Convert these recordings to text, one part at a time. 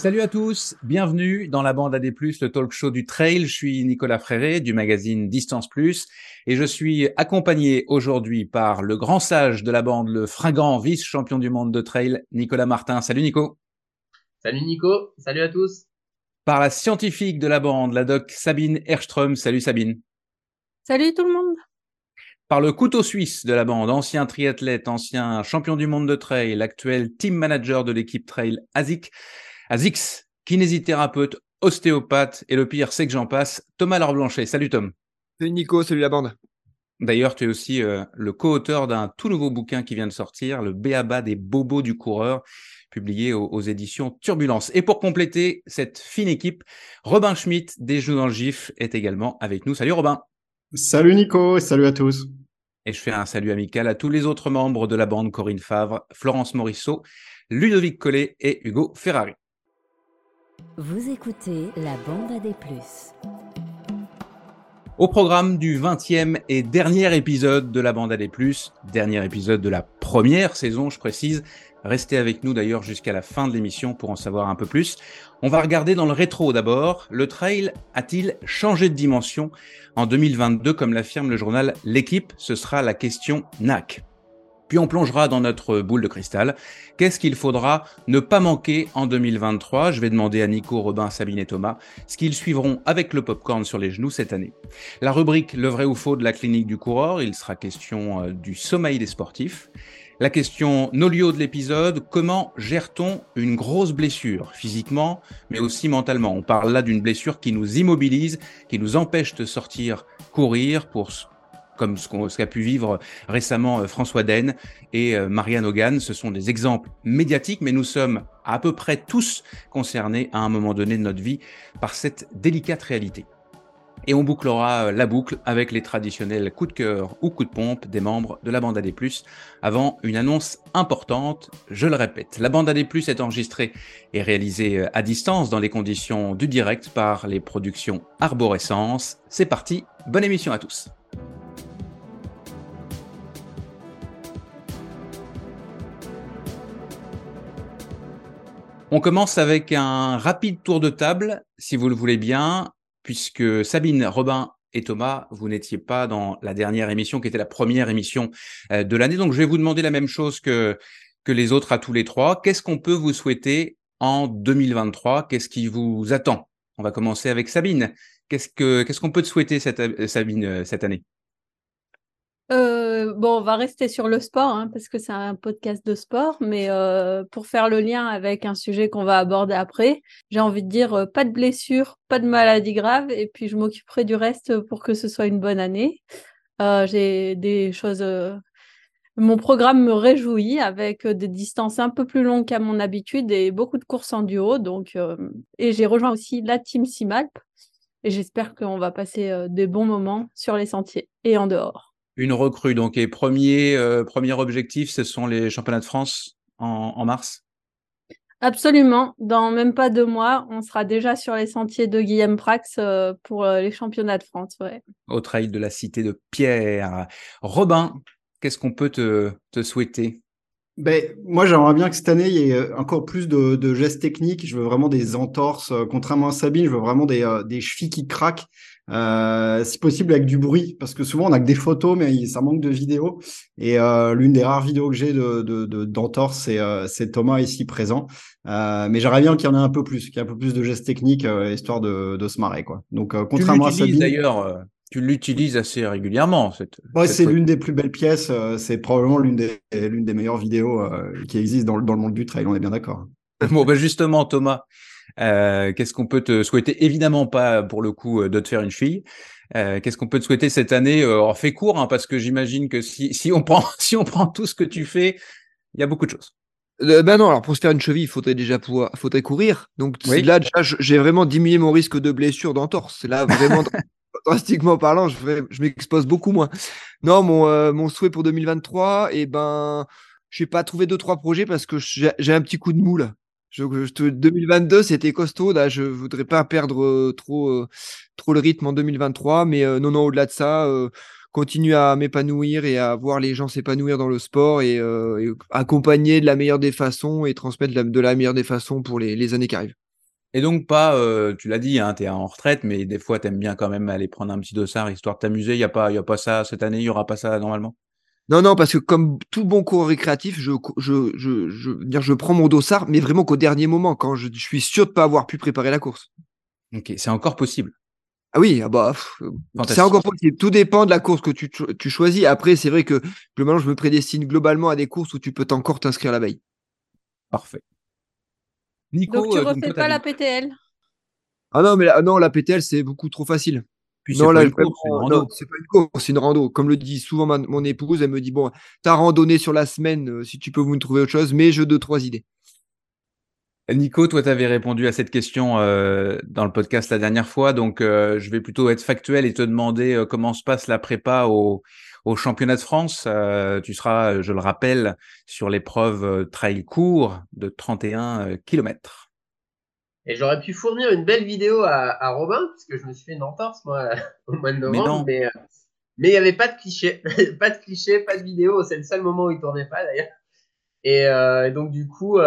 Salut à tous, bienvenue dans la bande AD+, le talk show du trail. Je suis Nicolas Fréré du magazine Distance Plus et je suis accompagné aujourd'hui par le grand sage de la bande, le fringant vice-champion du monde de trail, Nicolas Martin. Salut Nico. Salut Nico, salut à tous. Par la scientifique de la bande, la doc Sabine Erström. Salut Sabine. Salut tout le monde. Par le couteau suisse de la bande, ancien triathlète, ancien champion du monde de trail, actuel team manager de l'équipe trail ASIC. Azix, kinésithérapeute, ostéopathe, et le pire, c'est que j'en passe, Thomas Laure-Blanchet. Salut Tom. Salut Nico, salut la bande. D'ailleurs, tu es aussi euh, le co-auteur d'un tout nouveau bouquin qui vient de sortir, le Béaba des bobos du coureur, publié aux, éditions Turbulence. Et pour compléter cette fine équipe, Robin Schmitt des Jeux dans le GIF est également avec nous. Salut Robin. Salut Nico et salut à tous. Et je fais un salut amical à tous les autres membres de la bande Corinne Favre, Florence Morisseau, Ludovic Collet et Hugo Ferrari. Vous écoutez la bande à des plus. Au programme du 20e et dernier épisode de la bande à des plus, dernier épisode de la première saison, je précise. Restez avec nous d'ailleurs jusqu'à la fin de l'émission pour en savoir un peu plus. On va regarder dans le rétro d'abord. Le trail a-t-il changé de dimension en 2022 comme l'affirme le journal L'équipe? Ce sera la question NAC. Puis on plongera dans notre boule de cristal. Qu'est-ce qu'il faudra ne pas manquer en 2023 Je vais demander à Nico, Robin, Sabine et Thomas ce qu'ils suivront avec le popcorn sur les genoux cette année. La rubrique Le vrai ou faux de la clinique du coureur, il sera question euh, du sommeil des sportifs. La question nolio de l'épisode, comment gère-t-on une grosse blessure, physiquement, mais aussi mentalement? On parle là d'une blessure qui nous immobilise, qui nous empêche de sortir courir pour comme ce qu'a pu vivre récemment euh, François Den et euh, Marianne Hogan. Ce sont des exemples médiatiques, mais nous sommes à peu près tous concernés à un moment donné de notre vie par cette délicate réalité. Et on bouclera euh, la boucle avec les traditionnels coups de cœur ou coups de pompe des membres de la bande AD+, avant une annonce importante, je le répète. La bande AD+, est enregistrée et réalisée à distance dans les conditions du direct par les productions Arborescence. C'est parti, bonne émission à tous. On commence avec un rapide tour de table, si vous le voulez bien, puisque Sabine, Robin et Thomas, vous n'étiez pas dans la dernière émission qui était la première émission euh, de l'année. Donc, je vais vous demander la même chose que, les autres à tous les trois. Qu'est-ce qu'on peut vous souhaiter en 2023 Qu'est-ce qui vous attend? On va commencer avec Sabine. Qu'est-ce que qu'est-ce qu'on peut te souhaiter, euh, Sabine, euh, cette année? Euh, bon, on va rester sur le sport hein, parce que c'est un podcast de sport, mais euh, pour faire le lien avec un sujet qu'on va aborder après, j'ai envie de dire euh, pas de blessures, pas de maladies graves, et puis je m'occuperai du reste pour que ce soit une bonne année. j'ai des choses. Mon programme me réjouit avec des distances un peu plus longues qu'à mon habitude et beaucoup de courses en duo. Donc, et j'ai rejoint aussi la team Simalp et j'espère qu'on va passer des bons moments sur les sentiers et en dehors une recrue. Donc, et premier, euh, premier objectif, ce sont les championnats de France en, mars? Absolument. Dans même pas deux mois, on sera déjà sur les sentiers de Guillaume Prax euh, pour euh, les championnats de France. Au trail de la cité de Pierre. Robin, qu'est-ce qu'on peut te, souhaiter? Ben, moi, j'aimerais bien que cette année, il y ait encore plus de, gestes techniques. Je veux vraiment des entorses. Contrairement à Sabine, je veux vraiment des, des chevilles qui craquent. Euh, si possible avec du bruit, parce que souvent on a que des photos, mais ça manque de vidéos. Et euh, l'une des rares vidéos que j'ai de, d'entorse, euh, c'est, Thomas ici présent. mais j'aimerais bien qu'il y en ait un peu plus, qu'il y ait un peu plus de gestes techniques, histoire de, se marrer. Quoi. Donc, contrairement à Sabine... d'ailleurs, tu l'utilises assez régulièrement. Cette, c'est l'une des plus belles pièces. c'est probablement l'une des, l'une des meilleures vidéos qui existent dans, le monde du trail. On est bien d'accord. Bon, ben justement, Thomas, euh, qu'est-ce qu'on peut te souhaiter? Évidemment pas pour le coup euh, de te faire une fille. Euh, qu'est-ce qu'on peut te souhaiter cette année? On fait court hein, parce que j'imagine que si, si, on prend si on prend tout ce que tu fais, il y a beaucoup de choses. ben non, alors pour se faire une cheville, il faudrait déjà pouvoir, faudrait courir. Donc là déjà, j'ai vraiment diminué mon risque de blessure d'entorse. Là vraiment drastiquement parlant, je, je m'expose beaucoup moins. Non, mon, mon souhait pour 2023, et eh ben, je n'ai pas trouvé deux trois projets parce que j'ai un petit coup de moule. Je, 2022, c'était costaud. Là, je voudrais pas perdre euh, trop, euh, trop le rythme en 2023. Mais euh, non, non, au-delà de ça, continuer à m'épanouir et à voir les gens s'épanouir dans le sport et, accompagner de la meilleure des façons et transmettre de la, meilleure des façons pour les, années qui arrivent. Et donc pas, tu l'as dit, hein, tu es en retraite, mais des fois tu aimes bien quand même aller prendre un petit dossard histoire de t'amuser. Il n'y a pas ça cette année, il n'y aura pas ça normalement? Non, non, parce que comme tout bon coureur récréatif, je, je, je, je, dire, je prends mon dossard, mais vraiment qu'au dernier moment, quand je, suis sûr de ne pas avoir pu préparer la course. Ok, c'est encore possible. Ah oui, ah bah, c'est encore possible. Tout dépend de la course que tu, tu choisis. Après, c'est vrai que globalement, je me prédestine globalement à des courses où tu peux encore t'inscrire la veille. Parfait. Nico, donc tu euh, refais pas la PTL Ah non, mais la, non, la PTL, c'est beaucoup trop facile. Puis non, là, c'est pas une course, c'est une rando. Comme le dit souvent mon épouse, elle me dit Bon, t'as randonné sur la semaine, euh, si tu peux vous me trouver autre chose, mais je deux, trois idées. Nico, toi, tu avais répondu à cette question euh, dans le podcast la dernière fois, donc je vais plutôt être factuel et te demander comment se passe la prépa au, au championnat de France. Euh, tu seras, je le rappelle, sur l'épreuve euh, trail court de 31 euh, km. Et j'aurais pu fournir une belle vidéo à, Robin, parce que je me suis fait une entorse, moi, au mois de novembre. Mais mais il n'y avait pas de cliché. pas de cliché, pas de vidéo. C'est le seul moment où il tournait pas, d'ailleurs. Et donc, du coup,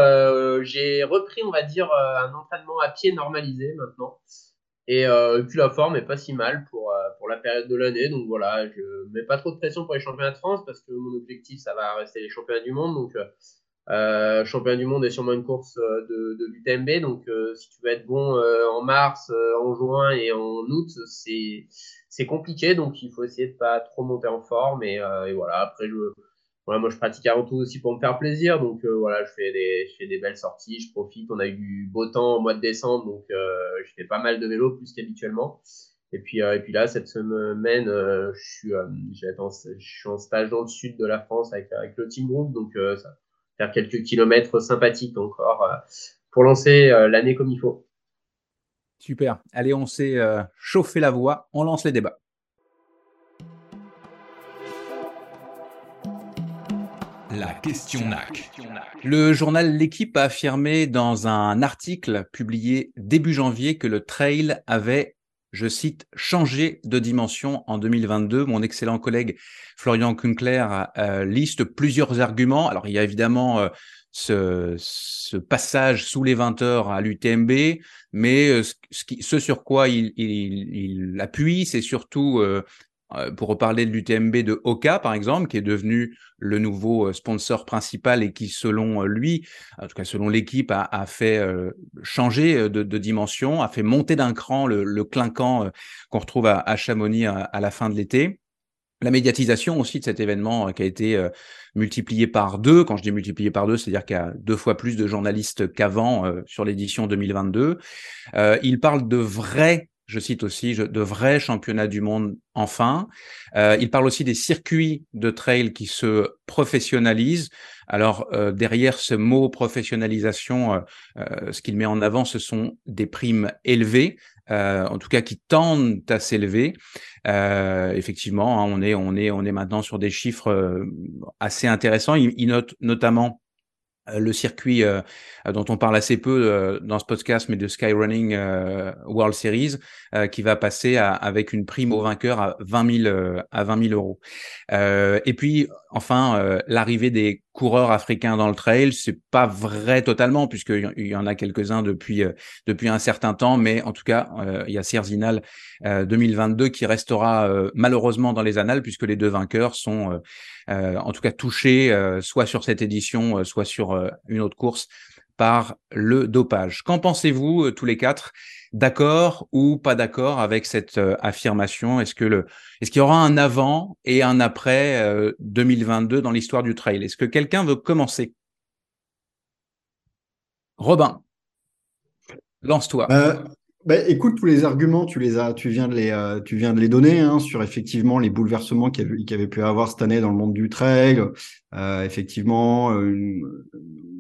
j'ai repris, on va dire, un entraînement à pied normalisé maintenant. Euh, et, puis la forme est pas si mal pour, euh, pour la période de l'année. Donc voilà, je mets pas trop de pression pour les championnats de France parce que mon objectif, ça va rester les championnats du monde. Donc euh, championnat du monde est sûrement une course de, de l'UTMB. Donc si tu veux être bon en mars, en juin et en août, c'est c'est compliqué. Donc il faut essayer de pas trop monter en forme. Et, et voilà, après je voilà, moi je pratique avant tout aussi pour me faire plaisir. Donc euh, voilà, je fais, des, je fais des belles sorties, je profite. On a eu beau temps au mois de décembre, donc euh, je fais pas mal de vélo plus qu'habituellement. Et puis, euh, et puis là, cette semaine, je, suis, je suis en stage dans le sud de la France avec, avec le Team Group, donc ça faire quelques kilomètres sympathiques encore pour lancer l'année comme il faut. Super. Allez, on s'est chauffé la voix, on lance les débats. La question NAC. Le journal L'équipe a affirmé dans un article publié début janvier que le trail avait, je cite, changé de dimension en 2022. Mon excellent collègue Florian Kunkler euh, liste plusieurs arguments. Alors il y a évidemment euh, ce, passage sous les 20 heures à l'UTMB, mais euh, ce, sur quoi il, appuie, c'est surtout pour reparler de l'UTMB de Oka, par exemple, qui est devenu le nouveau euh, sponsor principal et qui, selon euh, lui, en tout cas selon l'équipe, a, fait changer de, dimension, a fait monter d'un cran le, clinquant qu'on retrouve à, Chamonix à, la fin de l'été. La médiatisation aussi de cet événement qui a été multiplié par deux. Quand je dis multiplié par deux, c'est-à-dire qu'il y a deux fois plus de journalistes qu'avant sur l'édition 2022. il parle de vrais je cite aussi, de vrais championnats du monde enfin. Euh, il parle aussi des circuits de trail qui se professionnalisent. Alors euh, derrière ce mot professionnalisation, euh, ce qu'il met en avant, ce sont des primes élevées, en tout cas qui tendent à s'élever. effectivement, hein, on est on est on est maintenant sur des chiffres assez intéressants. il note notamment le circuit euh, dont on parle assez peu euh, dans ce podcast, mais de Skyrunning World Series, qui va passer avec une prime au vainqueur à 20 000, à 20 000 euros. et puis, enfin, l'arrivée des coureurs africains dans le trail, c'est pas vrai totalement puisqu'il y en a quelques-uns depuis euh, depuis un certain temps, mais en tout cas, euh, il y a Sierzinal 2022 qui restera euh, malheureusement dans les annales puisque les deux vainqueurs sont en tout cas touchés soit sur cette édition, soit sur une autre course par le dopage. Qu'en pensez-vous tous les quatre? D'accord ou pas d'accord avec cette affirmation? Est-ce qu'il y aura un avant et un après 2022 dans l'histoire du trail? Est-ce que quelqu'un veut commencer? Robin, lance-toi. Euh, bah, écoute, tous les arguments, tu les as, tu viens de les, les donner hein, sur effectivement les bouleversements qu'il y, avait pu avoir cette année dans le monde du trail. Euh, effectivement,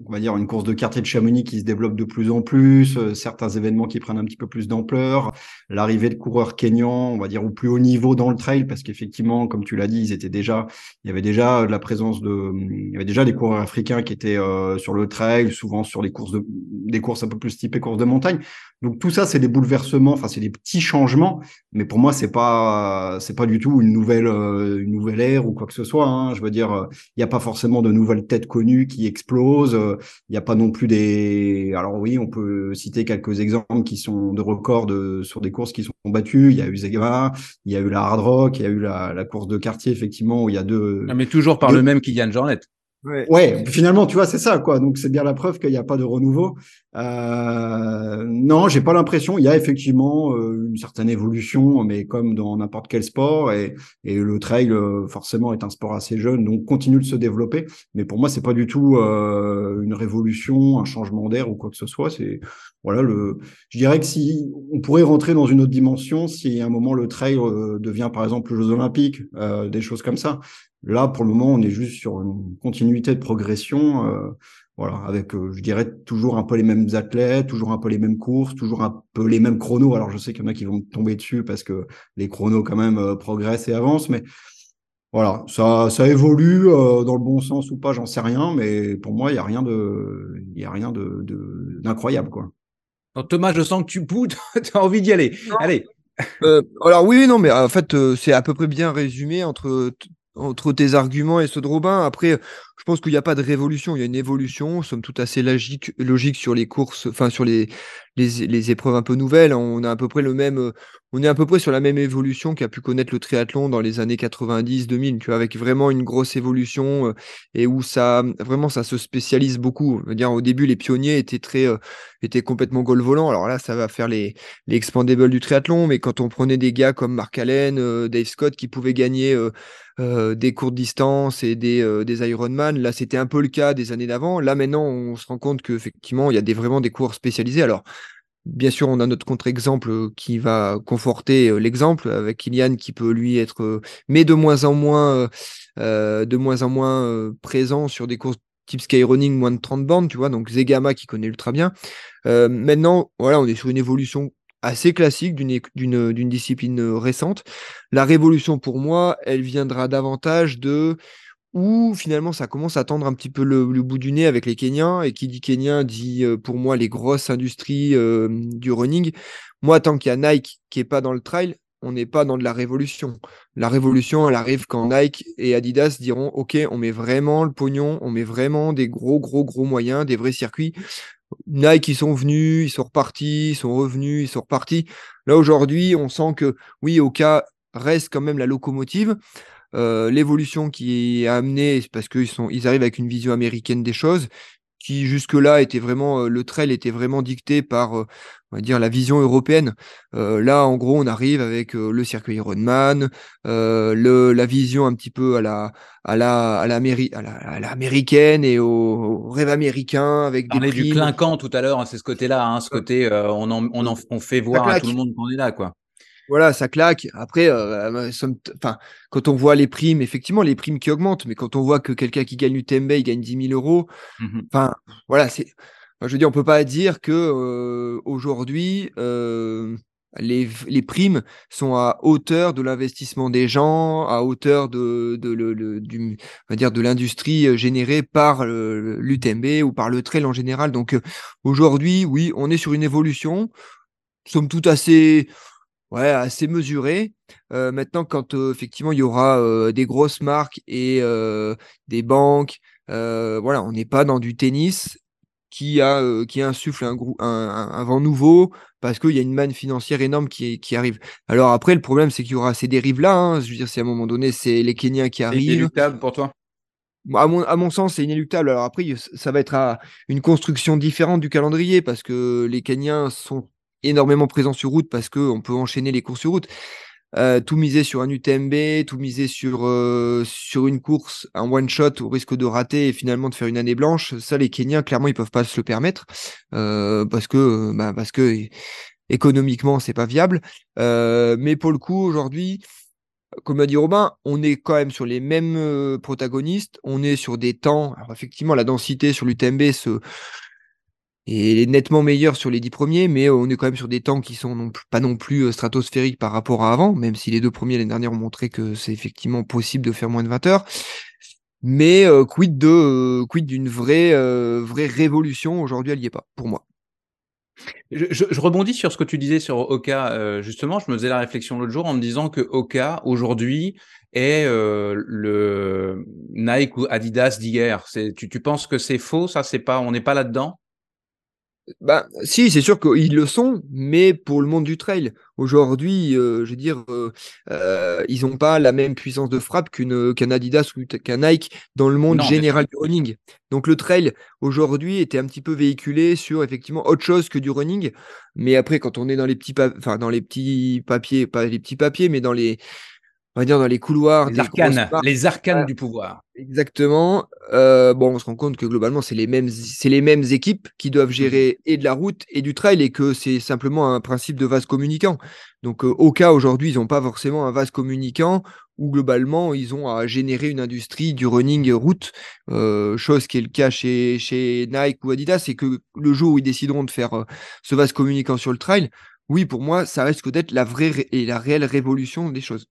on va dire une course de quartier de Chamonix qui se développe de plus en plus, euh, certains événements qui prennent un petit peu plus d'ampleur, l'arrivée de coureurs kényans, on va dire au plus haut niveau dans le trail, parce qu'effectivement, comme tu l'as dit, ils étaient déjà, il y avait déjà la présence de, il y avait déjà des coureurs africains qui étaient euh, sur le trail, souvent sur des courses de, des courses un peu plus typées courses de montagne. Donc tout ça, c'est des bouleversements, enfin c'est des petits changements, mais pour moi c'est pas c'est pas du tout une nouvelle euh, une nouvelle ère ou quoi que ce soit. Hein. Je veux dire, il n'y a pas forcément de nouvelles têtes connues qui explosent. il n'y a pas non plus des. Alors oui, on peut citer quelques exemples qui sont de records de, sur des courses qui sont battues. Il y a eu Zegama, il y a eu la Hard Rock, il y a eu la, la course de quartier effectivement où il y a deux. Ah, mais toujours par le même Kylian Jornet. Ouais. ouais. finalement, tu vois, c'est ça, quoi. Donc, c'est bien la preuve qu'il n'y a pas de renouveau. Euh, non, j'ai pas l'impression. Il y a effectivement euh, une certaine évolution, mais comme dans n'importe quel sport, et, et le trail, euh, forcément, est un sport assez jeune, donc continue de se développer. Mais pour moi, c'est pas du tout une révolution, un changement d'air ou quoi que ce soit. C'est voilà le. Je dirais que si on pourrait rentrer dans une autre dimension, si à un moment le trail devient, par exemple, les Jeux Olympiques, des choses comme ça. Là, pour le moment, on est juste sur une continuité de progression, voilà, avec, euh, je dirais, toujours un peu les mêmes athlètes, toujours un peu les mêmes courses, toujours un peu les mêmes chronos. Alors, je sais qu'il y en a qui vont tomber dessus parce que les chronos, quand même, euh, progressent et avancent, mais voilà, ça, ça évolue dans le bon sens ou pas, j'en sais rien, mais pour moi, il n'y a rien de, il y a rien de, d'incroyable, quoi. Thomas, je sens que tu boudes, tu as envie d'y aller. Allez. alors oui, non, mais en fait, c'est à peu près bien résumé entre entre tes arguments et ceux de Robin. Après, je pense qu'il n'y a pas de révolution, il y a une évolution, somme toute assez logique, logique sur les courses, enfin sur les, les, les, épreuves un peu nouvelles. On a à peu près le même, on est à peu près sur la même évolution qu'a pu connaître le triathlon dans les années 90-2000, tu vois, avec vraiment une grosse évolution euh, et où ça, vraiment, ça se spécialise beaucoup. Je veux dire, au début, les pionniers étaient très, euh, étaient complètement goal volant. Alors là, ça va faire les, les expandables du triathlon, mais quand on prenait des gars comme Mark Allen, euh, Dave Scott, qui pouvaient gagner des courtes distances et des, des Ironman, là, c'était un peu le cas des années d'avant. Là, maintenant, on se rend compte qu'effectivement, il y a des, vraiment des cours spécialisés. Alors, Bien sûr, on a notre contre-exemple euh, qui va conforter euh, l'exemple avec Kylian qui peut lui être, euh, mais de moins en moins, de moins en moins présent sur des courses type skyrunning moins de 30 bandes, tu vois. Donc Zegama qui connaît ultra bien. maintenant, voilà, on est sur une évolution assez classique d'une discipline récente. La révolution pour moi, elle viendra davantage de où finalement ça commence à tendre un petit peu le, bout du nez avec les Kenyans. Et qui dit Kenyan dit euh, pour moi les grosses industries euh, du running. Moi, tant qu'il y a Nike qui est pas dans le trail, on n'est pas dans de la révolution. La révolution, elle arrive quand Nike et Adidas diront OK, on met vraiment le pognon, on met vraiment des gros, gros, gros moyens, des vrais circuits. Nike, ils sont venus, ils sont repartis, ils sont revenus, ils sont repartis. Là, aujourd'hui, on sent que oui, Oka reste quand même la locomotive. Euh, l'évolution qui est amenée, parce qu'ils ils arrivent avec une vision américaine des choses, qui jusque-là était vraiment, euh, le trail était vraiment dicté par, euh, on va dire, la vision européenne. là, en gros, on arrive avec le circuit Ironman, le, la vision un petit peu à la, à la, à l'américaine et au, rêve américain avec des. On du clinquant tout à l'heure, hein, c'est ce côté-là, hein, ce côté, on, en, on, en, on fait voir à tout le monde qu'on est là, quoi. Voilà, ça claque. Après, euh, enfin, quand on voit les primes, effectivement, les primes qui augmentent, mais quand on voit que quelqu'un qui gagne l'UTMB, il gagne 10 000 euros, mmh enfin, voilà, c'est. Je veux dire, on peut pas dire que euh, aujourd'hui, euh, les, primes sont à hauteur de l'investissement des gens, à hauteur de, l'industrie générée par l'UTMB ou par le trail en général. Donc aujourd'hui, oui, on est sur une évolution, somme toute assez Ouais, assez mesuré. Euh, maintenant, quand euh, effectivement il y aura euh, des grosses marques et des banques, voilà, on n'est pas dans du tennis qui a qui insuffle un, un, vent nouveau parce qu'il y a une manne financière énorme qui, qui arrive. Alors après, le problème c'est qu'il y aura ces dérives là. Hein. Je veux dire, si à un moment donné c'est les Kenyans qui arrivent. C'est inéluctable pour toi? À mon, à mon sens, c'est inéluctable. Alors après, ça va être à une construction différente du calendrier parce que les Kenyans sont énormément présent sur route parce qu'on peut enchaîner les courses sur route. Euh, tout miser sur un UTMB, tout miser sur, euh, sur une course, un one-shot au risque de rater et finalement de faire une année blanche, ça les Kenyans, clairement, ils peuvent pas se le permettre euh, parce que bah, parce que économiquement, c'est pas viable. mais pour le coup, aujourd'hui, comme a dit Robin, on est quand même sur les mêmes protagonistes, on est sur des temps. Alors effectivement, la densité sur l'UTMB se et nettement meilleur sur les dix premiers, mais on est quand même sur des temps qui sont pas non plus euh, stratosphériques par rapport à avant, même si les deux premiers l'année dernière ont montré que c'est effectivement possible de faire moins de 20 heures. Mais euh, quid de euh, d'une vraie vraie révolution? Aujourd'hui, elle n'y est pas pour moi. Je, rebondis sur ce que tu disais sur Oka. justement, je me faisais la réflexion l'autre jour en me disant que Oka aujourd'hui et le Nike ou Adidas d'hier. Tu, tu penses que c'est faux Ça, c'est pas, on n'est pas là-dedans? Bah, si, c'est sûr qu'ils le sont, mais pour le monde du trail. Aujourd'hui, euh, je veux dire, euh, euh, ils n'ont pas la même puissance de frappe qu'une, qu'un Adidas ou qu'un Nike dans le monde général du running. Donc le trail, aujourd'hui, était un petit peu véhiculé sur effectivement autre chose que du running. Mais après, quand on est dans les petits, enfin, dans les petits papiers, pas les petits papiers, mais dans les, on va dire dans les couloirs. Les arcanes, les arcanes du pouvoir. Exactement. Euh, bon, on se rend compte que globalement, c'est les mêmes, c'est les mêmes équipes qui doivent mmh gérer et de la route et du trail et que c'est simplement un principe de vase communicant. Donc, euh, au cas aujourd'hui, ils n'ont pas forcément un vase communicant où globalement, ils ont à générer une industrie du running route, euh, chose qui est le cas chez, chez Nike ou Adidas, c'est que le jour où ils décideront de faire ce vase communicant sur le trail, oui, pour moi, ça risque d'être la vraie et la réelle révolution des choses.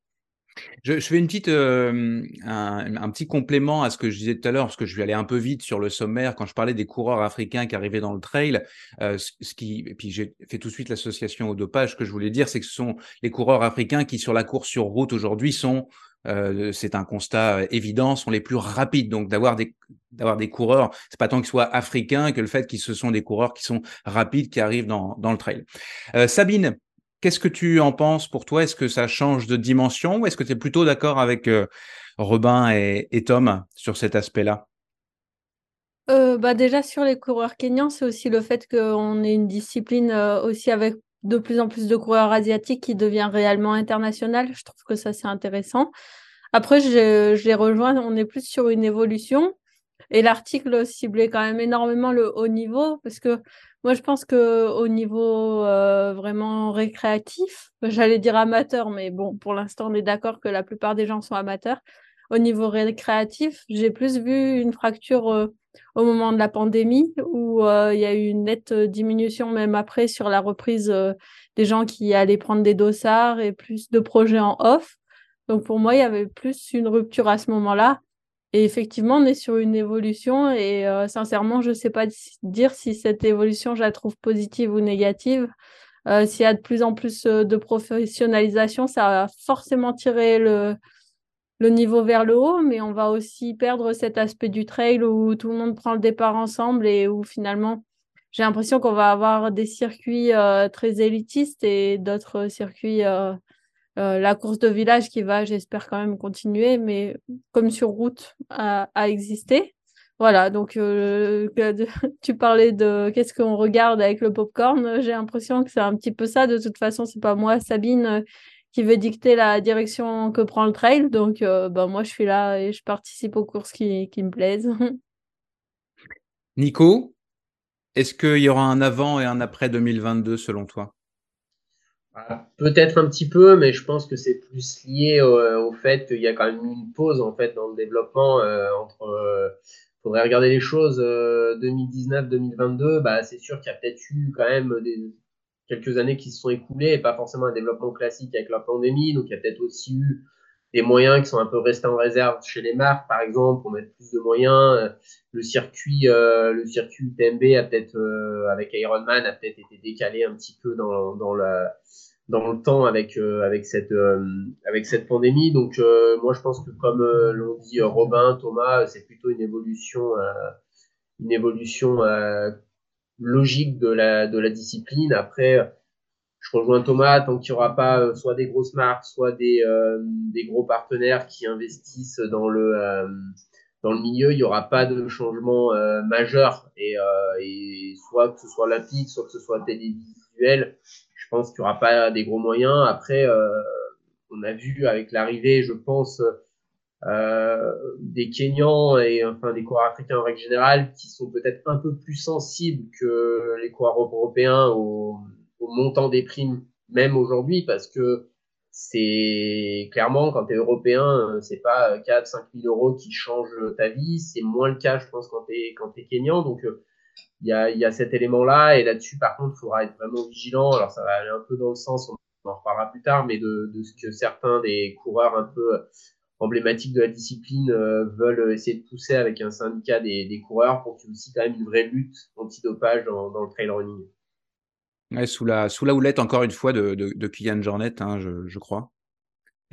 Je, fais une petite, euh, un, petit complément à ce que je disais tout à l'heure, parce que je vais aller un peu vite sur le sommaire quand je parlais des coureurs africains qui arrivaient dans le trail. Euh, ce, qui, et puis j'ai fait tout de suite l'association au dopage. Ce que je voulais dire, c'est que ce sont les coureurs africains qui, sur la course sur route aujourd'hui, sont euh, c'est un constat évident, sont les plus rapides. Donc d'avoir des d'avoir des coureurs, c'est pas tant qu'ils soient africains que le fait qu'ils ce sont des coureurs qui sont rapides qui arrivent dans, dans le trail. Sabine, Qu'est-ce que tu en penses pour toi? Est-ce que ça change de dimension ou est-ce que tu es plutôt d'accord avec euh, Robin et, Tom sur cet aspect-là? Euh, bah déjà sur les coureurs kenyans, c'est aussi le fait qu'on ait une discipline euh, aussi avec de plus en plus de coureurs asiatiques qui devient réellement international. Je trouve que ça c'est intéressant. Après, les rejoins, on est plus sur une évolution. Et l'article ciblait quand même énormément le haut niveau parce que moi, je pense que au niveau euh, vraiment récréatif, j'allais dire amateur, mais bon, pour l'instant, on est d'accord que la plupart des gens sont amateurs. Au niveau récréatif, j'ai plus vu une fracture euh, au moment de la pandémie où euh, il y a eu une nette diminution même après sur la reprise des gens qui allaient prendre des dossards et plus de projets en off. Donc pour moi, il y avait plus une rupture à ce moment-là. Et effectivement, on est sur une évolution et euh, sincèrement, je ne sais pas dire si cette évolution, je la trouve positive ou négative. Euh, s'il y a de plus en plus euh, de professionnalisation, ça va forcément tirer le, le niveau vers le haut, mais on va aussi perdre cet aspect du trail où tout le monde prend le départ ensemble et où finalement, j'ai l'impression qu'on va avoir des circuits très élitistes et d'autres circuits euh, la course de village qui va, j'espère quand même continuer, mais comme sur route, à, exister. Voilà, donc euh, tu parlais de qu'est-ce qu'on regarde avec le popcorn. J'ai l'impression que c'est un petit peu ça. De toute façon, c'est pas moi, Sabine, euh, qui veut dicter la direction que prend le trail. Donc, ben, moi, je suis là et je participe aux courses qui, qui me plaisent. Nico, est-ce qu'il y aura un avant et un après 2022 selon toi? Peut-être un petit peu, mais je pense que c'est plus lié au, fait qu'il y a quand même une pause en fait dans le développement euh, entre. Euh, faudrait regarder les choses 2019-2022. Euh, bah, c'est sûr qu'il y a peut-être eu quand même des, quelques années qui se sont écoulées et pas forcément un développement classique avec la pandémie. Donc il y a peut-être aussi eu des moyens qui sont un peu restés en réserve chez les marques, par exemple, pour mettre plus de moyens. Le circuit, le circuit UTMB a peut-être, avec Ironman, a peut-être été décalé un petit peu dans, dans la dans le temps avec euh, avec cette euh, avec cette pandémie. Donc euh, moi je pense que comme l'ont dit Robin, Thomas, c'est plutôt une évolution une évolution logique de la de la discipline. Après je rejoins Thomas, tant qu'il n'y aura pas soit des grosses marques, soit des, des gros partenaires qui investissent dans le, dans le milieu, il n'y aura pas de changement majeur. Et, et, soit que ce soit olympique, soit que ce soit télévisuel, je pense qu'il n'y aura pas des gros moyens. Après, euh, on a vu avec l'arrivée, je pense, euh, des Kenyans et enfin des coureurs africains en règle générale qui sont peut-être un peu plus sensibles que les coureurs européens au, montant des primes, même aujourd'hui, parce que c'est clairement quand tu es européen, c'est pas 4 5 000 euros qui changent ta vie, c'est moins le cas, je pense, quand tu es, quand es Kenyan. Donc, euh, il y a, y a cet élément-là. Et là-dessus, par contre, il faudra être vraiment vigilant. Alors, ça va aller un peu dans le sens, on en reparlera plus tard, mais de, de ce que certains des coureurs un peu emblématiques de la discipline euh, veulent essayer de pousser avec un syndicat des, des coureurs pour qu'il y ait aussi quand même une vraie lutte anti-dopage dans, dans, le trail running. Sous, la, sous la houlette, encore une fois, de, de, Kylian Jornet, hein, je, je crois.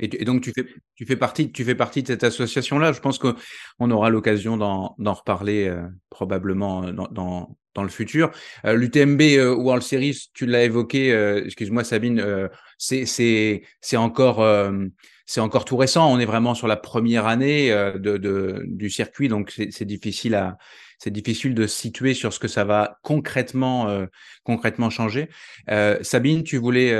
Et, donc, tu fais, tu, fais partie, tu fais partie de cette association-là. Je pense qu'on aura l'occasion d'en reparler euh, probablement euh, dans, dans, le futur. Euh, L'UTMB World Series, tu l'as évoqué, excuse-moi Sabine, c'est encore, encore tout récent. On est vraiment sur la première année de, de, du circuit, donc c'est difficile à c'est difficile de situer sur ce que ça va concrètement, concrètement changer. Sabine, tu voulais,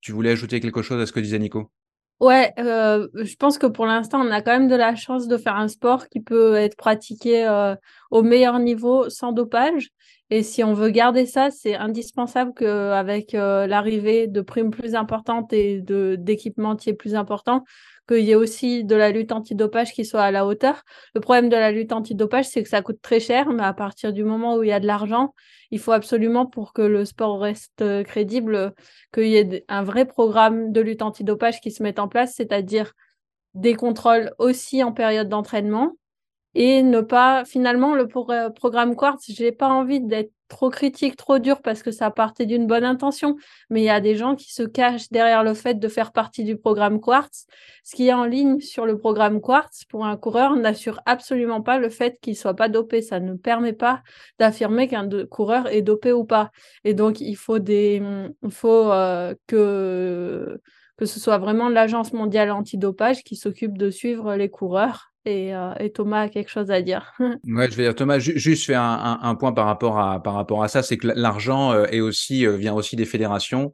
tu voulais ajouter quelque chose à ce que disait Nico? Ouais, euh, je pense que pour l'instant, on a quand même de la chance de faire un sport qui peut être pratiqué euh, au meilleur niveau sans dopage. Et si on veut garder ça, c'est indispensable qu'avec euh, l'arrivée de primes plus importantes et d'équipementiers plus importants, qu'il y ait aussi de la lutte antidopage qui soit à la hauteur. Le problème de la lutte antidopage, c'est que ça coûte très cher, mais à partir du moment où il y a de l'argent, il faut absolument pour que le sport reste euh, crédible, qu'il y ait un vrai programme de lutte antidopage qui se mette en place, c'est-à-dire des contrôles aussi en période d'entraînement et ne pas finalement le programme Quartz, j'ai pas envie d'être trop critique, trop dur parce que ça partait d'une bonne intention, mais il y a des gens qui se cachent derrière le fait de faire partie du programme Quartz. Ce qui est en ligne sur le programme Quartz pour un coureur n'assure absolument pas le fait qu'il soit pas dopé. Ça ne permet pas d'affirmer qu'un coureur est dopé ou pas. Et donc il faut des, il faut euh, que que ce soit vraiment l'agence mondiale antidopage qui s'occupe de suivre les coureurs euh, et, Thomas a quelque chose à dire. ouais, je vais dire Thomas, juste faire un, point par rapport à par rapport à ça, c'est que l'argent euh, est aussi euh, vient aussi des fédérations.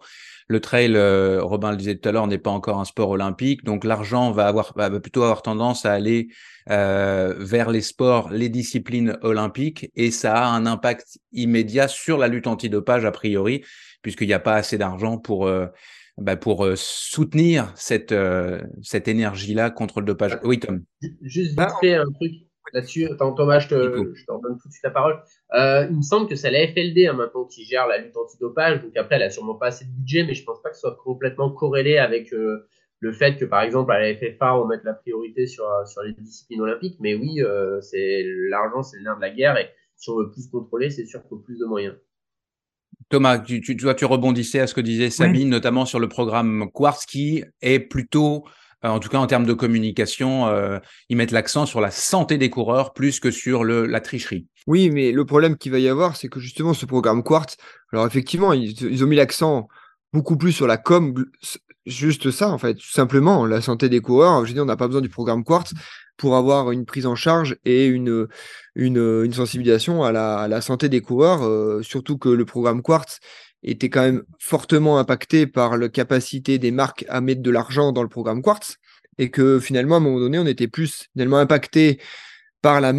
Le trail, Robin le disait tout à l'heure, n'est pas encore un sport olympique, donc l'argent va avoir va plutôt avoir tendance à aller vers les sports, les disciplines olympiques, et ça a un impact immédiat sur la lutte antidopage a priori, puisqu'il n'y a pas assez d'argent pour bah, pour euh, soutenir cette, euh, cette énergie-là contre le dopage. Oui, Tom. Juste vite fait un truc là-dessus. Thomas, je te, je te redonne tout de suite la parole. Euh, il me semble que c'est la FLD hein, maintenant qui gère la lutte anti-dopage. Donc après, elle a sûrement pas assez de budget, mais je pense pas que ce soit complètement corrélé avec le fait que, par exemple, à la FFA, on mette la priorité sur, sur les disciplines olympiques. Mais oui, c'est l'argent, c'est le nerf de la guerre. Et si on veut plus contrôler, c'est sûr qu'il faut plus de moyens. Thomas, tu, tu, tu rebondissais à ce que disait Sabine, notamment sur le programme Quartz, qui est plutôt, euh, en tout cas en termes de communication, euh, ils mettent l'accent sur la santé des coureurs plus que sur le, la tricherie. Oui, mais le problème qu'il va y avoir, c'est que justement ce programme Quartz, alors effectivement, ils, ont mis l'accent beaucoup plus sur la com, juste ça en fait, tout simplement, la santé des coureurs. Je dis, on n'a pas besoin du programme Quartz pour avoir une prise en charge et une, une, sensibilisation à la, santé des coureurs, euh, surtout que le programme Quartz était quand même fortement impacté par la capacité des marques à mettre de l'argent dans le programme Quartz et que finalement, à un moment donné, on était plus finalement impacté par la,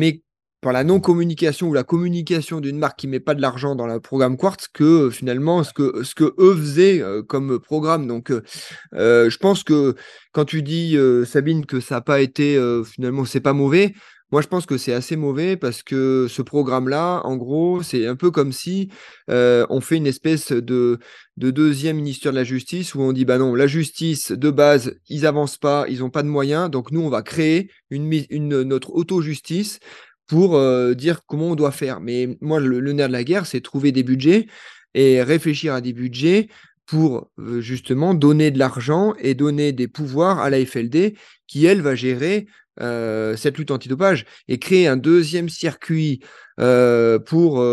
par la non-communication ou la communication d'une marque qui met pas de l'argent dans le programme Quartz que euh, finalement ce que, ce que eux faisaient euh, comme programme. Donc, euh, je pense que quand tu dis, Sabine, que ça n'a pas été, finalement, c'est pas mauvais, moi, je pense que c'est assez mauvais parce que ce programme-là, en gros, c'est un peu comme si on fait une espèce de, de, deuxième ministère de la Justice où on dit, bah non, la justice, de base, ils avancent pas, ils n'ont pas de moyens, donc nous, on va créer une, une notre auto-justice pour euh, dire comment on doit faire. Mais moi, le, nerf de la guerre, c'est trouver des budgets et réfléchir à des budgets pour euh, justement donner de l'argent et donner des pouvoirs à la FLD qui, elle, va gérer euh, cette lutte antidopage et créer un deuxième circuit pour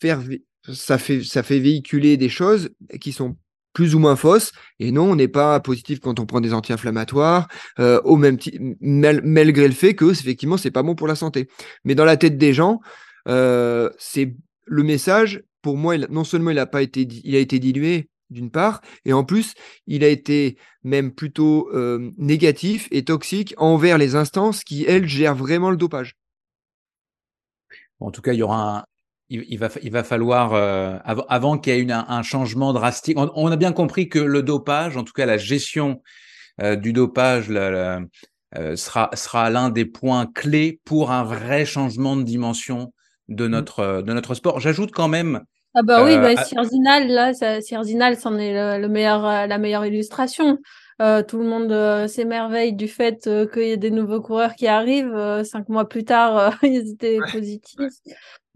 faire... Ça fait, ça fait véhiculer des choses qui sont plus ou moins fausse. Et non, on n'est pas positif quand on prend des anti-inflammatoires, euh, au même malgré le fait que effectivement c'est pas bon pour la santé. Mais dans la tête des gens, euh, c'est le message. Pour moi, non seulement il a pas été, il a été dilué d'une part, et en plus, il a été même plutôt euh, négatif et toxique envers les instances qui, elles, gèrent vraiment le dopage. En tout cas, il y aura un, il, va, il va falloir, euh, avant, qu'il y ait un, changement drastique, on, a bien compris que le dopage, en tout cas la gestion euh, du dopage, euh, sera, sera l'un des points clés pour un vrai changement de dimension de mmh. notre, de notre sport. J'ajoute quand même. Ah bah oui, bah, là, Sierzinal, c'en est le, meilleur, la meilleure illustration. Tout le monde s'émerveille du fait qu'il y ait des nouveaux coureurs qui arrivent. cinq mois plus tard, ils étaient positifs.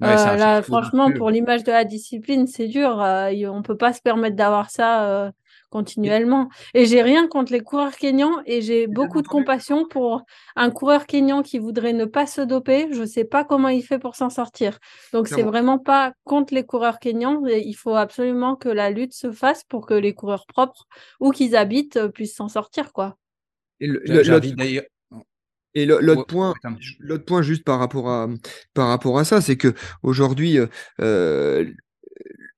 Euh, là, franchement, pour l'image de la discipline, c'est dur. Euh, on peut pas se permettre d'avoir ça euh, continuellement. Et j'ai rien contre les coureurs kényans et j'ai beaucoup de compassion pour un coureur kényan qui voudrait ne pas se doper. Je ne sais pas comment il fait pour s'en sortir. Donc, c'est vraiment pas contre les coureurs kényans. Il faut absolument que la lutte se fasse pour que les coureurs propres, où qu'ils habitent, puissent s'en sortir, quoi. Et l'autre point, l'autre point juste par rapport à par rapport à ça, c'est que aujourd'hui, euh, euh,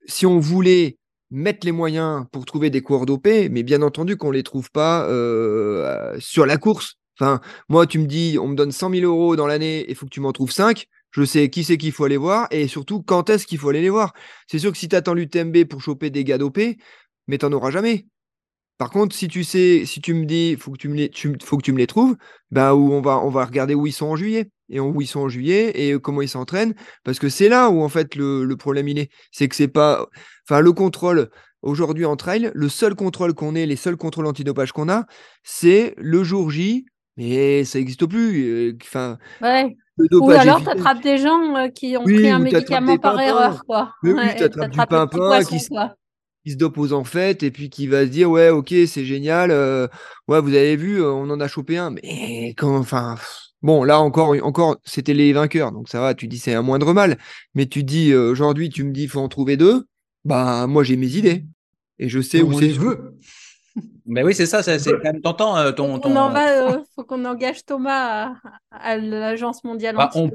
si on voulait mettre les moyens pour trouver des coureurs dopés, mais bien entendu qu'on ne les trouve pas euh, sur la course. Enfin, moi, tu me dis, on me donne 100 000 euros dans l'année, il faut que tu m'en trouves 5. Je sais qui c'est qu'il faut aller voir et surtout quand est-ce qu'il faut aller les voir? C'est sûr que si tu attends l'UTMB pour choper des gars dopés, mais tu n'en auras jamais. Par contre, si tu sais, si tu me dis, faut que tu me les, faut que tu me les trouves, ben où on va, on va regarder où ils sont en juillet et où ils sont en juillet et comment ils s'entraînent, parce que c'est là où en fait le, le problème il est, c'est que c'est pas, enfin le contrôle aujourd'hui en trail, le seul contrôle qu'on ait, les seuls contrôles antidopage qu'on a, c'est le jour J, mais ça n'existe plus. Euh, enfin, ouais. Ou alors, tu attrapes des gens euh, qui ont pris un médicament par erreur. Quoi. Oui, ouais, tu attrapes du pimpin qui, qui se dope aux en fait et puis qui va se dire ouais ok c'est génial euh, ouais vous avez vu euh, on en a chopé un mais quand enfin bon là encore encore c'était les vainqueurs donc ça va tu dis c'est un moindre mal mais tu dis euh, aujourd'hui tu me dis faut en trouver deux bah moi j'ai mes idées. Et je sais où c'est veux mais oui c'est ça c'est quand même tentant ton, ton... On en va, faut qu'on engage Thomas à, l'agence mondiale bah, on,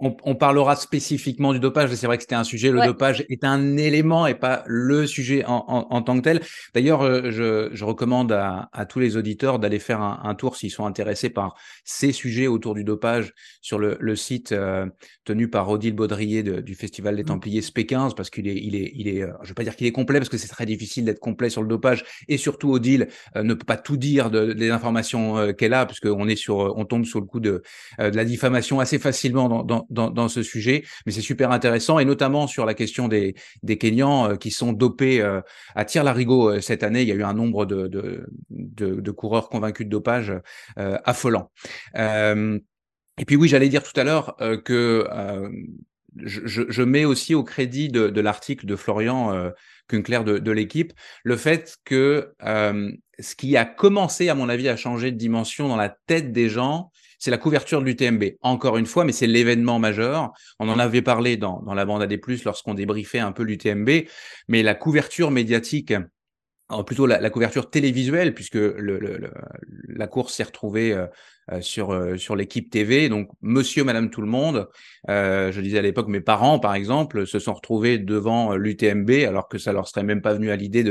on, parlera spécifiquement du dopage. C'est vrai que c'était un sujet. Le dopage est un élément et pas le sujet en, tant que tel. D'ailleurs, euh, je, recommande à, tous les auditeurs d'aller faire un, tour s'ils sont intéressés par ces sujets autour du dopage sur le, site euh, tenu par Odile Baudrier du Festival des mmh. Templiers SP15 parce qu'il est, il est, il est, euh, je vais pas dire qu'il est complet parce que c'est très difficile d'être complet sur le dopage et surtout Odile ne peut pas tout dire de, des informations qu'elle a puisqu'on est sur, on tombe sur le coup de, de la diffamation assez facilement dans dans, ce sujet, mais c'est super intéressant et notamment sur la question des, des Kenyans euh, qui sont dopés euh, à tir larigot euh, cette année. Il y a eu un nombre de, de, coureurs convaincus de dopage affolant. et puis oui, j'allais dire tout à l'heure que je, je, mets aussi au crédit de, l'article de Florian Kunkler de, de l'équipe le fait que ce qui a commencé, à mon avis, à changer de dimension dans la tête des gens, c'est la couverture de l'UTMB. Encore une fois, mais c'est l'événement majeur. On en avait parlé dans, dans la bande AD+, lorsqu'on débriefait un peu l'UTMB, mais la couverture médiatique plutôt la, couverture télévisuelle, puisque le, la course s'est retrouvée euh, euh, sur, euh, sur l'équipe TV. Donc, monsieur, madame, tout le monde, je disais à l'époque, mes parents, par exemple, se sont retrouvés devant l'UTMB, alors que ça leur serait même pas venu à l'idée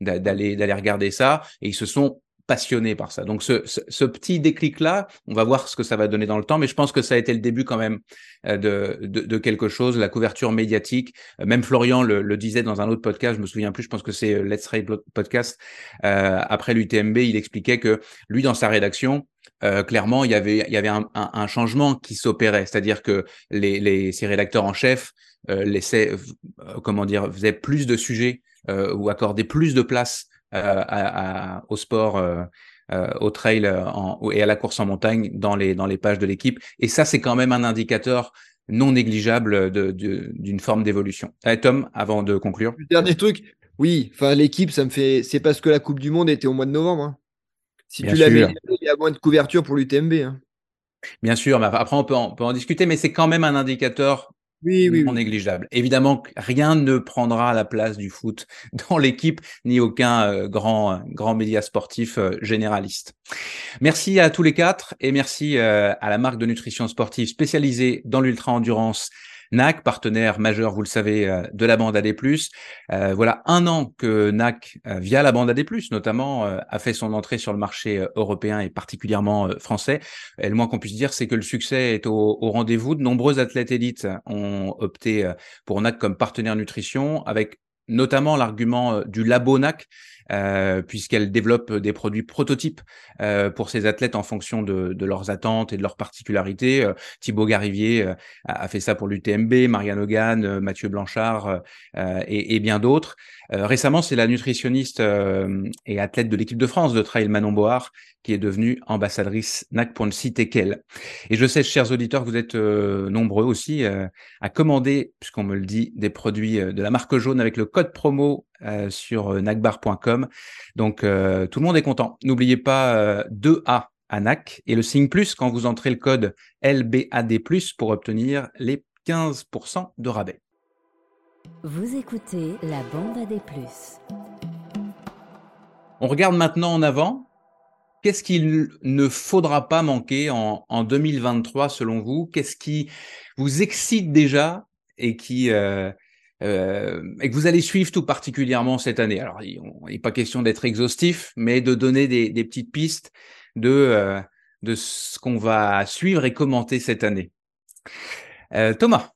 d'aller, d'aller regarder ça, et ils se sont passionné par ça. Donc ce, ce, petit déclic-là, on va voir ce que ça va donner dans le temps, mais je pense que ça a été le début quand même euh, de, de, de quelque chose, la couverture médiatique. Euh, même Florian le, le, disait dans un autre podcast, je me souviens plus, je pense que c'est euh, Let's Ride podcast. Euh, après l'UTMB, il expliquait que lui, dans sa rédaction, euh, clairement, il y avait, il y avait un, un, changement qui s'opérait, c'est-à-dire que les, les, ses rédacteurs en chef euh, laissaient, comment dire, faisaient plus de sujets ou accordaient plus de place euh, à, au sport, euh, euh, au trail en, et à la course en montagne dans les, dans les pages de l'équipe. Et ça, c'est quand même un indicateur non négligeable d'une de, forme d'évolution. Tom, avant de conclure. dernier truc, oui, enfin l'équipe, ça me fait. C'est parce que la Coupe du Monde était au mois de novembre. Hein. Si tu l'avais, il y a moins de couverture pour l'UTMB. Hein. Bien sûr, mais après on peut on peut en discuter, mais c'est quand même un indicateur oui, oui, non négligeable. Évidemment, rien ne prendra la place du foot dans l'équipe, ni aucun euh, grand, grand média sportif euh, généraliste. Merci à tous les quatre et merci euh, à la marque de nutrition sportive spécialisée dans l'ultra-endurance NAC, partenaire majeur, vous le savez, euh, de la bande AD+. Euh, voilà un an que NAC, euh, via la bande AD+, notamment, a fait son entrée sur le marché européen et particulièrement français. Et le moins qu'on puisse dire, c'est que le succès est au, au rendez-vous. De nombreux athlètes élites ont opté pour NAC comme partenaire nutrition, avec notamment l'argument du labo NAC, euh, puisqu'elle développe des produits prototypes euh, pour ses athlètes en fonction de, de, leurs attentes et de leurs particularités. Euh, Thibaut Garivier euh, a, fait ça pour l'UTMB, Marianne Hogan, Mathieu Blanchard et, et, bien d'autres. récemment, c'est la nutritionniste et athlète de l'équipe de France de trail Manon Board qui est devenue ambassadrice NAC pour ne citer qu'elle. Et je sais, chers auditeurs, vous êtes nombreux aussi à commander, puisqu'on me le dit, des produits de la marque jaune avec le code promo sur nacbar.com. Donc tout le monde est content. N'oubliez pas 2A à NAC et le signe plus quand vous entrez le code LBAD+, pour obtenir les 15% de rabais. Vous écoutez la bande AD+. On regarde maintenant en avant. Qu'est-ce qu'il ne faudra pas manquer en, 2023 selon vous? Qu'est-ce qui vous excite déjà et qui euh, euh, et que vous allez suivre tout particulièrement cette année? Alors, il n'est pas question d'être exhaustif, mais de donner des, petites pistes de, euh, de ce qu'on va suivre et commenter cette année. Thomas.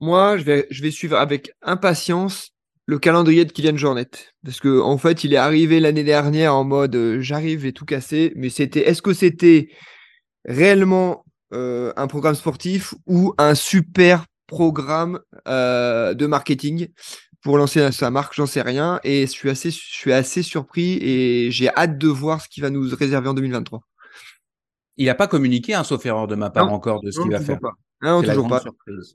Moi, je vais, je vais suivre avec impatience le calendrier de Kylian Jornet. Parce que en fait, il est arrivé l'année dernière en mode euh, j'arrive et tout casser. Mais c'était, est-ce que c'était réellement euh, un programme sportif ou un super programme euh, de marketing pour lancer sa marque? J'en sais rien. Et je suis assez, je suis assez surpris et j'ai hâte de voir ce qu'il va nous réserver en 2023. Il n'a pas communiqué, hein, sauf erreur de ma part encore, de ce qu'il va faire. Non, toujours pas.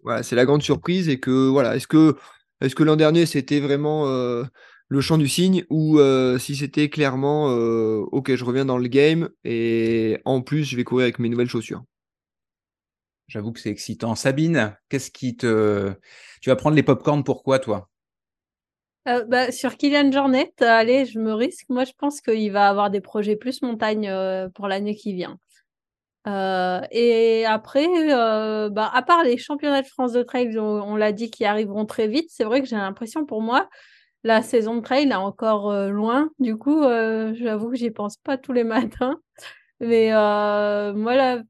Voilà, c'est la grande surprise et que voilà, est-ce que est-ce que l'an dernier, c'était vraiment euh, le chant du cygne ou euh, si c'était clairement euh, OK, je reviens dans le game et en plus, je vais courir avec mes nouvelles chaussures? J'avoue que c'est excitant. Sabine, qu'est-ce qui te. Tu vas prendre les popcorns pourquoi, toi? Bah, sur Kylian Jornet, allez, je me risque. Moi, je pense qu'il va avoir des projets plus montagne pour l'année qui vient. Euh, et après, euh, bah, à part les championnats de France de trail, on, l'a dit, qui arriveront très vite, c'est vrai que j'ai l'impression pour moi, la saison de trail est encore euh, loin. Du coup, j'avoue que j'y pense pas tous les matins. Mais moi,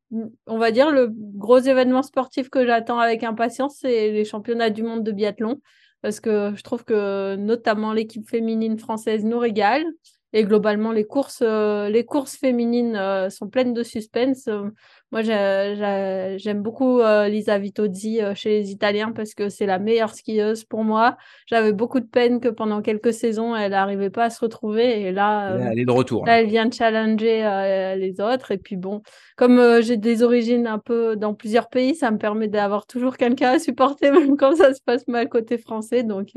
on va dire le gros événement sportif que j'attends avec impatience, c'est les championnats du monde de biathlon. Parce que je trouve que notamment l'équipe féminine française nous régale. Et globalement, les courses, euh, les courses féminines euh, sont pleines de suspense. Euh, moi, j'aime beaucoup Lisa Vitozzi chez les Italiens parce que c'est la meilleure skieuse pour moi. J'avais beaucoup de peine que pendant quelques saisons, elle n'arrivait pas à se retrouver. Et là, elle est de retour. Là, elle vient de challenger les autres. Et puis bon, comme j'ai des origines un peu dans plusieurs pays, ça me permet d'avoir toujours quelqu'un à supporter, même quand ça se passe mal côté français. Donc,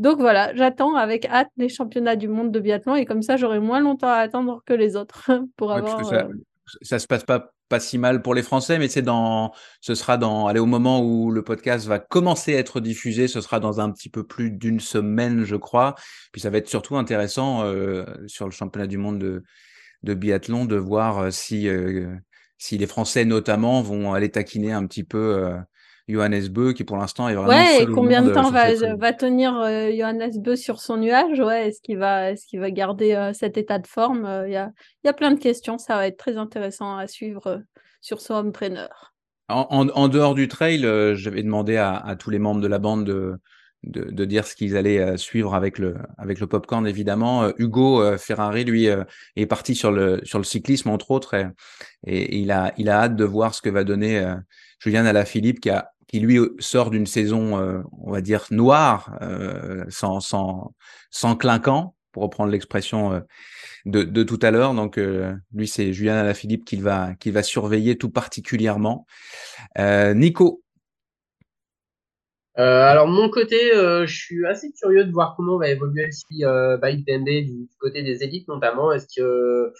donc voilà, j'attends avec hâte les championnats du monde de biathlon et comme ça, j'aurai moins longtemps à attendre que les autres pour avoir. ça, euh, ça, se passe pas pas si mal pour les Français, mais c'est dans, ce sera dans, allez, au moment où le podcast va commencer à être diffusé, ce sera dans un petit peu plus d'une semaine, je crois. Puis ça va être surtout intéressant euh, sur le championnat du monde de, de biathlon de voir euh, si, si les Français notamment vont aller taquiner un petit peu Johannes Beu qui pour l'instant est vraiment. Ouais, et combien de temps va, va tenir euh, Johannes Beu sur son nuage? Ouais, est-ce qu'il va, est qu'il va garder euh, cet état de forme? Euh, Il y, a, y, a, plein de questions. Ça va être très intéressant à suivre sur son home trainer. En, en, dehors du trail, j'avais demandé à, à, tous les membres de la bande de, de, de dire ce qu'ils allaient suivre avec le, avec le popcorn, évidemment. Hugo Ferrari, lui, est parti sur le, sur le cyclisme, entre autres, et, et, il, a, il a hâte de voir ce que va donner Julien Alaphilippe, qui a qui lui sort d'une saison, euh, on va dire, noire, euh, sans, sans, clinquant, pour reprendre l'expression euh, de, tout à l'heure. Donc, lui, c'est Julien Alaphilippe qu'il va, qu'il va surveiller tout particulièrement. Nico alors mon côté, je suis assez curieux de voir comment va évoluer le by du, du, côté des élites notamment. Est-ce que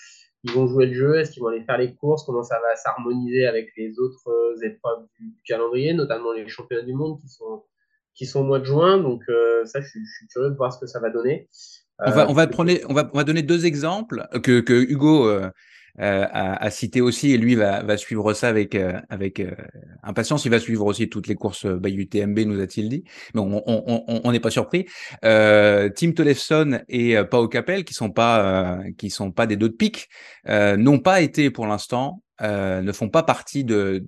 ils vont jouer le jeu Est-ce qu'ils vont aller faire les courses Comment ça va s'harmoniser avec les autres euh, épreuves du, calendrier, notamment les championnats du monde qui sont, qui sont au mois de juin Donc euh, ça, je suis, curieux de voir ce que ça va donner. on, va, on, va prendre, on, va, on va donner deux exemples que, que Hugo euh, euh, à, citer aussi, et lui va, va suivre ça avec, euh, avec euh, impatience. Il va suivre aussi toutes les courses by UTMB, nous a-t-il dit, mais on n'est pas surpris. Tim Tollefson et Pau Capel, qui sont pas qui sont pas des deux de pique, n'ont pas été pour l'instant ne font pas partie de,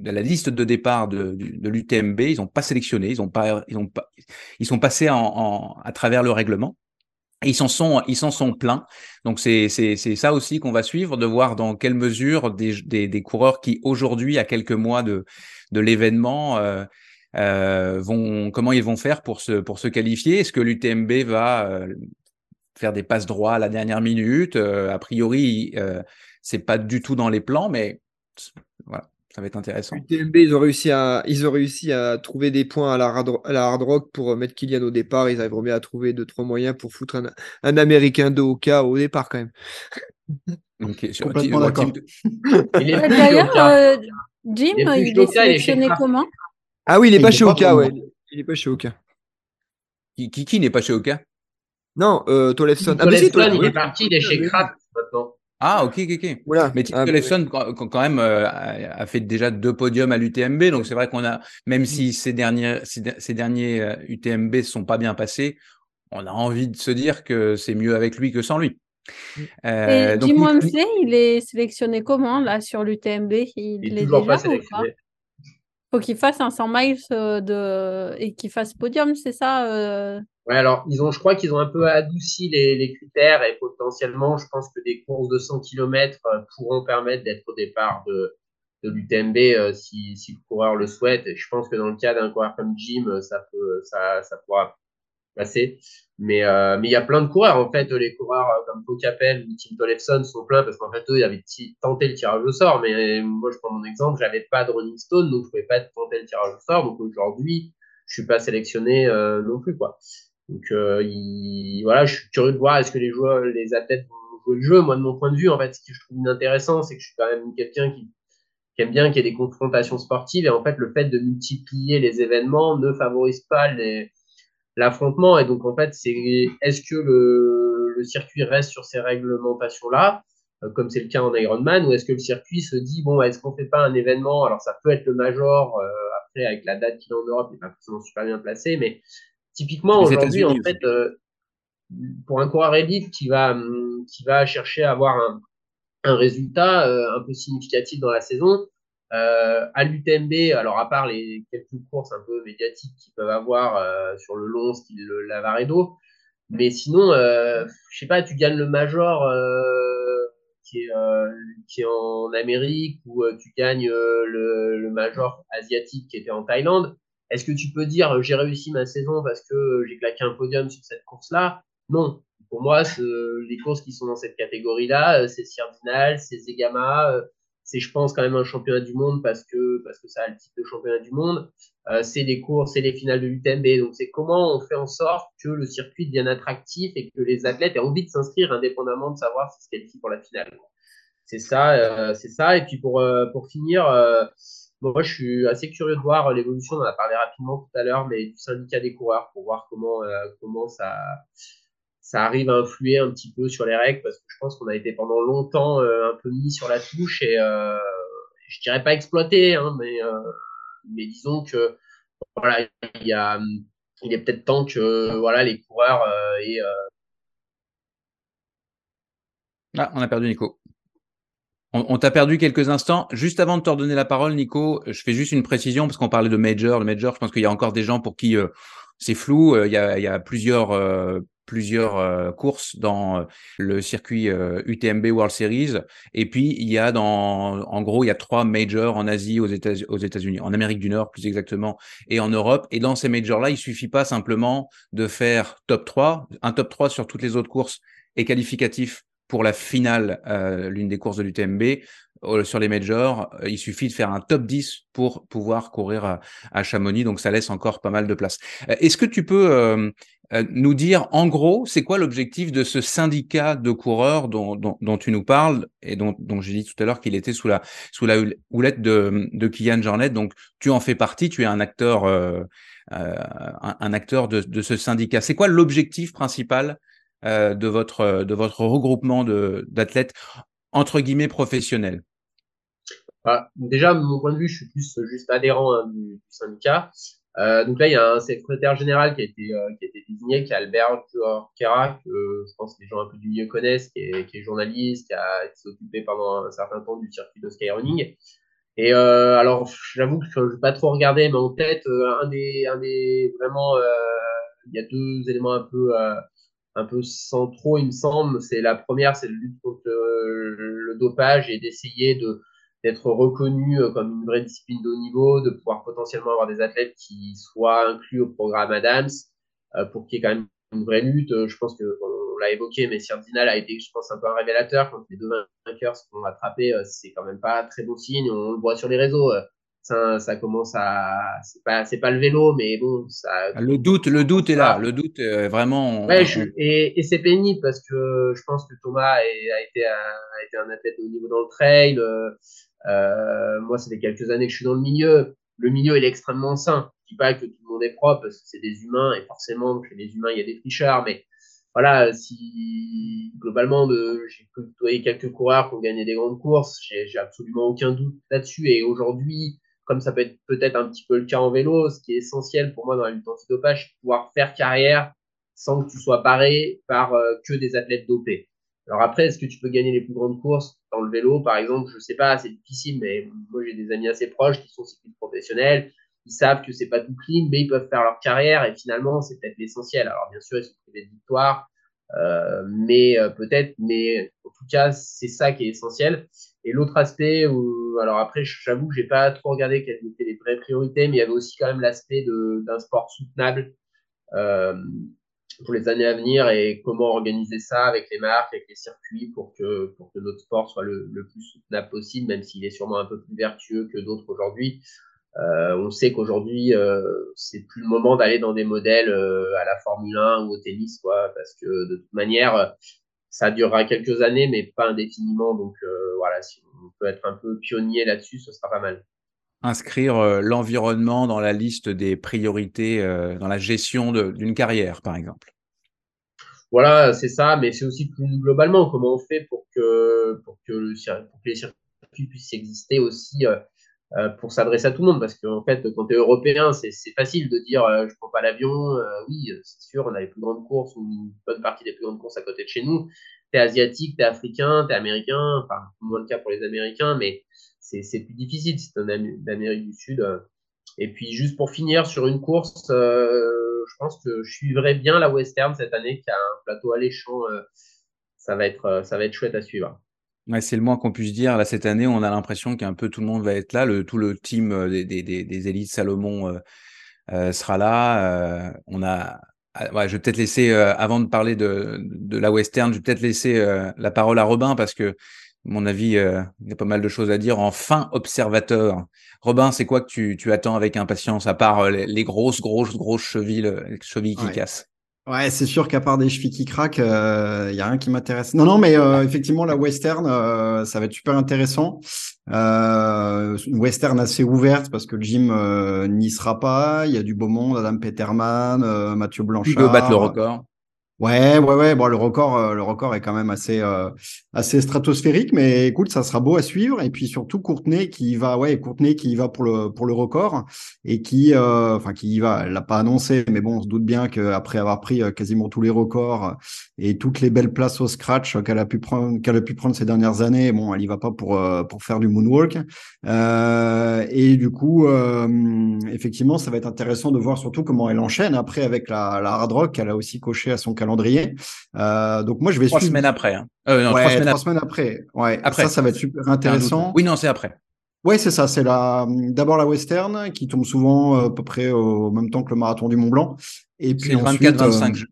la liste de départ de, l'UTMB. Ils n'ont pas sélectionné, ils ont pas, ils ont pas, ils sont passés à travers le règlement ils s'en sont, ils s'en sont pleins. Donc c'est c'est ça aussi qu'on va suivre, de voir dans quelle mesure des, des, des coureurs qui aujourd'hui, à quelques mois de de l'événement, euh, euh, vont comment ils vont faire pour se pour se qualifier? Est-ce que l'UTMB va euh, faire des passes droits à la dernière minute? A priori, c'est pas du tout dans les plans, mais. Ça va être intéressant. UTMB, ils ont réussi à, ils ont réussi à trouver des points à la, hard, rock pour mettre Kylian au départ. Ils arriveront bien à trouver deux, trois moyens pour foutre un, Américain de au cas au départ quand même. Ok, complètement d'accord. D'ailleurs, euh, Jim, il est sélectionné comment? Ah oui, il n'est pas, chez Oka, ouais. Il n'est pas chez Oka. Qui, qui, n'est pas chez Oka Non, euh, Tolefson. Ah, il est parti, il est chez Kraft maintenant. Ah, ok, ok, ok. Voilà. Mais Tim ah, quand même, euh, a fait déjà deux podiums à l'UTMB. Donc, c'est vrai qu'on a, même si ces derniers, ces, derniers UTMB ne sont pas bien passés, on a envie de se dire que c'est mieux avec lui que sans lui. Euh, Jim Wamsley, il est sélectionné comment là sur l'UTMB Il, il est toujours pas sélectionné. Faut qu'il fasse un 100 miles euh, et qu'il fasse podium, c'est ça euh? Ouais, alors ils ont, je crois qu'ils ont un peu adouci les, critères et potentiellement, je pense que des courses de 100 km euh, pourront permettre d'être au départ de, de l'UTMB si, si, le coureur le souhaite. Je pense que dans le cas d'un coureur comme Jim, ça peut, ça, ça pourra Mais euh, mais il y a plein de coureurs en fait, les coureurs euh, comme Capel ou Tim Tollefson sont pleins parce qu'en fait eux ils avaient tenté le tirage au sort. Mais moi je prends mon exemple, j'avais pas de Rolling Stone donc je pouvais pas tenter le tirage au sort. Donc aujourd'hui je suis pas sélectionné euh, non plus quoi. Donc euh, il, voilà, je suis curieux de voir est-ce que les joueurs, les athlètes vont jouer le jeu. Moi de mon point de vue en fait, ce que je trouve intéressant, c'est que je suis quand même quelqu'un qui qui aime bien qu'il y ait des confrontations sportives et en fait le fait de multiplier les événements ne favorise pas les l'affrontement. Et donc, en fait, c'est est-ce que le, le, circuit reste sur ces réglementations-là, euh, comme c'est le cas en Ironman, ou est-ce que le circuit se dit, bon, est-ce qu'on fait pas un événement? Alors, ça peut être le Major, euh, après, avec la date qu'il a en Europe, il n'est pas forcément super bien placé, mais typiquement, aujourd'hui, en fait, euh, pour un coureur élite qui va, qui va chercher à avoir un, un résultat un peu significatif dans la saison, euh, à l'UTMB, alors à part les quelques courses un peu médiatiques qu'ils peuvent avoir euh, sur le long, style le Lavaredo, mais sinon, euh, je sais pas, tu gagnes le Major euh, qui, est, euh, qui est en Amérique ou tu gagnes le, Major asiatique qui était en Thaïlande. Est-ce que tu peux dire j'ai réussi ma saison parce que j'ai claqué un podium sur cette course-là? Non. Pour moi, les courses qui sont dans cette catégorie-là, c'est Sirdinal, c'est Zegama, c'est je pense quand même un championnat du monde parce que parce que ça a le titre de championnat du monde. Euh, c'est les courses, c'est les finales de l'UTMB. Donc c'est comment on fait en sorte que le circuit devienne attractif et que les athlètes aient envie de s'inscrire indépendamment de savoir si c'est qualifient pour la finale. C'est ça, euh, c'est ça. Et puis pour euh, pour finir, moi je suis assez curieux de voir l'évolution. On en a parlé rapidement tout à l'heure, mais du syndicat des coureurs pour voir comment comment ça ça arrive à influer un petit peu sur les règles parce que je pense qu'on a été pendant longtemps euh, un peu mis sur la touche et euh, je dirais pas exploité, hein, mais, euh, mais disons que voilà, il y a, il est peut-être temps que voilà les coureurs ah, on a perdu Nico. On, t'a perdu quelques instants. Juste avant de te redonner la parole, Nico, je fais juste une précision parce qu'on parlait de major. Le major, je pense qu'il y a encore des gens pour qui c'est flou. Il y a plusieurs plusieurs euh, courses dans euh, le circuit UTMB euh, World Series. Et puis, il y a dans, en gros, il y a trois majors en Asie, aux États-Unis, aux États-Unis, en Amérique du Nord plus exactement, et en Europe. Et dans ces majors-là, il suffit pas simplement de faire top 3. Un top 3 sur toutes les autres courses est qualificatif pour la finale, l'une des courses de l'UTMB. Sur les majors, il suffit de faire un top 10 pour pouvoir courir à, à Chamonix, donc ça laisse encore pas mal de place. Est-ce que tu peux euh, nous dire en gros, c'est quoi l'objectif de ce syndicat de coureurs dont, tu nous parles et dont, j'ai dit tout à l'heure qu'il était sous la, houlette de, Kylian Jornet. Donc, tu en fais partie, tu es un acteur, euh, euh, un, acteur de, ce syndicat. C'est quoi l'objectif principal euh, de, votre, de regroupement d'athlètes entre guillemets professionnels? Bah, Déjà, de mon point de vue, je suis plus juste adhérent hein, du syndicat. Euh, donc là, il y a un secrétaire général qui a été, euh, qui a été désigné, qui est Albert Kera, que je pense que les gens un peu du milieu connaissent, qui est, qui est journaliste, qui, a, qui s'est occupé pendant un certain temps du circuit de skyrunning. Et euh, alors, j'avoue que je ne vais pas trop regarder, mais en tête, euh, un des, un des vraiment, euh, il y a deux éléments un peu, un peu centraux, il me semble. C'est la première, c'est le lutte contre le dopage et d'essayer de d'être reconnu euh, comme une vraie discipline de haut niveau, de pouvoir potentiellement avoir des athlètes qui soient inclus au programme Adams, euh, pour qu'il y ait quand même une vraie lutte. Euh, je pense que on l'a évoqué, mais Sirdinal a été, je pense, un peu un révélateur. Quand les deux vainqueurs se font attraper, c'est quand même pas très bon signe. On le voit sur les réseaux. Ça, ça commence à. C'est pas, c'est pas le vélo, mais bon. Ça, ah, le doute, le doute est là. Le doute, est vraiment. Ouais, et, et c'est pénible parce que je pense que Thomas a, été, un, a été un athlète au niveau dans le trail. Euh, moi, ça fait quelques années que je suis dans le milieu. Le milieu, il est extrêmement sain. Je dis pas que tout le monde est propre parce que c'est des humains et forcément, chez les humains, il y a des tricheurs, mais voilà, si globalement j'ai côtoyé quelques coureurs qui ont gagné des grandes courses, j'ai absolument aucun doute là-dessus. Et aujourd'hui, comme ça peut être peut-être un petit peu le cas en vélo, ce qui est essentiel pour moi dans la lutte antidopage, c'est pouvoir faire carrière sans que tu sois paré par euh, que des athlètes dopés. Alors après, est-ce que tu peux gagner les plus grandes courses dans le vélo, par exemple? Je sais pas, c'est difficile, mais moi j'ai des amis assez proches qui sont cyclistes professionnels. Ils savent que c'est pas tout clean, mais ils peuvent faire leur carrière et finalement c'est peut-être l'essentiel. Alors bien sûr, ils sont privés de victoire, euh, mais euh, peut-être, mais en tout cas c'est ça qui est essentiel. Et l'autre aspect, où, alors après, j'avoue que j'ai pas trop regardé quelles étaient les vraies priorités, mais il y avait aussi quand même l'aspect d'un sport soutenable. Euh, pour les années à venir et comment organiser ça avec les marques, avec les circuits pour que, pour que notre sport soit le, plus soutenable possible, même s'il est sûrement un peu plus vertueux que d'autres aujourd'hui. Euh, on sait qu'aujourd'hui, euh, c'est plus le moment d'aller dans des modèles euh, à la Formule 1 ou au tennis, quoi, parce que de toute manière, ça durera quelques années, mais pas indéfiniment. Donc voilà, si on peut être un peu pionnier là-dessus, ce sera pas mal inscrire euh, l'environnement dans la liste des priorités euh, dans la gestion d'une carrière, par exemple. Voilà, c'est ça, mais c'est aussi plus globalement comment on fait pour que, pour que, le, les circuits puissent exister aussi euh, pour s'adresser à tout le monde. Parce qu'en fait, quand tu es européen, c'est facile de dire je prends pas l'avion. oui, c'est sûr, on a les plus grandes courses ou une bonne partie des plus grandes courses à côté de chez nous. Tu es asiatique, tu es africain, tu es américain, enfin, moins le cas pour les Américains, mais c'est plus difficile si c'est d'Amérique du Sud. Euh. Et puis juste pour finir sur une course, euh, je pense que je suivrai bien la Western cette année qui a un plateau alléchant. Euh, ça va être ça va être chouette à suivre. C'est le moins qu'on puisse dire. Là, cette année, on a l'impression qu'un peu tout le monde va être là. Tout le team des, élites Salomon sera là. on a. Ah, je vais peut-être laisser, avant de parler de, de la western, je vais peut-être laisser la parole à Robin parce que mon avis, euh, il y a pas mal de choses à dire en fin observateur. Robin, c'est quoi que tu, tu, attends avec impatience, à part euh, les, grosses, grosses, grosses chevilles, euh, chevilles qui cassent? Ouais, c'est sûr qu'à part des chevilles qui craquent, il euh, y a rien qui m'intéresse. Non, non, mais effectivement, la western, ça va être super intéressant. une western assez ouverte parce que le gym n'y sera pas. Il y a du beau monde, Adam Peterman, Mathieu Blanchard. Veut battre le record. Ouais, ouais, ouais. Bon, le record, euh, le record est quand même assez, euh, assez stratosphérique, mais écoute, ça sera beau à suivre. Et puis surtout Courtenay qui va, ouais, Courtenay qui va pour le pour le record et qui, euh, enfin, qui y va. Elle l'a pas annoncé, mais bon, on se doute bien qu'après avoir pris quasiment tous les records et toutes les belles places au scratch qu'elle a pu prendre, qu'elle a pu prendre ces dernières années, bon, elle y va pas pour pour faire du moonwalk. et du coup, effectivement, ça va être intéressant de voir surtout comment elle enchaîne après avec la, la hard rock qu'elle a aussi coché à son calendrier. Euh, donc moi, je vais trois semaines après. Hein. Euh, trois, semaines, après. Ouais. Après. Ça, ça va être super intéressant. Oui, non, c'est après. Ouais, c'est ça. C'est la d'abord la western qui tombe souvent euh, à peu près au même temps que le marathon du Mont Blanc. Et puis le 24-25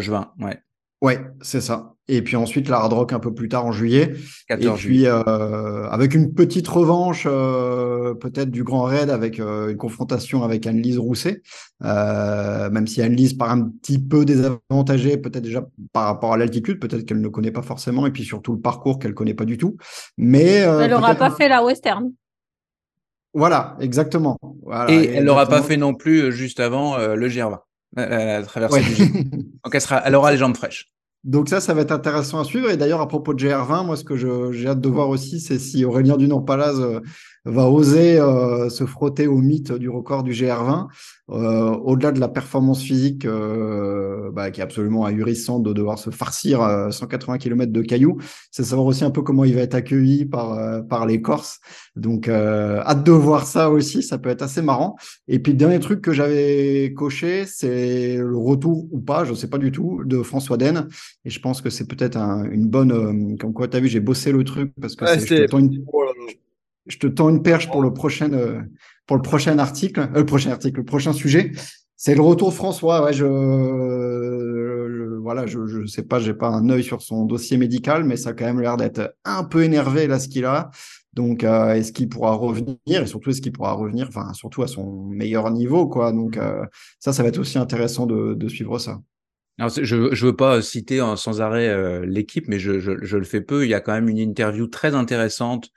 juin. Ouais. Ouais, c'est ça. Et puis ensuite la hard rock un peu plus tard en juillet. et puis euh, avec une petite revanche euh, peut-être du Grand Raid avec euh, une confrontation avec Anne-Lise Rousset, euh, même si Anne-Lise part un petit peu désavantagée peut-être déjà par rapport à l'altitude, peut-être qu'elle ne connaît pas forcément et puis surtout le parcours qu'elle connaît pas du tout. Mais euh, elle n'aura pas fait la western. Voilà, exactement. Voilà, et, elle n'aura pas fait non plus juste avant le GR20 la, traversée du Donc elle, sera, elle aura les jambes fraîches. Donc ça, ça va être intéressant à suivre. Et d'ailleurs, à propos de GR20, moi, ce que j'ai hâte de voir aussi, c'est si Aurélien Dunant-Palaz euh, va oser euh, se frotter au mythe du record du GR20. Euh, au-delà de la performance physique euh, bah, qui est absolument ahurissante de devoir se farcir 180 km de cailloux, c'est savoir aussi un peu comment il va être accueilli par, par les Corses. Donc, hâte de voir ça aussi, ça peut être assez marrant. Et puis, le dernier truc que j'avais coché, c'est le retour ou pas, je ne sais pas du tout, de François Den. Et je pense que c'est peut-être une bonne... comme quoi, tu as vu, j'ai bossé le truc parce que c'est je te tends une perche pour le prochain, euh, pour le prochain article, euh, le prochain article, le prochain sujet. C'est le retour de François. Ouais, je, voilà, je ne sais pas, j'ai pas un œil sur son dossier médical, mais ça a quand même l'air d'être un peu énervé là ce qu'il a. Donc, est-ce qu'il pourra revenir? Et surtout est-ce qu'il pourra revenir, enfin surtout à son meilleur niveau, quoi. Donc ça, ça va être aussi intéressant de, suivre ça. je ne veux pas citer sans arrêt l'équipe, mais je, je, le fais peu. Il y a quand même une interview très intéressante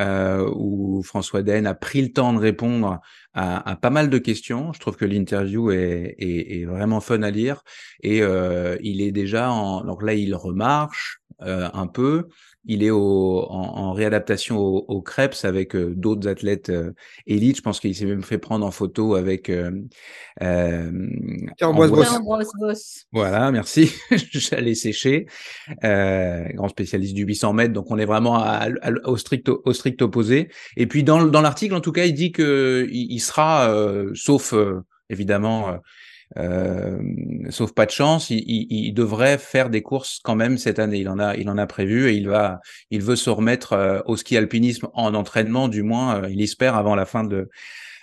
euh, où François Den a pris le temps de répondre à, pas mal de questions. Je trouve que l'interview est, vraiment fun à lire et euh, il est déjà en donc là il remarche euh, un peu il est au, en, réadaptation au, au Krebs avec euh, d'autres athlètes euh, élites. Je pense qu'il s'est même fait prendre en photo avec euh, euh Voilà, merci. J'allais sécher. grand spécialiste du 800 mètres, donc on est vraiment au, strict, au strict opposé. Et puis dans, dans l'article, en tout cas, il dit que il, sera, sauf évidemment euh, sauf pas de chance, il, il, devrait faire des courses quand même cette année. Il en a, il en a prévu et il va, il veut se remettre euh, au ski alpinisme en entraînement, du moins, euh, il espère avant la fin de,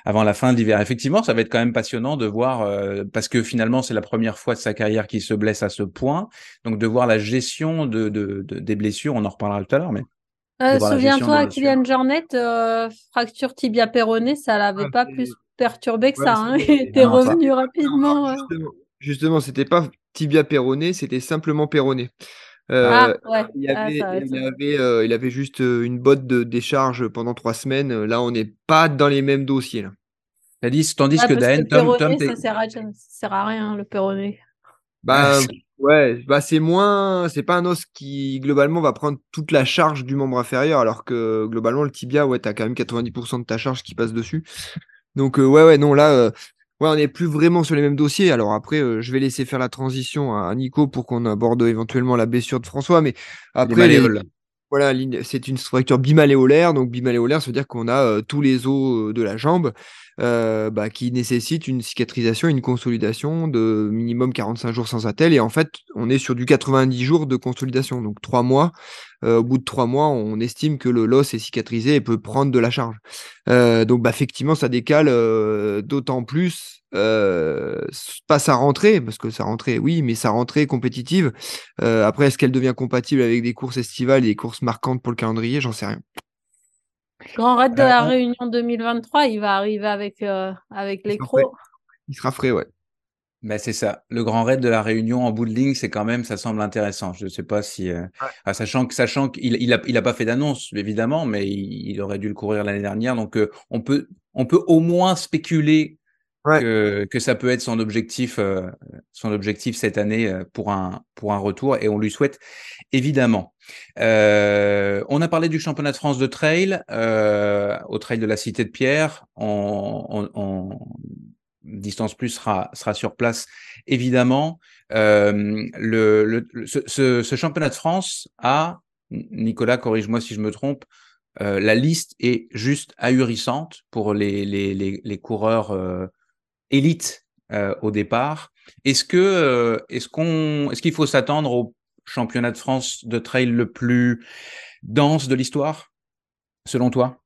avant la fin de l'hiver. Effectivement, ça va être quand même passionnant de voir, parce que finalement, c'est la première fois de sa carrière qu'il se blesse à ce point. Donc, de voir la gestion de, de, des blessures, on en reparlera tout à l'heure, mais. Souviens-toi, Kylian Jornet, fracture tibia péroné, ça l'avait ah, pas plus perturbé que ça. Hein. Il était revenu rapidement. Justement, c'était pas tibia péroné, c'était simplement péroné. Euh, ah, ouais. il, avait, euh, il, avait, juste euh, une botte de décharge pendant trois semaines. Là, on n'est pas dans les mêmes dossiers. Là. Tandis, tandis que Daen, Tom, Tom, ça sert, à, sert à rien, le péroné. Bah, ouais, bah c'est moins, c'est pas un os qui globalement va prendre toute la charge du membre inférieur, alors que globalement le tibia, ouais, t'as quand même 90% de ta charge qui passe dessus. Donc, euh, ouais, ouais, non, là, euh, ouais, on n'est plus vraiment sur les mêmes dossiers. Alors après, euh, je vais laisser faire la transition à, Nico pour qu'on aborde éventuellement la blessure de François. Mais après, voilà, c'est une structure bimaléolaire. Donc, bimaléolaire, ça veut dire qu'on a tous les os de la jambe. Euh, bah, qui nécessite une cicatrisation, une consolidation de minimum 45 jours sans attel. Et en fait, on est sur du 90 jours de consolidation, donc trois mois. Euh, au bout de trois mois, on estime que le l'os est cicatrisé et peut prendre de la charge. Euh, donc, bah, effectivement, ça décale d'autant plus pas sa rentrée, parce que sa rentrée, oui, mais sa rentrée compétitive. après, est-ce qu'elle devient compatible avec des courses estivales et des courses marquantes pour le calendrier? J'en sais rien. Grand raid de la Réunion 2023, il va arriver avec, euh, avec les crocs. Il sera frais, ouais. Ben c'est ça. Le grand raid de la Réunion en bout de ligne, c'est quand même, ça semble intéressant. Je ne sais pas si, euh, ah, sachant que, sachant qu'il il a, il a pas fait d'annonce évidemment, mais il, aurait dû le courir l'année dernière. Donc euh, on peut, on peut au moins spéculer que, ça peut être son objectif, son objectif cette année pour un, pour un retour, et on lui souhaite évidemment. Euh, on a parlé du championnat de France de trail, euh, au trail de la Cité de Pierre. On, Distance Plus sera, sera sur place, évidemment. Euh, le, ce, championnat de France a, Nicolas, corrige-moi si je me trompe, la liste est juste ahurissante pour les, les, les, coureurs élites au départ. Est-ce que est-ce qu'on est-ce qu'il faut s'attendre au championnat de France de trail le plus dense de l'histoire, selon toi?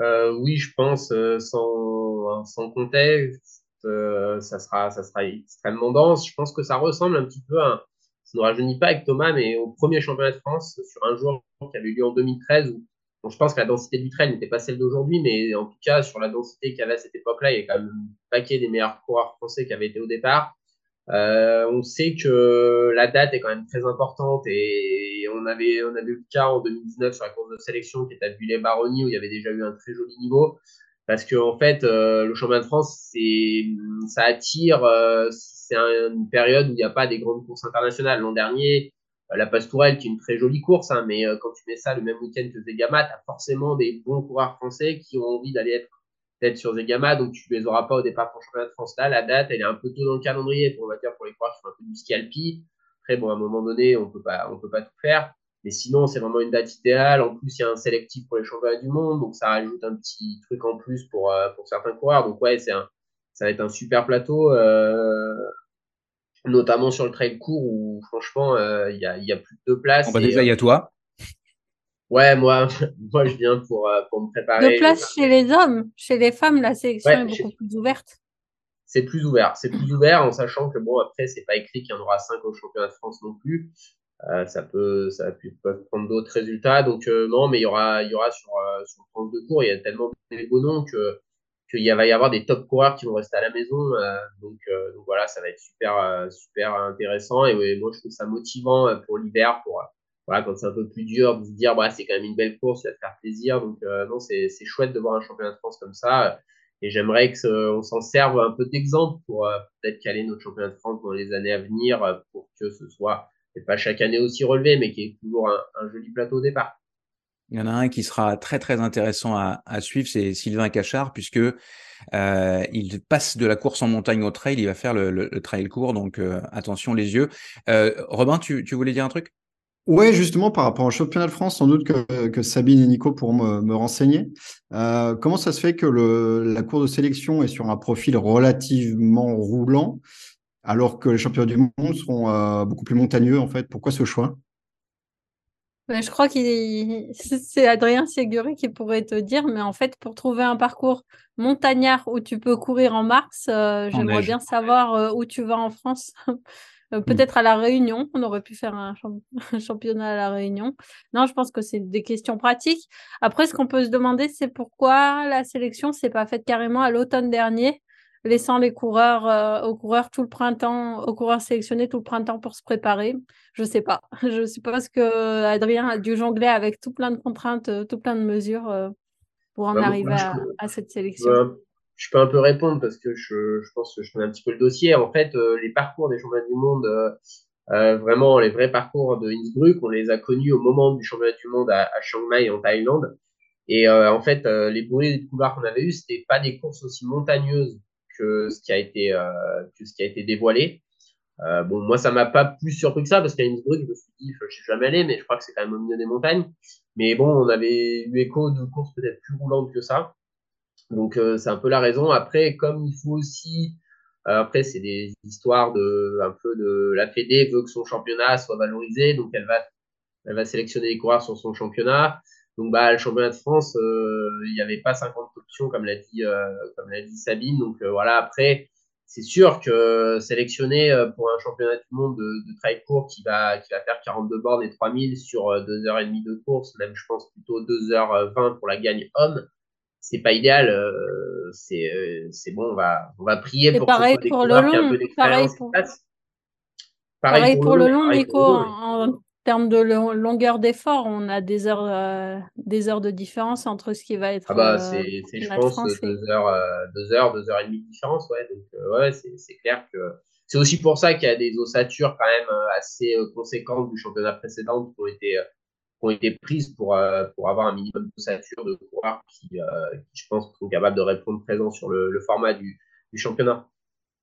Euh, Oui, je pense, euh, sans, contexte, euh, ça, sera, ça sera extrêmement dense. Je pense que ça ressemble un petit peu à, ça ne rajeunit pas avec Thomas, mais au premier championnat de France sur un jour qui avait eu lieu en 2013 où je pense que la densité du trail n'était pas celle d'aujourd'hui, mais en tout cas, sur la densité qu'il y avait à cette époque-là, il y a quand même un paquet des meilleurs coureurs français qui avaient été au départ. Euh, on sait que la date est quand même très importante et on avait, eu le cas en 2019 sur la course de sélection qui était à Villers-Baronnie où il y avait déjà eu un très joli niveau. Parce que en fait, euh, le championnat de France, ça attire. Euh, c'est une période où il n'y a pas des grandes courses internationales. L'an dernier, la Pastourelle, qui est une très jolie course, hein, mais quand tu mets ça le même week-end que Zegama, tu as forcément des bons coureurs français qui ont envie d'aller être peut-être sur Zegama, donc tu les auras pas au départ pour championnat de France là. La date, elle est un peu tôt dans le calendrier, pour, on va dire, pour les coureurs qui font un peu du ski. Après, bon, à un moment donné, on peut pas, on peut pas tout faire. Mais sinon, c'est vraiment une date idéale. En plus, il y a un sélectif pour les championnats du monde, donc ça rajoute un petit truc en plus pour, euh, pour certains coureurs. Donc ouais, c'est ça va être un super plateau, euh, notamment sur le trail court où franchement, euh, il y, a, y, a, plus de deux places. Bon, déjà, il y a toi. Ouais, moi, moi je viens pour, euh, pour me préparer. De place chez les hommes. Chez les femmes, la sélection est beaucoup plus ouverte. c'est plus ouvert. C'est plus ouvert en sachant que, bon, après, c'est pas écrit qu'il y en aura 5 au championnat de France non plus. Euh, ça peut, ça peut prendre d'autres résultats. Donc, euh, non, mais il y aura, il y aura sur, euh, sur 32 cours, il y a tellement de beaux noms que, qu'il va y avoir des top coureurs qui vont rester à la maison. Euh, donc, donc, voilà, ça va être super, super intéressant. Et moi, je trouve ça motivant pour l'hiver, pour, voilà, quand c'est un peu plus dur, de se dire, bah, c'est quand même une belle course, ça va te faire plaisir. Donc, non, c'est, chouette de voir un championnat de France comme ça. Et j'aimerais qu'on s'en serve un peu d'exemple pour peut-être caler notre championnat de France dans les années à venir pour que ce soit pas chaque année aussi relevé, mais qui est toujours un, joli plateau au départ. Il y en a un qui sera très très intéressant à, suivre, c'est Sylvain Cachard, puisque euh, il passe de la course en montagne au trail, il va faire le, trail court, donc euh, attention les yeux. Euh, Robin, tu, voulais dire un truc? Oui, justement, par rapport au championnat de France, sans doute que, Sabine et Nico pourront me, renseigner. comment ça se fait que la cour de sélection est sur un profil relativement roulant alors que les championnats du monde seront beaucoup plus montagneux en fait? Pourquoi ce choix? Je crois qu'il c'est Adrien Séguré qui pourrait te dire, mais en fait, pour trouver un parcours montagnard où tu peux courir en mars, euh, j'aimerais bien savoir euh, où tu vas en France. Hmm. Peut-être à La Réunion, on aurait pu faire un, championnat à La Réunion. Non, je pense que c'est des questions pratiques. Après, ce qu'on peut se demander, c'est pourquoi la sélection s'est pas faite carrément à l'automne dernier? Laissant les coureurs euh, aux coureurs tout le printemps, aux coureurs sélectionnés tout le printemps pour se préparer. Je sais pas. Je suppose que Adrien a dû jongler avec tout plein de contraintes, euh, tout plein de mesures euh, pour en bah, arriver à, cette sélection. je peux un peu répondre parce que je, je, pense que je connais un petit peu le dossier. En fait, les parcours des championnats du monde, vraiment les vrais parcours de Innsbruck, on les a connus au moment du championnat du monde à, à Chiang Mai en Thaïlande. Et en fait, les bruits de couloirs qu'on avait eu, c'était pas des courses aussi montagneuses que ce qui a été, euh, ce qui a été dévoilé. Euh, bon, moi, ça m'a pas plus surpris que ça parce qu'à Innsbruck, je me suis dit, je suis jamais allé, mais je crois que c'est quand même au milieu des montagnes. Mais bon, on avait eu écho de courses peut-être plus roulantes que ça. Donc, euh, c'est un peu la raison. Après, comme il faut aussi, après, c'est des histoires de, un peu de, la Fédé veut que son championnat soit valorisé, donc elle va, elle va sélectionner les coureurs sur son championnat. Donc, bah, le championnat de France, euh, il n'y avait pas 50 options, comme l'a dit, euh, comme l'a dit Sabine. Donc, euh, voilà, après, c'est sûr que sélectionner pour un championnat du monde de, de trail court qui va, qui va faire 42 bornes et 3000 sur 2h30 de course, même je pense plutôt 2h20 pour la gagne homme, c'est pas idéal. c'est, c'est bon, on va, on va prier pour pareil que ce soit des pour le long, un peu pareil pour, pareil pour, le long, Nico, en, termes de longueur d'effort, on a des heures, euh, des heures de différence entre ce qui va être. Ah bah, euh, c'est, je pense, deux, heures, euh, deux heures, deux heures et demie de différence. Ouais, donc, ouais, c'est, clair que. C'est aussi pour ça qu'il y a des ossatures quand même assez conséquentes du championnat précédent qui ont été, qui ont été prises pour, pour avoir un minimum d'ossature de coureurs qui, qui, je pense, sont capables de répondre présent sur le, le format du, du championnat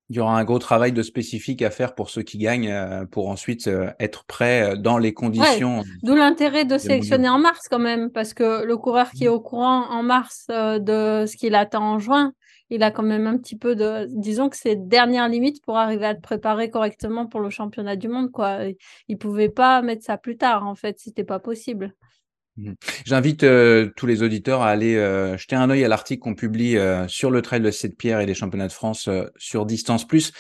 il y aura un gros travail de spécifique à faire pour ceux qui gagnent euh, pour ensuite euh, être prêts euh, dans les conditions. D'où l'intérêt de sélectionner en mars quand même, parce que le coureur qui est au courant en mars de ce qu'il attend en juin, il a quand même un petit peu de, disons que c'est dernière limite pour arriver à te préparer correctement pour le championnat du monde, quoi. Il pouvait pas mettre ça plus tard, en fait, c'était pas possible. Mmh. J'invite euh, tous les auditeurs à aller euh, jeter un œil à l'article qu'on publie euh, sur le trail de cette pierre et les championnats de France sur Distance Plus.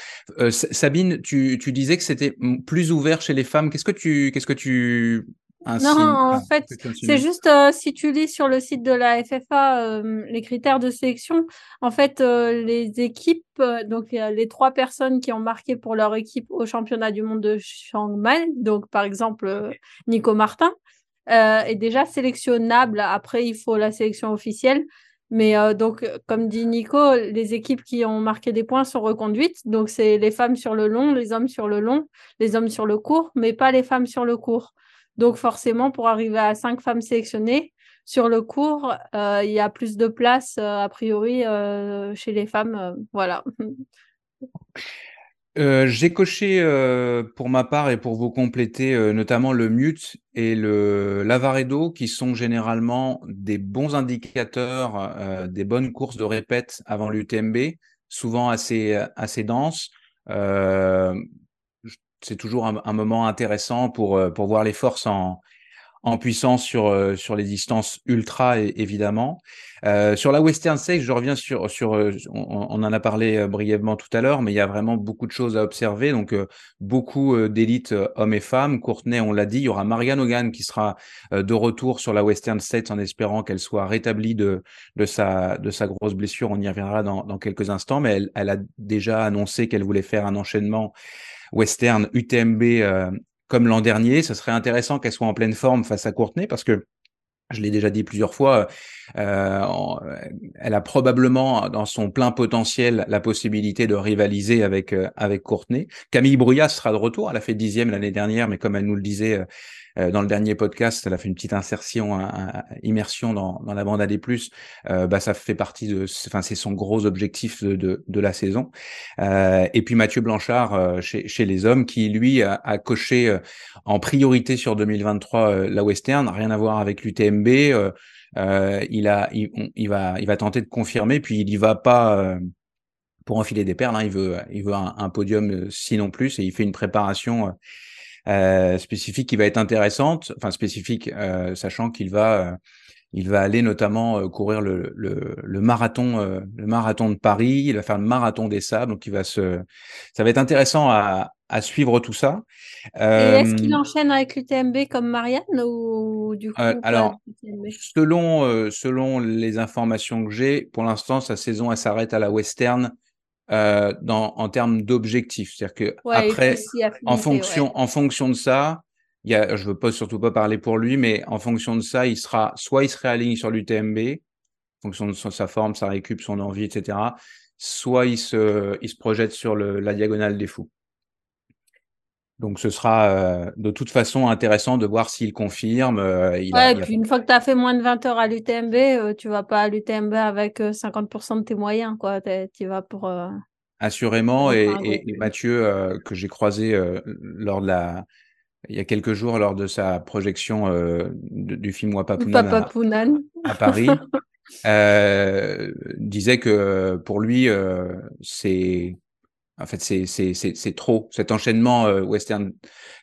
Sabine, tu, tu, disais que c'était plus ouvert chez les femmes. Qu'est-ce que tu, qu'est-ce que tu non, en fait, c'est juste si tu lis sur le site de la FFA les critères de sélection, en fait, les équipes, donc les trois personnes qui ont marqué pour leur équipe au championnat du monde de Chiang Mai, donc par exemple Nico Martin, euh, est déjà sélectionnable. Après, il faut la sélection officielle. Mais euh, donc, comme dit Nico, les équipes qui ont marqué des points sont reconduites. Donc, c'est les femmes sur le long, les hommes sur le long, les hommes sur le court, mais pas les femmes sur le court. Donc, forcément, pour arriver à cinq femmes sélectionnées sur le court, euh, il y a plus de place, a priori, chez les femmes. voilà. Euh, j'ai coché euh, pour ma part et pour vous compléter euh, notamment le mute et le l'avaredo qui sont généralement des bons indicateurs des bonnes courses de répète avant l'UTMB, souvent assez assez denses. c'est toujours un, moment intéressant pour pour voir les forces en en puissance sur, euh, sur les distances ultra, évidemment. Euh, sur la Western Stakes, je reviens sur, sur euh, on, en a parlé brièvement tout à l'heure, mais il y a vraiment beaucoup de choses à observer. Donc, beaucoup d'élites hommes et femmes. Courtenay, on l'a dit, il y aura Marianne Hogan qui sera de retour sur la Western Stakes en espérant qu'elle soit rétablie de, de, sa, de sa grosse blessure. On y reviendra dans, dans quelques instants, mais elle, elle a déjà annoncé qu'elle voulait faire un enchaînement western UTMB comme l'an dernier. Ce serait intéressant qu'elle soit en pleine forme face à Courtenay parce que je l'ai déjà dit plusieurs fois, euh, elle a probablement dans son plein potentiel la possibilité de rivaliser avec euh, avec Courtenay. Camille Brouillat sera de retour. Elle a fait dixième l'année dernière, mais comme elle nous le disait, euh, euh, dans le dernier podcast, elle a fait une petite insertion, immersion dans, dans, la bande AD+. Euh, bah, ça fait partie de, enfin, c'est son gros objectif de, de, de la saison. Euh, et puis Mathieu Blanchard euh, chez, chez, les hommes, qui lui a, a coché euh, en priorité sur 2023 la Western, rien à voir avec l'UTMB. il a, il, il, va, il va tenter de confirmer, puis il y va pas pour enfiler des perles. Hein. Il veut, il veut un, un, podium sinon plus, et il fait une préparation euh, spécifique qui va être intéressante, enfin spécifique, euh, sachant qu'il va, euh, il va aller notamment courir le, le, le marathon, le marathon de Paris. Il va faire le marathon des sables, donc il va se, ça va être intéressant à, à suivre tout ça. Et est-ce qu'il enchaîne avec l'UTMB comme Marianne ou du coup Alors, selon selon les informations que j'ai, pour l'instant sa saison elle s'arrête à la Western euh, dans, en termes d'objectifs. C'est-à-dire que après, en fonction, en fonction de ça, il y a, je veux pas surtout pas parler pour lui, mais en fonction de ça, il sera soit il se réaligne sur l'UTMB, en fonction de sa forme, sa récup, son envie, etc. Soit il se, il se projette sur le, la diagonale des fous. Donc ce sera euh, de toute façon intéressant de voir s'il confirme. Euh, il ouais, et puis une fois que tu as fait moins de 20 heures à l'UTMB, euh, tu vas pas à l'UTMB avec 50% de tes moyens. quoi. Tu vas pour. Assurément. Et, et, Mathieu, que j'ai croisé lors de la. Il y a quelques jours, lors de sa projection du film Wapapunan à, à, Paris, disait que pour lui, c'est en fait, c'est trop. Cet enchaînement euh, Western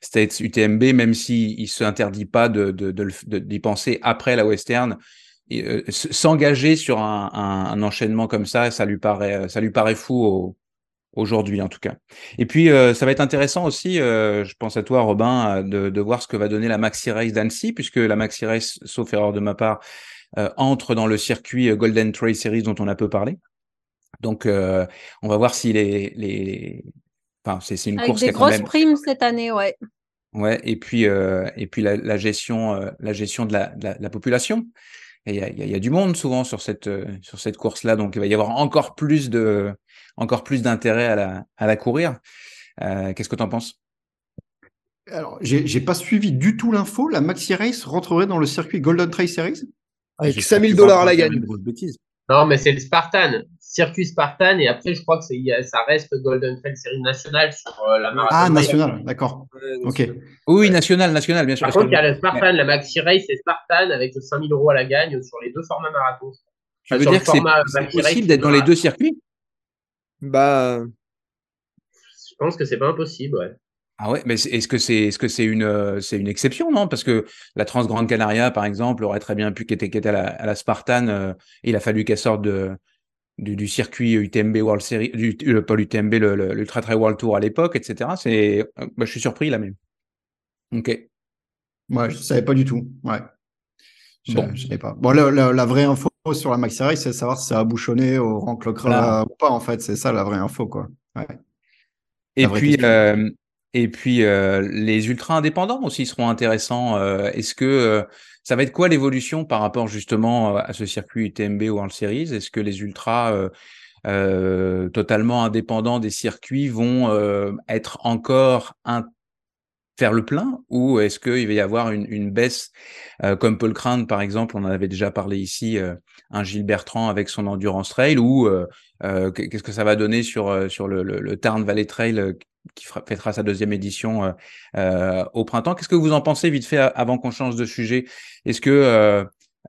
States UTMB, même s'il ne s'interdit pas d'y de, de, de, penser après la Western, euh, s'engager sur un, un, enchaînement comme ça, ça lui paraît, ça lui paraît fou aujourd'hui en tout cas. Et puis, euh, ça va être intéressant aussi, je pense à toi Robin, de, de, voir ce que va donner la Maxi Race d'Annecy, puisque la Maxi Race, sauf erreur de ma part, entre dans le circuit Golden Trail Series dont on a peu parlé. Donc, euh, on va voir si les, les... Enfin, c'est une Avec course des qui grosses primes cette année, ouais. Ouais, et puis euh, et puis la, la gestion euh, la gestion de la, de la, population. il y a, y a, du monde souvent sur cette sur cette course là, donc il va y avoir encore plus de encore plus d'intérêt à la à la courir. Qu'est-ce que tu en penses? Alors, j'ai pas suivi du tout l'info. La Maxi Race rentrerait dans le circuit Golden Trail Series? Avec 5000 dollars à la gagne. Non, mais c'est le Spartan circuit Spartan et après je crois que ça reste Golden Trail série nationale sur euh, la marathon. Ah national, d'accord. ok. Oui, national, national, bien sûr. Par contre, il y a le Spartan, la Maxi Race et Spartan avec 5000 euros à la gagne sur les deux formats marathon. Tu veux dire que c'est possible d'être dans les deux circuits? Bah, je pense que c'est pas impossible, ouais. Ah ouais, mais est-ce que c'est est-ce que c'est une euh, c'est une exception non? Parce que la Transgrande Canaria par exemple aurait très bien pu qu'être était à la, à la Spartan, euh, il a fallu qu'elle sorte de du, circuit UTMB World Series, du, euh, pas l'UTMB, l'Ultra Trail World Tour à l'époque, etc. C'est, euh, bah, je suis surpris là même. Ok. Ouais, je savais pas du tout. Ouais. Je, bon. je savais pas. Bon, la, vraie info sur la Maxi Race, c'est savoir si ça a bouchonné au rang voilà. ou pas. En fait, c'est ça la vraie info, quoi. Ouais. Et puis, euh, et puis, les ultra indépendants aussi seront intéressants. Est-ce que ça va être quoi l'évolution par rapport justement à ce circuit UTMB ou World Series? Est-ce que les ultras euh, euh, totalement indépendants des circuits vont euh, être encore un, faire le plein ou est-ce qu'il va y avoir une, une baisse euh, comme Paul Crane par exemple, on en avait déjà parlé ici, euh, un Gilles Bertrand avec son Endurance Trail ou qu'est-ce que ça va donner sur, sur le, le, le Tarn Valley Trail qui fêtera sa deuxième édition euh, euh, au printemps? Qu'est-ce que vous en pensez vite fait avant qu'on change de sujet? Est-ce que euh,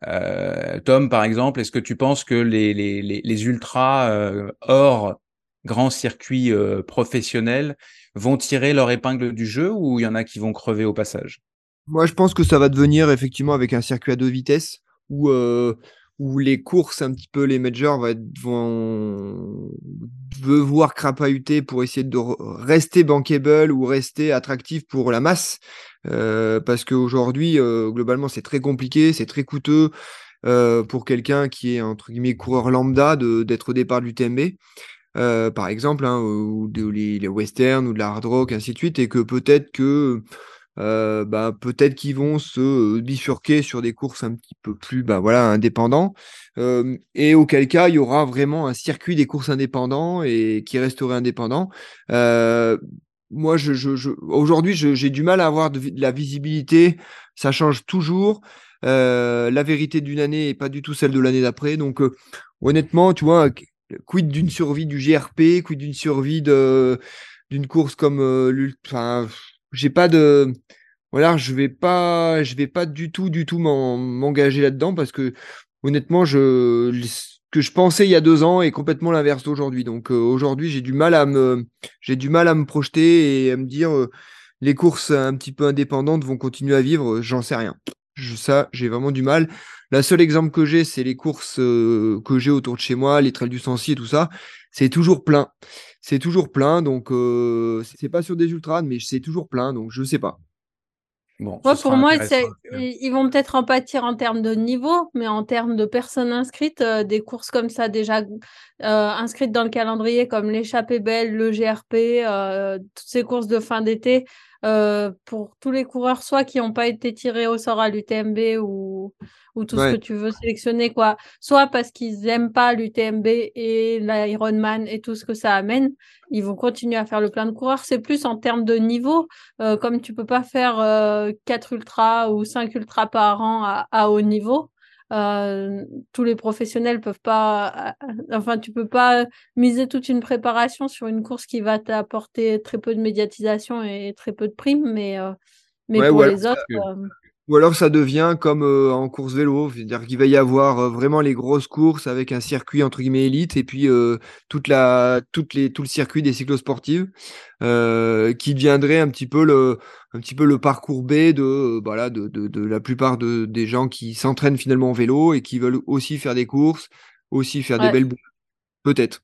euh, Tom, par exemple, est-ce que tu penses que les, les, les, les ultras euh, hors grand circuit professionnel vont tirer leur épingle du jeu ou il y en a qui vont crever au passage? Moi, je pense que ça va devenir effectivement avec un circuit à deux vitesses où, où les courses, un petit peu les majors, vont devoir crapahuter pour essayer de rester bankable ou rester attractif pour la masse. parce qu'aujourd'hui, globalement, c'est très compliqué, c'est très coûteux. Euh, pour quelqu'un qui est entre guillemets coureur lambda d'être au départ du TMB, euh, par exemple, hein, ou, de, les, westerns ou de la hard rock, ainsi de suite, et que peut-être que euh, bah, peut-être qu'ils vont se bifurquer sur des courses un petit peu plus bah, voilà, indépendants, et auquel cas il y aura vraiment un circuit des courses indépendants et qui resterait indépendant. moi, je, je, aujourd'hui, j'ai du mal à avoir de, de, la visibilité. Ça change toujours. Euh, la vérité d'une année n'est pas du tout celle de l'année d'après. Donc, euh, honnêtement, tu vois, quid d'une survie du GRP, quid d'une survie d'une course comme euh, Enfin, j'ai pas de. Voilà, je vais pas, je vais pas du tout, du tout m'engager là-dedans parce que honnêtement, ce que je pensais il y a deux ans est complètement l'inverse d'aujourd'hui. Donc aujourd'hui, j'ai du mal à me, j'ai du mal à me projeter et à me dire les courses un petit peu indépendantes vont continuer à vivre. J'en sais rien ça, j'ai vraiment du mal. La seule exemple que j'ai, c'est les courses euh, que j'ai autour de chez moi, les trails du Sancy et tout ça. C'est toujours plein. C'est toujours plein. Donc, euh, c'est pas sur des ultras, mais c'est toujours plein. Donc, je sais pas. Bon, pour moi, ils vont peut-être en pâtir en termes de niveau, mais en termes de personnes inscrites, euh, des courses comme ça déjà inscrites dans le calendrier, comme l'échappée belle, le GRP, toutes ces courses de fin d'été, euh, pour tous les coureurs, soit qui n'ont pas été tirés au sort à l'UTMB ou, ou tout ce que tu veux sélectionner, quoi. Soit parce qu'ils n'aiment pas l'UTMB et l'Ironman et tout ce que ça amène, ils vont continuer à faire le plein de coureurs. C'est plus en termes de niveau, euh, comme tu peux pas faire euh, 4 ultras ou 5 ultras par an à, à haut niveau. Euh, tous les professionnels peuvent pas, euh, enfin, tu peux pas miser toute une préparation sur une course qui va t'apporter très peu de médiatisation et très peu de primes, mais, euh, mais pour les autres. Ou alors ça devient comme en course vélo, c'est-à-dire qu'il va y avoir vraiment les grosses courses avec un circuit entre guillemets élite et puis toute la, toutes les, tout le circuit des cyclosportives qui deviendrait un petit peu le, un petit peu le parcours B de, voilà, de, de, de la plupart de, des gens qui s'entraînent finalement en vélo et qui veulent aussi faire des courses, aussi faire des belles boucles. Peut-être.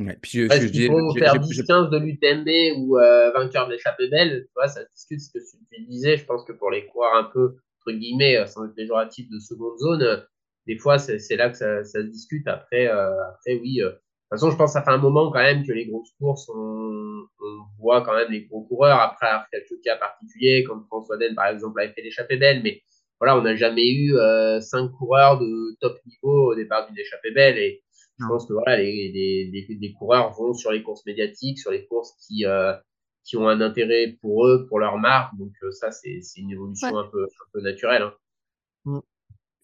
Ouais, puis je, faut faire 10-15 de l'UTMB ou euh, vainqueur de l'échappée belle, tu vois, ça discute ce que tu disais. Je pense que pour les coureurs un peu, entre guillemets, euh, sans être péjoratif de seconde zone, euh, des fois, c'est là que ça, ça, se discute. Après, euh, après oui. Euh, de toute façon, je pense que ça fait un moment quand même que les grosses courses, on, on voit quand même les gros coureurs. Après, quelques cas particuliers, comme François Den, par exemple, a fait l'échappée belle, mais voilà, on n'a jamais eu euh, cinq coureurs de top niveau au départ d'une échappée belle. Et je pense que voilà, les, les, les, coureurs vont sur les courses médiatiques, sur les courses qui, euh, qui ont un intérêt pour eux, pour leur marque. Donc euh, ça, c'est une évolution un, peu, un peu naturelle. Hein. Mm.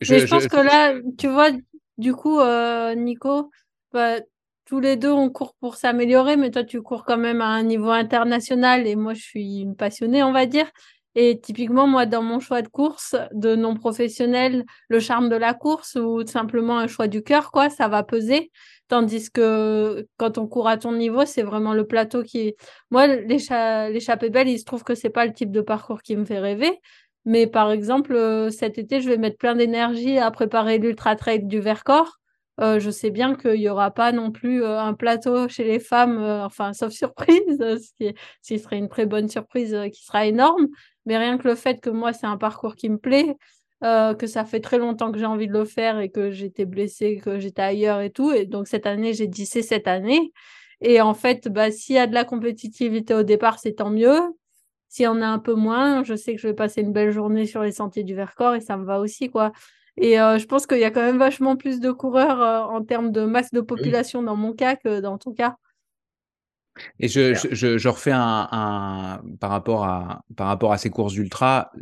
Je, Mais je, pense que là, tu vois, du coup, euh, Nico, bah, tous les deux, on court pour s'améliorer, mais toi, tu cours quand même à un niveau international et moi, je suis une passionnée, on va dire. Et typiquement, moi, dans mon choix de course, de non professionnel, le charme de la course ou simplement un choix du cœur, quoi, ça va peser. Tandis que quand on court à ton niveau, c'est vraiment le plateau qui. Moi, l'échappée belle, il se trouve que c'est pas le type de parcours qui me fait rêver. Mais par exemple, euh, cet été, je vais mettre plein d'énergie à préparer l'ultra trail du Vercors. Euh, je sais bien qu'il n'y aura pas non plus euh, un plateau chez les femmes, enfin, sauf surprise, ce qui, ce qui, serait une très bonne surprise qui sera énorme. Mais rien que le fait que moi, c'est un parcours qui me plaît, euh, que ça fait très longtemps que j'ai envie de le faire et que j'étais blessée, que j'étais ailleurs et tout. Et donc, cette année, j'ai dit c'est cette année. Et en fait, bah, s'il y a de la compétitivité au départ, c'est tant mieux. S'il y en a un peu moins, je sais que je vais passer une belle journée sur les sentiers du Vercors et ça me va aussi, quoi. Et euh, je pense qu'il y a quand même vachement plus de coureurs euh, en termes de masse de population dans mon cas que dans ton cas. Et je, je, je, refais un, un, par rapport à par rapport à ces courses ultra,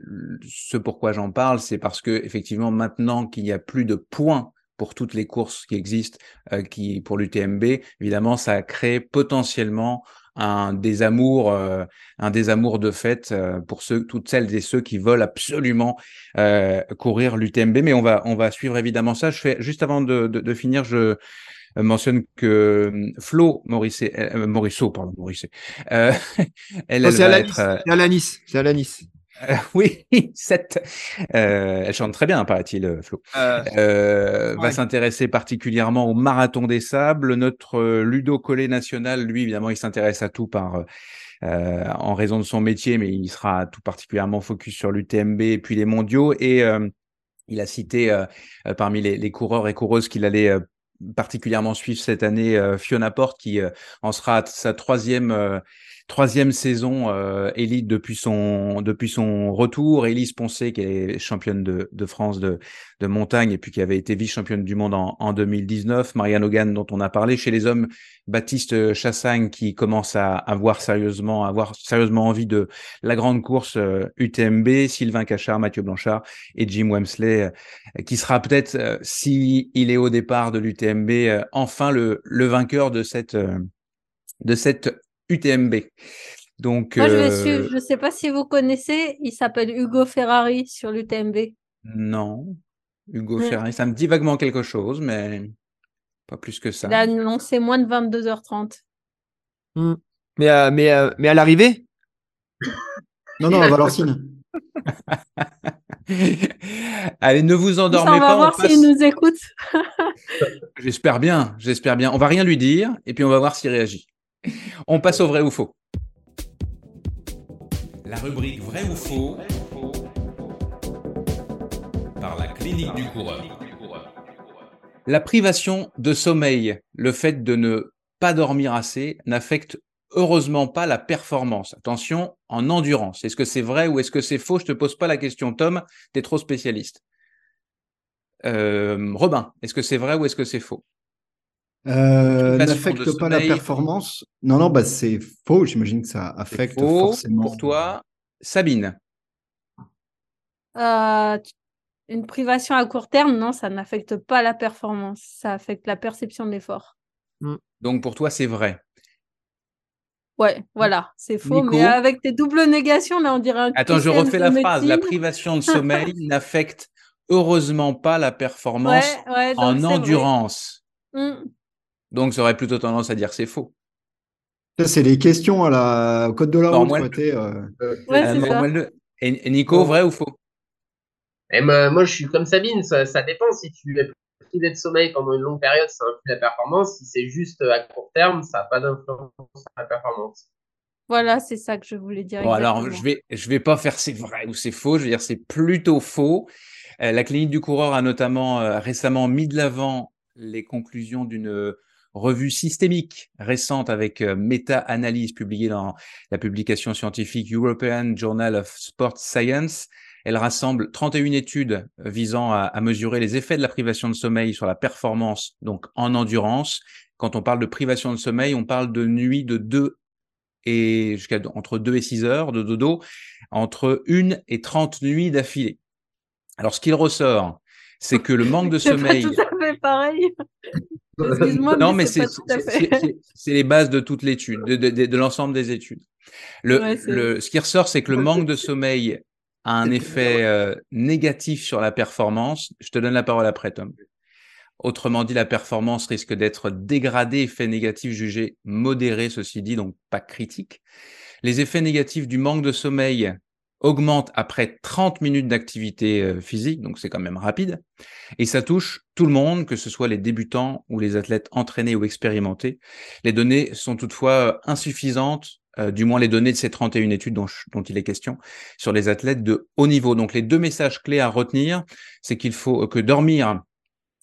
ce pourquoi j'en parle, c'est parce que effectivement maintenant qu'il n'y a plus de points pour toutes les courses qui existent, euh, qui pour l'UTMB, évidemment ça crée potentiellement un désamour, euh, un désamour de fait euh, pour ceux, toutes celles et ceux qui veulent absolument euh, courir l'UTMB. Mais on va, on va suivre évidemment ça. Je fais juste avant de, de, de finir, je mentionne que euh, Flo Morisset, euh, Morisseau, pardon, Morisset, euh, elle, elle, va être, c'est à la Nice, c'est à la Nice. oui, 7. elle chante très bien, paraît-il, Flo. Va s'intéresser particulièrement au marathon des sables. Notre Ludo Collet national, lui, évidemment, il s'intéresse à tout par euh, en raison de son métier, mais il sera tout particulièrement focus sur l'UTMB et puis les mondiaux. Et euh, il a cité euh, parmi les, les, coureurs et coureuses qu'il allait particulièrement suivre cette année Fiona Porte, qui en sera sa troisième troisième saison euh, élite depuis son depuis son retour. Elise Poncé, qui est championne de, de France de, de, montagne et puis qui avait été vice-championne du monde en, en 2019. Marianne Hogan, dont on a parlé chez les hommes. Baptiste Chassagne, qui commence à avoir sérieusement avoir sérieusement envie de la grande course UTMB. Euh, Sylvain Cachard, Mathieu Blanchard et Jim Wemsley, euh, qui sera peut-être, euh, si il est au départ de l'UTMB, enfin le, le vainqueur de cette de cette UTMB. Donc, Moi, je vais suivre. Je ne sais pas si vous connaissez. Il s'appelle Hugo Ferrari sur l'UTMB. Non. Hugo Ferrari, ça me dit vaguement quelque chose, mais pas plus que ça. Il a annoncé moins de 22h30. Hmm. Mais, euh, mais, euh, mais à l'arrivée? Non, non, à Valenciennes. Allez, ne vous endormez pas. On va voir s'il nous écoute. j'espère bien, j'espère bien. On va rien lui dire et puis on va voir s'il réagit. On passe au vrai ou faux. La rubrique vrai ou faux par la clinique du coureur. La privation de sommeil, le fait de ne pas dormir assez, n'affecte heureusement pas la performance. Attention, en endurance. Est-ce que c'est vrai ou est-ce que c'est faux? Je te pose pas la question, Tom. Tu es trop spécialiste. Euh, Robin, est-ce que c'est vrai ou est-ce que c'est faux? Euh, n'affecte pas la performance. Non, non, bah c'est faux. J'imagine que ça affecte forcément. Pour toi, Sabine. Euh, une privation à court terme, non, ça n'affecte pas la performance. Ça affecte la perception de l'effort. Hmm. Donc pour toi, c'est vrai. Ouais, voilà, c'est faux, mais avec tes doubles négations, là, on dirait un Attends, je refais la phrase. La privation de sommeil n'affecte heureusement pas la performance en endurance. Hmm. Donc, ça aurait plutôt tendance à dire que c'est faux. Ça, c'est les questions à la... au code de la route. Euh, et, Nico, vrai ou faux? Et moi, je suis comme Sabine, ça, dépend. Si tu es privé de sommeil pendant une longue période, ça influe la performance. Si c'est juste à court terme, ça n'a pas d'influence sur la performance. Voilà, c'est ça que je voulais dire. Bon, alors, je vais, je vais pas faire c'est vrai ou c'est faux. Je vais dire c'est plutôt faux. Euh, la clinique du coureur a notamment euh, récemment mis de l'avant les conclusions d'une revue systémique récente avec euh, méta-analyse publiée dans la publication scientifique European Journal of Sports Science. Elle rassemble 31 études visant à, mesurer les effets de la privation de sommeil sur la performance, donc en endurance. Quand on parle de privation de sommeil, on parle de nuits de 2 et jusqu'à entre 2 et 6 heures de dodo, entre 1 et 30 nuits d'affilée. Alors, ce qu'il ressort, c'est que le manque de sommeil. Pas tout à fait pareil non, mais, c'est les bases de toute l'étude, de, de, l'ensemble des études. Le, le, ce qui ressort, c'est que le manque de sommeil a un effet euh, négatif sur la performance. Je te donne la parole après, Tom. Autrement dit, la performance risque d'être dégradée, effet négatif jugé modéré, ceci dit, donc pas critique. Les effets négatifs du manque de sommeil augmente après 30 minutes d'activité euh, physique, donc c'est quand même rapide, et ça touche tout le monde, que ce soit les débutants ou les athlètes entraînés ou expérimentés. Les données sont toutefois euh, insuffisantes, euh, du moins les données de ces 31 études dont, dont, il est question, sur les athlètes de haut niveau. Donc les deux messages clés à retenir, c'est qu'il faut que dormir,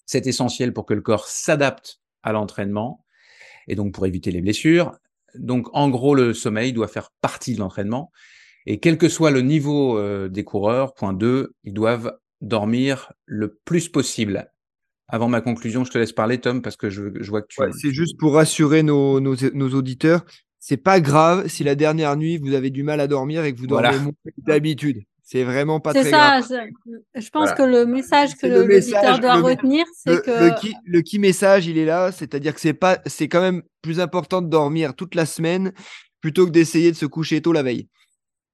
c'est essentiel pour que le corps s'adapte à l'entraînement, et donc pour éviter les blessures. Donc en gros, le sommeil doit faire partie de l'entraînement. Et quel que soit le niveau euh, des coureurs, point 2, ils doivent dormir le plus possible. Avant ma conclusion, je te laisse parler, Tom, parce que je, vois que tu. c'est juste pour rassurer nos, nos, nos auditeurs. C'est pas grave si la dernière nuit vous avez du mal à dormir et que vous dormez moins d'habitude. C'est vraiment pas très ça, grave. Je pense que le message que l'auditeur doit retenir, c'est que le key, le key, message, il est là, c'est-à-dire que c'est pas, c'est quand même plus important de dormir toute la semaine plutôt que d'essayer de se coucher tôt la veille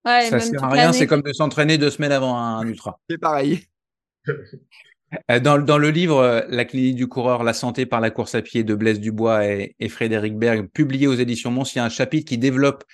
ça sert à rien, c'est comme de s'entraîner deux semaines avant un, ultra. C'est pareil. Euh, dans, dans, le livre euh, La clinique du coureur, la santé par la course à pied de Blaise Dubois et, et Frédéric Berg, publié aux éditions Mons, il y a un chapitre qui développe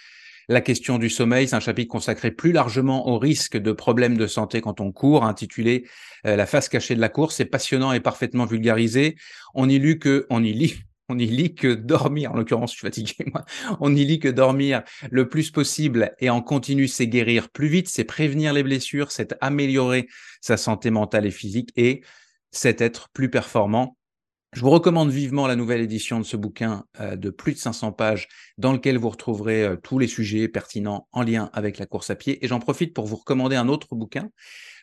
la question du sommeil. C'est un chapitre consacré plus largement au risque de problèmes de santé quand on court, intitulé euh, La face cachée de la course. C'est passionnant et parfaitement vulgarisé. On y lit que, on y lit, on y lit que dormir, en l'occurrence, je suis fatigué, moi. On y lit que dormir le plus possible et en continu, c'est guérir plus vite, c'est prévenir les blessures, c'est améliorer sa santé mentale et physique et c'est être plus performant. Je vous recommande vivement la nouvelle édition de ce bouquin euh, de plus de 500 pages dans lequel vous retrouverez euh, tous les sujets pertinents en lien avec la course à pied. Et j'en profite pour vous recommander un autre bouquin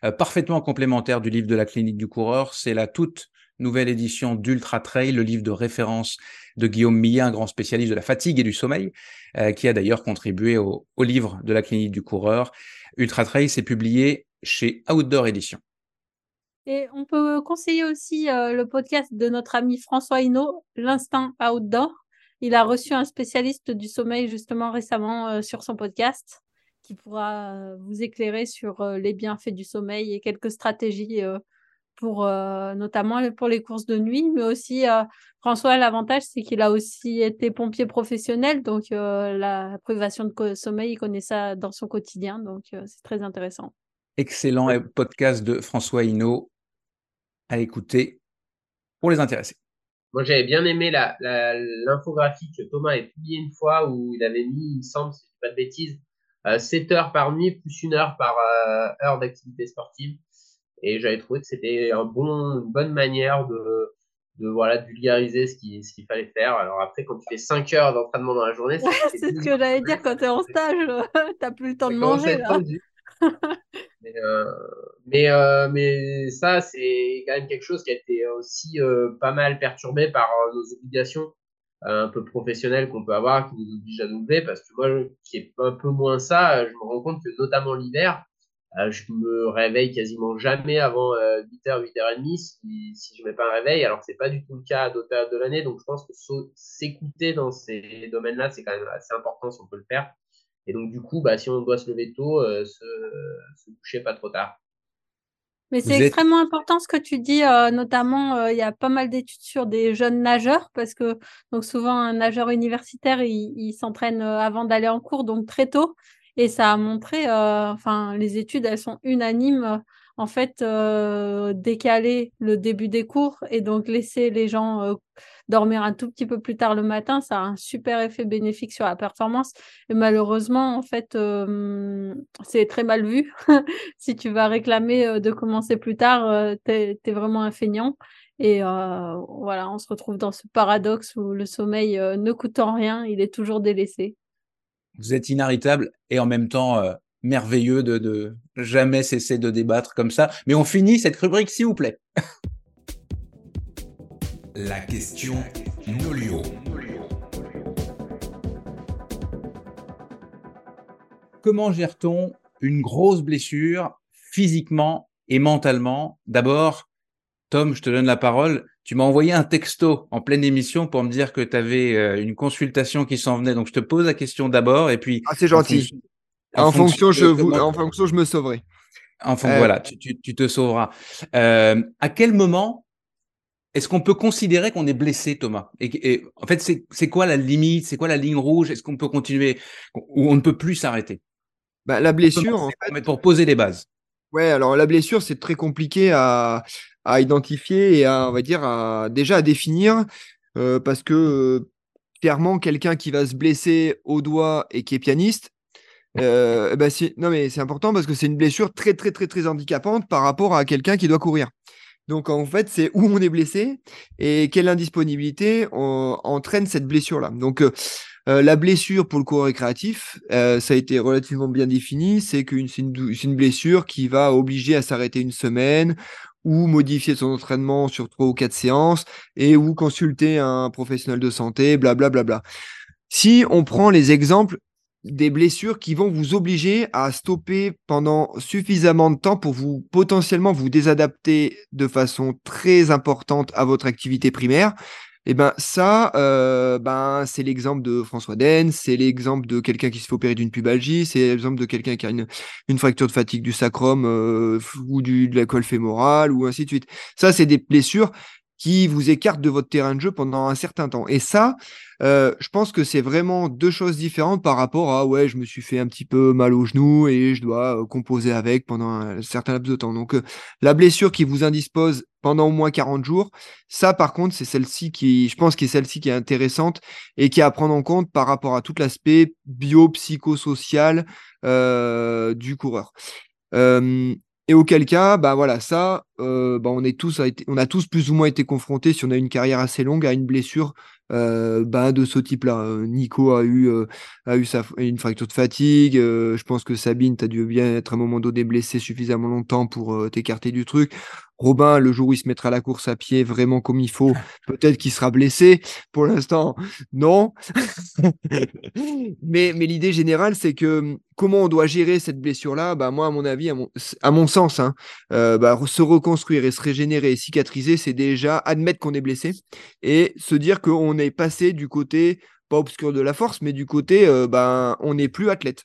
euh, parfaitement complémentaire du livre de la clinique du coureur. C'est la toute nouvelle édition d'Ultra Trail, le livre de référence de Guillaume Millet, un grand spécialiste de la fatigue et du sommeil, qui a d'ailleurs contribué au, livre de la clinique du coureur. Ultra Trail, c'est publié chez Outdoor Edition. Et on peut conseiller aussi euh, le podcast de notre ami François Hinault, L'Instinct Outdoor. Il a reçu un spécialiste du sommeil justement récemment euh, sur son podcast qui pourra euh, vous éclairer sur les bienfaits du sommeil et quelques stratégies pour notamment pour les courses de nuit, mais aussi François, l'avantage c'est qu'il a aussi été pompier professionnel, donc la privation de sommeil, il connaît ça dans son quotidien, donc c'est très intéressant. Excellent podcast de François Hinault à écouter pour les intéresser. Moi, j'avais bien aimé l'infographie que Thomas a publiée une fois où il avait mis, il me semble, si je pas de bêtises, 7 euh, heures par nuit plus une heure par euh, heure d'activité sportive. Et j'avais trouvé que c'était un bon, une bonne manière de, de voilà de vulgariser ce qu'il ce qu'il fallait faire. Alors après, quand tu fais 5 heures d'entraînement dans la journée, c'est ce que j'allais dire quand tu es en stage, tu n'as plus le temps de manger. Là. mais, euh, mais, euh, mais, ça, c'est quand même quelque chose qui a été aussi euh, pas mal perturbé par nos obligations un peu professionnelles qu'on peut avoir, qui nous obligent à nous lever. Parce que moi, qui est un peu moins ça, je me rends compte que notamment l'hiver, je me réveille quasiment jamais avant 8h, 8h30 si, si je mets pas un réveil. Alors, c'est pas du tout le cas à d'autres périodes de l'année. Donc, je pense que s'écouter dans ces domaines-là, c'est quand même assez important si on peut le faire. Et donc, du coup, bah, si on doit se lever tôt, euh, se, coucher pas trop tard. Mais c'est extrêmement important ce que tu dis, euh, notamment euh, il y a pas mal d'études sur des jeunes nageurs parce que donc souvent un nageur universitaire il, s'entraîne avant d'aller en cours donc très tôt et ça a montré, enfin les études elles sont unanimes en fait décaler le début des cours et donc laisser les gens dormir un tout petit peu plus tard le matin, ça a un super effet bénéfique sur la performance. Et malheureusement, en fait, euh, c'est très mal vu. si tu vas réclamer euh, de commencer plus tard, euh, tu es, vraiment un feignant. Et voilà, on se retrouve dans ce paradoxe où le sommeil ne coûtant rien, il est toujours délaissé. Vous êtes inarrêtable et en même temps merveilleux de, de jamais cesser de débattre comme ça. Mais on finit cette rubrique, s'il vous plaît. La question Nolio. Comment gère-t-on une grosse blessure physiquement et mentalement? D'abord, Tom, je te donne la parole. Tu m'as envoyé un texto en pleine émission pour me dire que tu avais euh, une consultation qui s'en venait. Donc, je te pose la question d'abord et puis. Ah, c'est gentil. En, fonction, je vous, en fonction, je me sauverai. En euh, voilà, tu, tu, te sauveras. Euh, à quel moment est-ce qu'on peut considérer qu'on est blessé, Thomas? Et, en fait, c'est quoi la limite? C'est quoi la ligne rouge? Est-ce qu'on peut continuer? Ou on ne peut plus s'arrêter? Bah, La blessure, en fait, pour poser les bases. Ouais, alors la blessure, c'est très compliqué à, à, identifier et à, on va dire, à, déjà à définir euh, parce que euh, clairement, quelqu'un qui va se blesser au doigt et qui est pianiste, euh, bah, non mais c'est important parce que c'est une blessure très très très très handicapante par rapport à quelqu'un qui doit courir. Donc en fait, c'est où on est blessé et quelle indisponibilité entraîne cette blessure-là. Donc euh, la blessure pour le coureur récréatif, euh, ça a été relativement bien défini. C'est qu'une c'est une, blessure qui va obliger à s'arrêter une semaine ou modifier son entraînement sur trois ou quatre séances et ou consulter un professionnel de santé, blablabla. Bla, bla, bla. Si on prend les exemples des blessures qui vont vous obliger à stopper pendant suffisamment de temps pour vous potentiellement vous désadapter de façon très importante à votre activité primaire. Eh ben ça, euh, ben c'est l'exemple de François Den, c'est l'exemple de quelqu'un qui se fait opérer d'une pubalgie, c'est l'exemple de quelqu'un qui a une, une, fracture de fatigue du sacrum euh, ou du, de la colle fémorale ou ainsi de suite. Ça, c'est des blessures qui vous écartent de votre terrain de jeu pendant un certain temps. Et ça, euh, je pense que c'est vraiment deux choses différentes par rapport à ouais, je me suis fait un petit peu mal au genou et je dois euh, composer avec pendant un certain laps de temps. Donc euh, la blessure qui vous indispose pendant au moins 40 jours, ça par contre, c'est celle-ci qui, je pense, qui est celle-ci qui est intéressante et qui est à prendre en compte par rapport à tout l'aspect bio-psychosocial du coureur. Et auquel cas, bah voilà, ça, bah on, est tous, on a tous plus ou moins été confrontés, si on a une carrière assez longue, à une blessure euh, bah, de ce type-là. Euh, Nico a eu, a eu sa, une fracture de fatigue. je pense que Sabine, tu dû bien être à un moment donné blessé suffisamment longtemps pour t'écarter du truc. Robin, le jour où il se mettra à la course à pied vraiment comme il faut, peut-être qu'il sera blessé. Pour l'instant, non. mais mais l'idée générale, c'est que hum, comment on doit gérer cette blessure-là? Bah, Moi, à mon avis, à mon, sens, hein, euh, bah, se reconstruire et se régénérer et cicatriser, c'est déjà admettre qu'on est blessé et se dire qu'on est passé du côté pas obscur de la force, mais du côté, euh, bah, on n'est plus athlète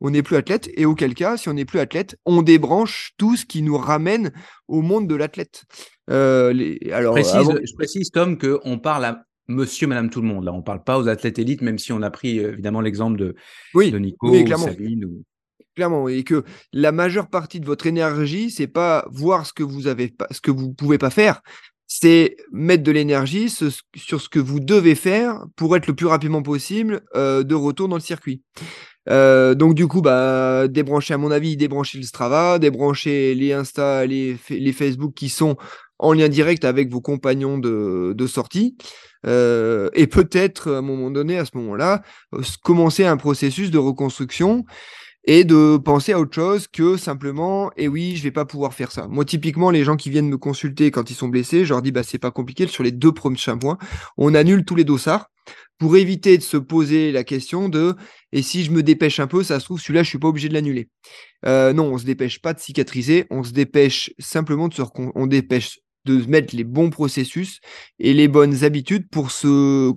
on n'est plus athlète. Et auquel cas, si on n'est plus athlète, on débranche tout ce qui nous ramène au monde de l'athlète. Euh, alors, je précise, Tom, qu'on parle à monsieur, madame, tout le monde. Là, on ne parle pas aux athlètes élites, même si on a pris euh, évidemment l'exemple de, oui, de Nico ou Clairement, et que la majeure partie de votre énergie, c'est pas voir ce que vous avez ce que vous pouvez pas faire, c'est mettre de l'énergie sur ce que vous devez faire pour être le plus rapidement possible euh, de retour dans le circuit. Euh, donc du coup, bah, débrancher à mon avis, débrancher le Strava, débrancher les Insta, les, les Facebook qui sont en lien direct avec vos compagnons de, de sortie. Euh, et peut-être à un moment donné, à ce moment-là, euh, commencer un processus de reconstruction et de penser à autre chose que simplement, et eh oui, je vais pas pouvoir faire ça. Moi, typiquement, les gens qui viennent me consulter quand ils sont blessés, je leur dis, bah, c'est pas compliqué, sur les deux premiers mois, on annule tous les dossards pour éviter de se poser la question de et si je me dépêche un peu, ça se trouve, celui-là, je suis pas obligé de l'annuler. Euh, non, on se dépêche pas de cicatriser, on se dépêche simplement de se on dépêche de mettre les bons processus et les bonnes habitudes pour se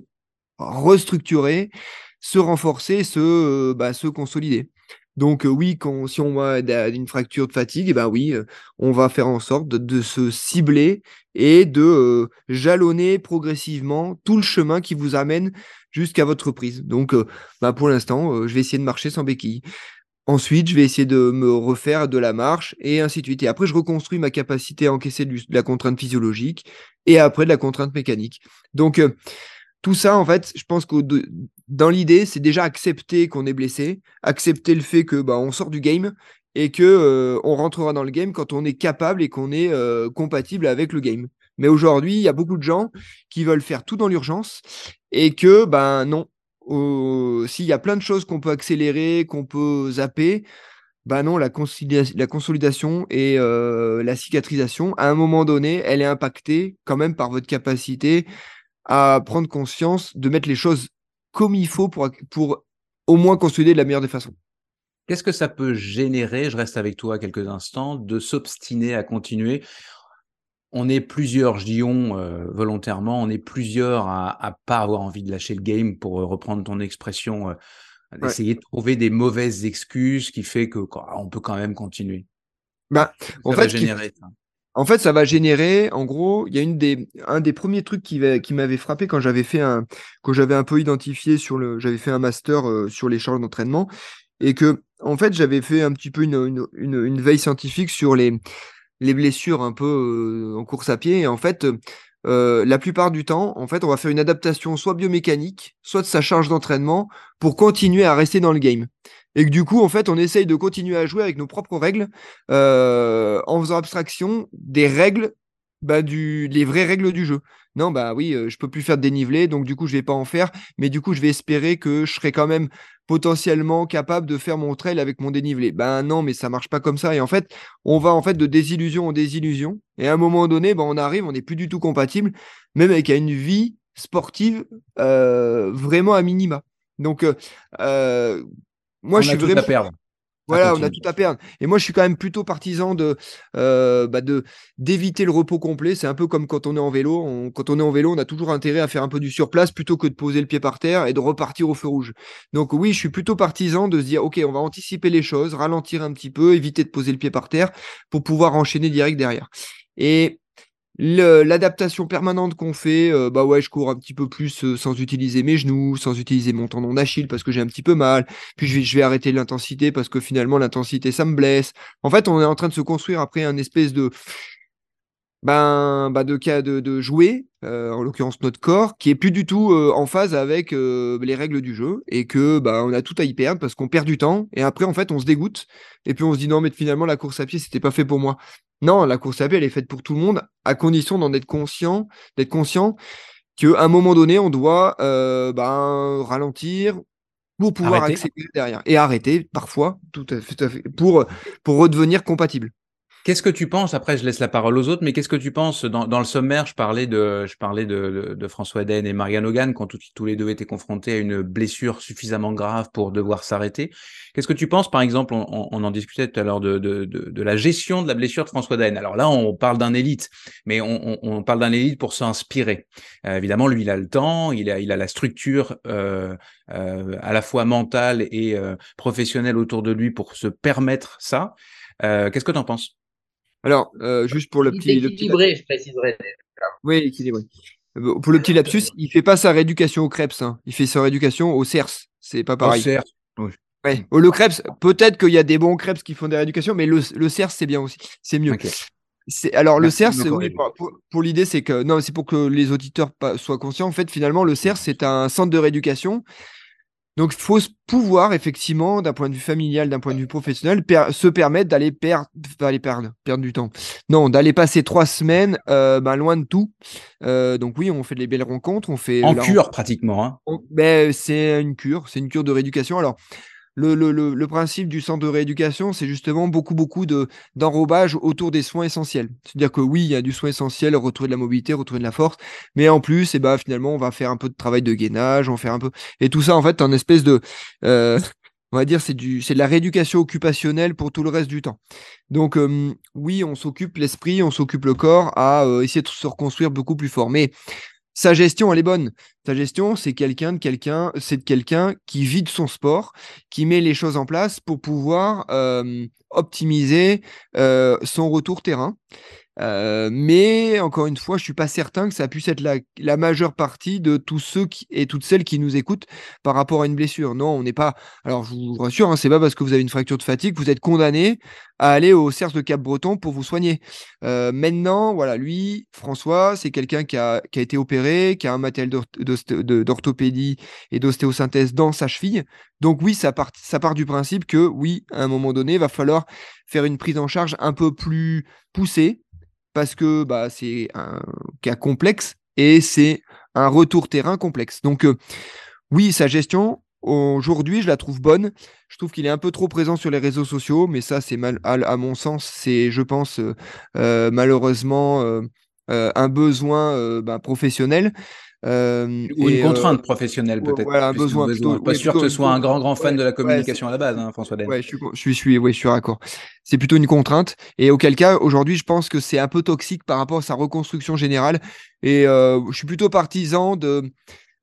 restructurer, se renforcer, se, euh, bah, se consolider. Donc oui, quand, si on a une fracture de fatigue, eh ben oui, on va faire en sorte de, se cibler et de jalonner progressivement tout le chemin qui vous amène jusqu'à votre reprise. Donc bah, pour l'instant, je vais essayer de marcher sans béquille. Ensuite, je vais essayer de me refaire de la marche et ainsi de suite. Et après, je reconstruis ma capacité à encaisser de la contrainte physiologique et après de la contrainte mécanique. Donc, tout ça, en fait, je pense que dans l'idée, c'est déjà accepter qu'on est blessé, accepter le fait que bah, on sort du game et que euh, on rentrera dans le game quand on est capable et qu'on est euh, compatible avec le game. Mais aujourd'hui, il y a beaucoup de gens qui veulent faire tout dans l'urgence et que ben non. S'il y a plein de choses qu'on peut accélérer, qu'on peut zapper, ben non, la, la consolidation et euh, la cicatrisation, à un moment donné, elle est impactée quand même par votre capacité à prendre conscience de mettre les choses comme il faut pour, pour au moins consolider de la meilleure des façons. Qu'est-ce que ça peut générer, je reste avec toi quelques instants, de s'obstiner à continuer? On est plusieurs, je dis on euh, volontairement, on est plusieurs à ne pas avoir envie de lâcher le game, pour euh, reprendre ton expression, euh, d'essayer de trouver des mauvaises excuses qui fait que on peut quand même continuer. Bah, en fait, générer, en fait, ça va générer, en gros, il y a une des, un des premiers trucs qui, m'avait frappé quand j'avais fait un, que j'avais un peu identifié sur le, j'avais fait un master euh, sur les charges d'entraînement et que, en fait, j'avais fait un petit peu une, une, une, veille scientifique sur les, les blessures un peu euh, en course à pied. Et en fait, euh, la plupart du temps, en fait, on va faire une adaptation soit biomécanique, soit de sa charge d'entraînement pour continuer à rester dans le game et que du coup, en fait, on essaye de continuer à jouer avec nos propres règles euh, en faisant abstraction des règles, bah, les vraies règles du jeu. Non, bah oui, euh, je peux plus faire de dénivelé, donc du coup, je vais pas en faire, mais du coup, je vais espérer que je serai quand même potentiellement capable de faire mon trail avec mon dénivelé. Ben non, mais ça marche pas comme ça. Et en fait, on va en fait de désillusion en désillusion. Et à un moment donné, ben, on arrive, on n'est plus du tout compatible, même avec une vie sportive euh, vraiment à minima. Donc, moi, je suis à perdre. Voilà, on a tout à perdre. Et moi, je suis quand même plutôt partisan de, euh, bah, de d'éviter le repos complet. C'est un peu comme quand on est en vélo. quand on est en vélo, on a toujours intérêt à faire un peu du surplace plutôt que de poser le pied par terre et de repartir au feu rouge. Donc oui, je suis plutôt partisan de se dire, ok, on va anticiper les choses, ralentir un petit peu, éviter de poser le pied par terre pour pouvoir enchaîner direct derrière. Et L'adaptation permanente qu'on fait, euh, bah ouais, je cours un petit peu plus euh, sans utiliser mes genoux, sans utiliser mon tendon d'Achille parce que j'ai un petit peu mal. Puis je vais, je vais arrêter l'intensité parce que finalement l'intensité ça me blesse. En fait, on est en train de se construire après un espèce de ben, bah de cas de, de jouer, euh, en l'occurrence notre corps, qui est plus du tout en phase avec les règles du jeu et que bah on a tout à y perdre parce qu'on perd du temps et après en fait on se dégoûte et puis on se dit non mais finalement la course à pied c'était pas fait pour moi. Non, la course à pied, elle est faite pour tout le monde, à condition d'en être conscient, d'être conscient qu'à un moment donné, on doit euh, ben, ralentir pour pouvoir accélérer derrière et arrêter parfois, tout à fait, tout à fait pour, pour redevenir compatible. Qu'est-ce que tu penses Après, je laisse la parole aux autres, mais qu'est-ce que tu penses dans, le sommaire Je parlais de, je parlais de, de, François Eden et Marianne Hogan quand tous les deux étaient confrontés à une blessure suffisamment grave pour devoir s'arrêter. Qu'est-ce que tu penses, par exemple, on, on, en discutait tout à l'heure de, de, de, la gestion de la blessure de François Eden. Alors là, on parle d'un élite, mais on, on parle d'un élite pour s'inspirer. Euh, évidemment, lui, il a le temps, il a, il a la structure euh, euh, à la fois mentale et euh, professionnelle autour de lui pour se permettre ça. Euh, Qu'est-ce que tu en penses? Alors, euh, juste pour le petit. Équilibré, je préciserai. Oui, équilibré. Euh, pour le petit lapsus, il fait pas sa rééducation au Krebs, hein. il fait sa rééducation au CERS. C'est pas pareil. Au CERS. Oui. Ouais. Le Krebs, peut-être qu'il y a des bons Krebs qui font des rééducations, mais le, le CERS, c'est bien aussi. C'est mieux. Alors le CERS, oui, pour, pour l'idée, c'est que non, c'est pour que les auditeurs soient conscients. En fait, finalement, le CERS, c'est un centre de rééducation donc, il faut pouvoir, effectivement, d'un point de vue familial, d'un point de vue professionnel, se permettre d'aller perdre, d'aller perdre, perdre du temps. Non, d'aller passer trois semaines euh, ben, loin de tout. Euh, donc oui, on fait des belles rencontres, on fait en cure pratiquement. Hein. Ben, c'est une cure, c'est une cure de rééducation. Alors, le, principe du centre de rééducation, c'est justement beaucoup, beaucoup de, d'enrobage autour des soins essentiels. C'est-à-dire que oui, il y a du soin essentiel, retrouver de la mobilité, retrouver de la force, mais en plus, eh ben, finalement, on va faire un peu de travail de gainage, on fait un peu. Et tout ça, en fait, en espèce de. Euh, on va dire c'est de la rééducation occupationnelle pour tout le reste du temps. Donc oui, on s'occupe l'esprit, on s'occupe le corps à euh, essayer de se reconstruire beaucoup plus fort. Mais sa gestion, elle est bonne. Sa gestion, c'est quelqu'un de quelqu'un, c'est quelqu'un qui vide son sport, qui met les choses en place pour pouvoir euh, optimiser euh, son retour terrain. Mais encore une fois, je suis pas certain que ça puisse être la, la majeure partie de tous ceux qui, et toutes celles qui nous écoutent par rapport à une blessure. Non, on n'est pas. Alors, je vous rassure, hein, c'est pas parce que vous avez une fracture de fatigue que vous êtes condamné à aller au CERS de Cap-Breton pour vous soigner. Euh, maintenant, voilà, lui, François, c'est quelqu'un qui a, qui a été opéré, qui a un matériel d'orthopédie et d'ostéosynthèse dans sa cheville. Donc oui, ça part, ça part du principe que oui, à un moment donné, il va falloir faire une prise en charge un peu plus poussée parce que bah, c'est un cas complexe et c'est un retour terrain complexe. Donc euh, oui, sa gestion, aujourd'hui, je la trouve bonne. Je trouve qu'il est un peu trop présent sur les réseaux sociaux, mais ça, c'est mal, à, mon sens, c'est, je pense, euh, euh, malheureusement, un besoin ben, professionnel. Euh, Ou une contrainte euh, professionnelle peut-être. Voilà, un besoin. besoin. pas sûr que ce soit un grand grand fan de la communication à la base, hein, François Den. Ouais, je suis, je suis, je suis, je suis d'accord. C'est plutôt une contrainte. Et auquel cas, aujourd'hui, je pense que c'est un peu toxique par rapport à sa reconstruction générale. Et euh, je suis plutôt partisan de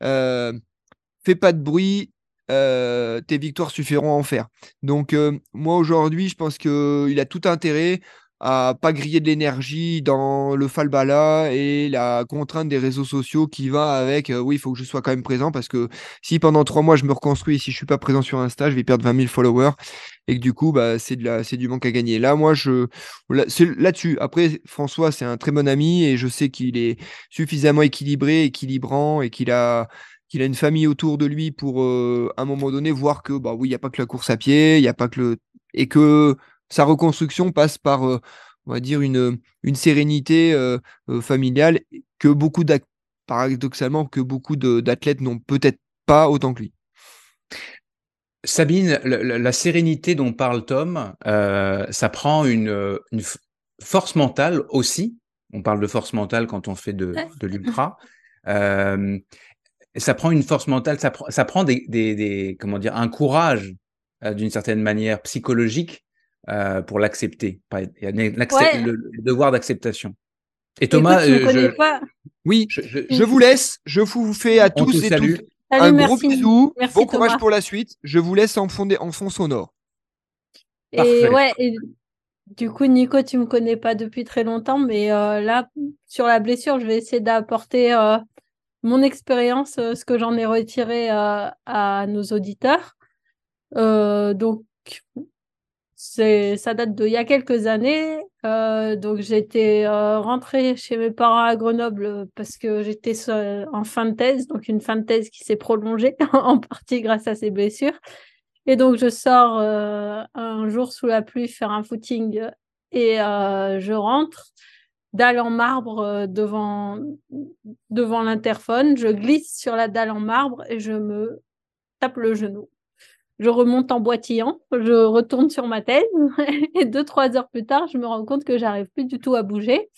fais pas de bruit. tes victoires suffiront à en faire. Donc moi aujourd'hui, je pense qu'il a tout intérêt à pas griller de l'énergie dans le falbala et la contrainte des réseaux sociaux qui va avec euh, oui, il faut que je sois quand même présent parce que si pendant trois mois je me reconstruis et si je suis pas présent sur Insta, je vais perdre 20 000 followers et que du coup, bah, c'est de la, c'est du manque à gagner. Là, moi, je, c'est là-dessus. Après, François, c'est un très bon ami et je sais qu'il est suffisamment équilibré, équilibrant et qu'il a, qu'il a une famille autour de lui pour euh, à un moment donné voir que bah oui, il n'y a pas que la course à pied, il n'y a pas que le et que sa reconstruction passe par, euh, on va dire, une, une sérénité euh, euh, familiale que beaucoup paradoxalement, que beaucoup d'athlètes n'ont peut-être pas autant que lui. Sabine, la, sérénité dont parle Tom, ça prend une, force mentale aussi. On parle de force mentale quand on fait de, l'ultra. ça prend une force mentale, ça, ça prend des, des, comment dire, un courage d'une certaine manière psychologique euh, pour l'accepter. Il y a le, devoir d'acceptation. Et Thomas, euh, oui, je, vous laisse. Je vous fais à tous et toutes un gros bisou. bon courage pour la suite. Je vous laisse en fond, en fond sonore. Et ouais, Du coup, Nico, tu me connais pas depuis très longtemps, mais euh, là, sur la blessure, je vais essayer d'apporter euh, mon expérience, euh, ce que j'en ai retiré à nos auditeurs. donc, ça date d'il y a quelques années. donc, j'étais rentrée chez mes parents à Grenoble parce que j'étais en fin de thèse, donc une fin de thèse qui s'est prolongée en partie grâce à ces blessures. Et donc, je sors euh, un jour sous la pluie faire un footing et euh, je rentre, dalle en marbre euh, devant, devant l'interphone. Je glisse sur la dalle en marbre et je me tape le genou. Je remonte en boitillant, je retourne sur ma thèse et deux, trois heures plus tard, je me rends compte que j'arrive plus du tout à bouger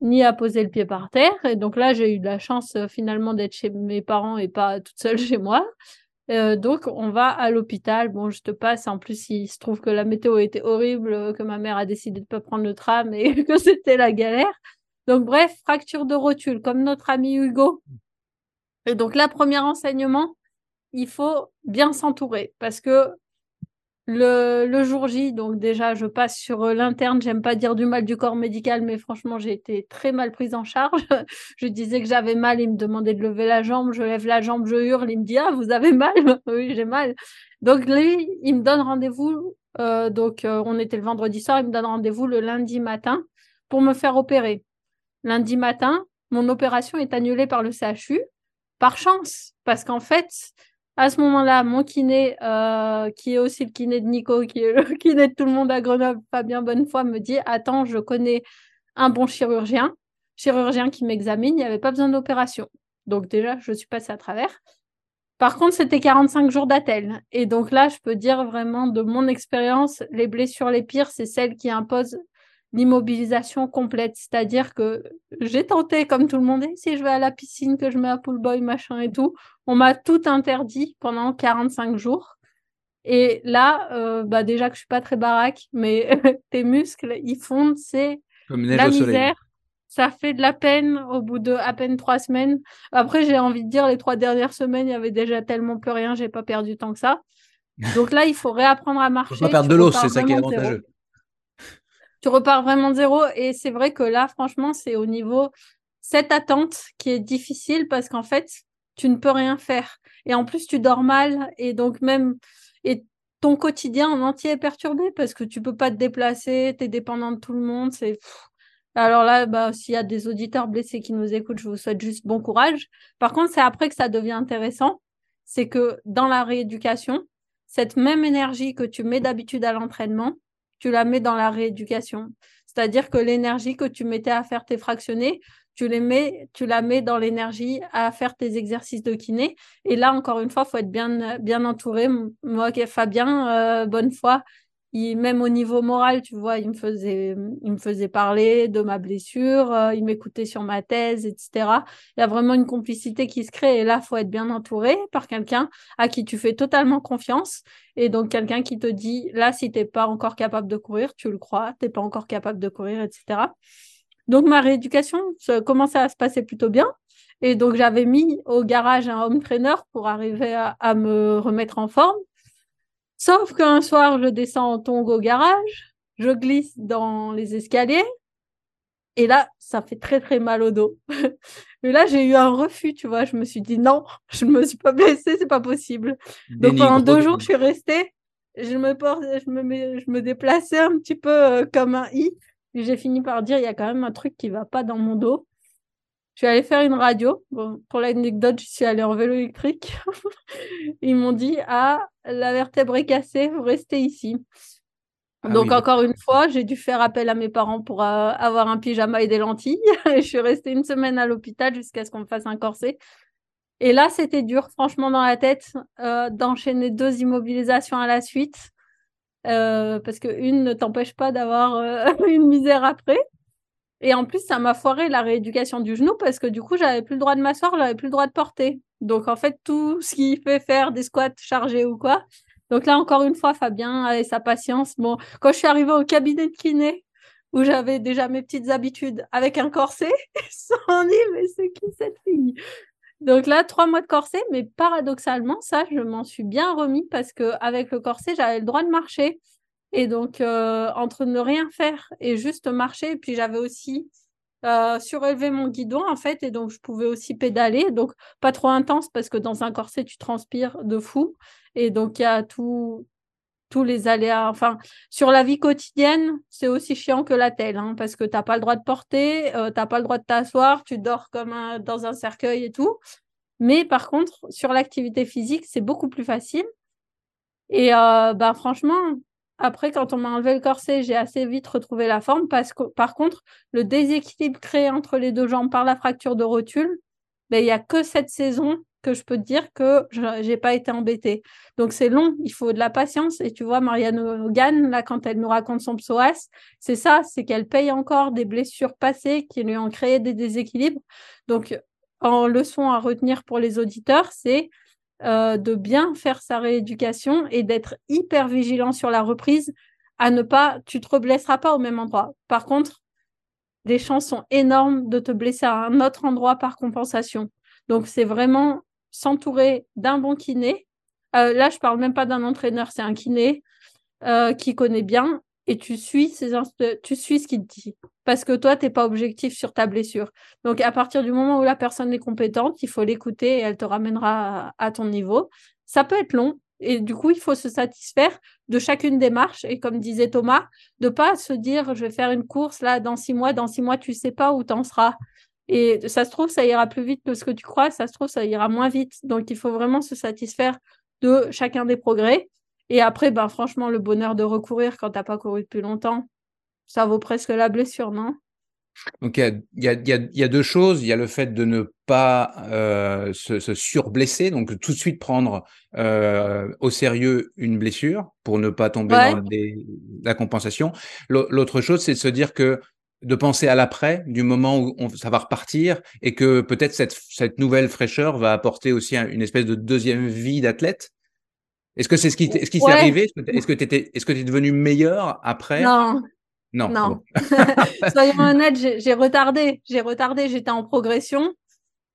ni à poser le pied par terre. Et donc là, j'ai eu de la chance finalement d'être chez mes parents et pas toute seule chez moi. Euh, donc, on va à l'hôpital. Bon, je te passe. En plus, il se trouve que la météo était horrible, que ma mère a décidé de ne pas prendre le tram et que c'était la galère. Donc, bref, fracture de rotule, comme notre ami Hugo. Et donc, là, premier enseignement, il faut bien s'entourer parce que le, jour J, donc déjà, je passe sur euh, l'interne. J'aime pas dire du mal du corps médical, mais franchement, j'ai été très mal prise en charge. je disais que j'avais mal, il me demandait de lever la jambe. Je lève la jambe, je hurle. Il me dit Ah, vous avez mal? Oui, j'ai mal. Donc, lui, il me donne rendez-vous. Euh, donc, euh, on était le vendredi soir. Il me donne rendez-vous le lundi matin pour me faire opérer. Lundi matin, mon opération est annulée par le CHU par chance, parce qu'en fait, à ce moment-là, mon kiné, euh, qui est aussi le kiné de Nico, qui est le kiné de tout le monde à Grenoble, Fabien Bonnefoy, me dit Attends, je connais un bon chirurgien, chirurgien qui m'examine, il n'y avait pas besoin d'opération. Donc, déjà, je suis passée à travers. Par contre, c'était 45 jours d'attel. Et donc là, je peux dire vraiment de mon expérience, les blessures les pires, c'est celles qui imposent l'immobilisation complète. C'est-à-dire que j'ai tenté, comme tout le monde, si je vais à la piscine, que je mets un pool boy, machin et tout, on m'a tout interdit pendant 45 jours. Et là, euh, bah déjà que je suis pas très baraque, mais tes muscles, ils fondent, c'est la misère. Ça fait de la peine au bout de à peine trois semaines. Après, j'ai envie de dire, les trois dernières semaines, il y avait déjà tellement plus rien, j'ai pas perdu tant que ça. Donc là, il faut réapprendre à marcher. Faut pas perdre de l'eau, c'est ça qui est avantageux tu repars vraiment de zéro. Et c'est vrai que là, franchement, c'est au niveau cette attente qui est difficile parce qu'en fait, tu ne peux rien faire. Et en plus, tu dors mal. Et donc, même, et ton quotidien en entier est perturbé parce que tu peux pas te déplacer, tu es dépendant de tout le monde. C'est. Alors là, bah, s'il y a des auditeurs blessés qui nous écoutent, je vous souhaite juste bon courage. Par contre, c'est après que ça devient intéressant. C'est que dans la rééducation, cette même énergie que tu mets d'habitude à l'entraînement, tu la mets dans la rééducation. C'est-à-dire que l'énergie que tu mettais à faire tes fractionnés, tu, les mets, tu la mets dans l'énergie à faire tes exercices de kiné. Et là, encore une fois, il faut être bien, bien entouré. Moi, Fabien, euh, bonne foi, même au niveau moral, tu vois, il me faisait, il me faisait parler de ma blessure, euh, il m'écoutait sur ma thèse, etc. Il y a vraiment une complicité qui se crée. Et là, faut être bien entouré par quelqu'un à qui tu fais totalement confiance. Et donc, quelqu'un qui te dit, là, si tu n'es pas encore capable de courir, tu le crois, tu n'es pas encore capable de courir, etc. Donc, ma rééducation commençait à se passer plutôt bien. Et donc, j'avais mis au garage un home trainer pour arriver à me remettre en forme. Sauf qu'un soir, je descends en tongue au garage, je glisse dans les escaliers, et là, ça fait très très mal au dos. et là, j'ai eu un refus, tu vois. Je me suis dit non, je ne me suis pas blessée, c'est pas possible. Donc pendant deux jours, je suis restée. Je me, je me, je me déplaçais un petit peu euh, comme un i. J'ai fini par dire il y a quand même un truc qui va pas dans mon dos. Je suis allée faire une radio. pour l'anecdote, je suis allée en vélo électrique. Ils m'ont dit Ah, la vertèbre est cassée, vous restez ici. Ah Donc, encore une fois, j'ai dû faire appel à mes parents pour euh, avoir un pyjama et des lentilles. je suis restée une semaine à l'hôpital jusqu'à ce qu'on me fasse un corset. Et là, c'était dur, franchement, dans la tête, euh, d'enchaîner deux immobilisations à la suite. Euh, parce qu'une ne t'empêche pas d'avoir une misère après. Et en plus, ça m'a foiré la rééducation du genou parce que du coup, j'avais plus le droit de m'asseoir, j'avais plus le droit de porter. Donc en fait, tout ce qui fait faire des squats chargés ou quoi. Donc là, encore une fois, Fabien et sa patience. Bon, quand je suis arrivée au cabinet de kiné, où j'avais déjà mes petites habitudes avec un corset, sont dit, mais c'est qui cette fille? Donc là, trois mois de corset, mais paradoxalement, ça, je m'en suis bien remis parce que avec le corset, j'avais le droit de marcher. Et donc, entre ne rien faire et juste marcher, puis j'avais aussi surélevé mon guidon, en fait, et donc je pouvais aussi pédaler. Donc, pas trop intense parce que dans un corset, tu transpires de fou. Et donc, il y a tout, tous les aléas. Enfin, sur la vie quotidienne, c'est aussi chiant que la telle, hein, parce que tu n'as pas le droit de porter, euh, tu n'as pas le droit de t'asseoir, tu dors comme dans un cercueil et tout. Mais par contre, sur l'activité physique, c'est beaucoup plus facile. Et euh, bah, franchement, après, quand on m'a enlevé le corset, j'ai assez vite retrouvé la forme parce que, par contre, le déséquilibre créé entre les deux jambes par la fracture de rotule, ben, il n'y a que cette saison que je peux te dire que je n'ai pas été embêtée. Donc c'est long, il faut de la patience. Et tu vois, Marianne Hogan, là, quand elle nous raconte son psoas, c'est ça, c'est qu'elle paye encore des blessures passées qui lui ont créé des déséquilibres. Donc, en leçon à retenir pour les auditeurs, c'est euh, de bien faire sa rééducation et d'être hyper vigilant sur la reprise, à ne pas, tu te reblesseras pas au même endroit. Par contre, les chances sont énormes de te blesser à un autre endroit par compensation. Donc, c'est vraiment s'entourer d'un bon kiné. Euh, là, je parle même pas d'un entraîneur, c'est un kiné euh, qui connaît bien et tu suis, ce qu'il te dit. Parce que toi, tu n'es pas objectif sur ta blessure. Donc, à partir du moment où la personne est compétente, il faut l'écouter et elle te ramènera à, ton niveau. Ça peut être long, et du coup, il faut se satisfaire de chacune des marches. Et comme disait Thomas, de pas se dire, je vais faire une course là dans six mois, dans six mois, tu sais pas où tu en seras. Et ça se trouve, ça ira plus vite que ce que tu crois, ça se trouve, ça ira moins vite. Donc, il faut vraiment se satisfaire de chacun des progrès. Et après, ben, franchement, le bonheur de recourir quand tu n'as pas couru depuis longtemps, ça vaut presque la blessure, non? Donc il y, a, deux choses. Il y a le fait de ne pas euh, se, surblesser, donc tout de suite prendre euh, au sérieux une blessure pour ne pas tomber dans la compensation. L'autre chose, c'est de se dire que de penser à l'après, du moment où ça va repartir, et que peut-être cette, cette, nouvelle fraîcheur va apporter aussi une espèce de deuxième vie d'athlète. Est-ce que c'est ce qui, ce qui s'est arrivé? Est-ce que tu est-ce que es devenu meilleur après? Non. Non. non. Soyons honnêtes, j'ai retardé. J'ai retardé. J'étais en progression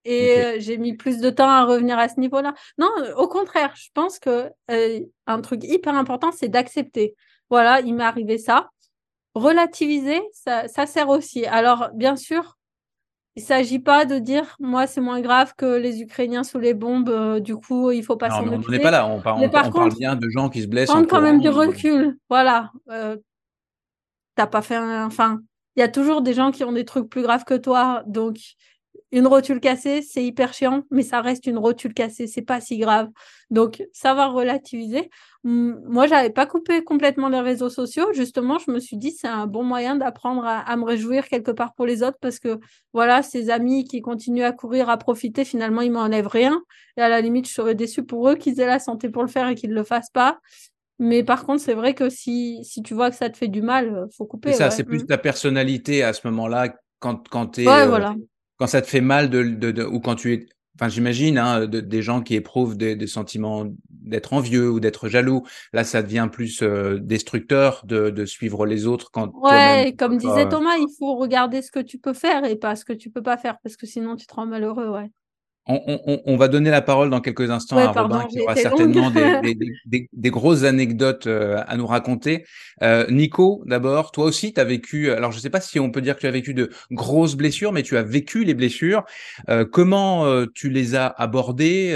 et euh, j'ai mis plus de temps à revenir à ce niveau-là. Non, au contraire, je pense que euh, un truc hyper important, c'est d'accepter. Voilà, il m'est arrivé ça relativiser, ça, sert aussi. Alors, bien sûr, il ne s'agit pas de dire, moi, c'est moins grave que les Ukrainiens sous les bombes, euh, du coup, il faut pas s'en occuper. On n'est pas là, on, parle bien de gens qui se blessent. Prendre quand même du recul, voilà. Euh, T'as pas fait un... Enfin, il y a toujours des gens qui ont des trucs plus graves que toi, donc une rotule cassée, c'est hyper chiant, mais ça reste une rotule cassée, c'est pas si grave. Donc, savoir relativiser. Moi, j'avais pas coupé complètement les réseaux sociaux. Justement, je me suis dit, c'est un bon moyen d'apprendre à, me réjouir quelque part pour les autres parce que, voilà, ces amis qui continuent à courir, à profiter, finalement, ils m'enlèvent rien. Et à la limite, je serais déçue pour eux qu'ils aient la santé pour le faire et qu'ils le fassent pas. Mais par contre, c'est vrai que si, si tu vois que ça te fait du mal, faut couper. ça, c'est plus mm. ta personnalité à ce moment-là quand, quand tu es. Ouais, voilà quand ça te fait mal de, ou quand tu es, enfin j'imagine, hein, des gens qui éprouvent des, sentiments d'être envieux ou d'être jaloux, là ça devient plus euh, destructeur de, suivre les autres quand. Ouais, comme disait Thomas, il faut regarder ce que tu peux faire et pas ce que tu peux pas faire parce que sinon tu te rends malheureux, ouais. On, va donner la parole dans quelques instants à Robin qui aura certainement des, grosses anecdotes euh, à nous raconter. Euh, Nico, d'abord, toi aussi, tu as vécu, alors je ne sais pas si on peut dire que tu as vécu de grosses blessures, mais tu as vécu les blessures. Euh, comment tu les as abordées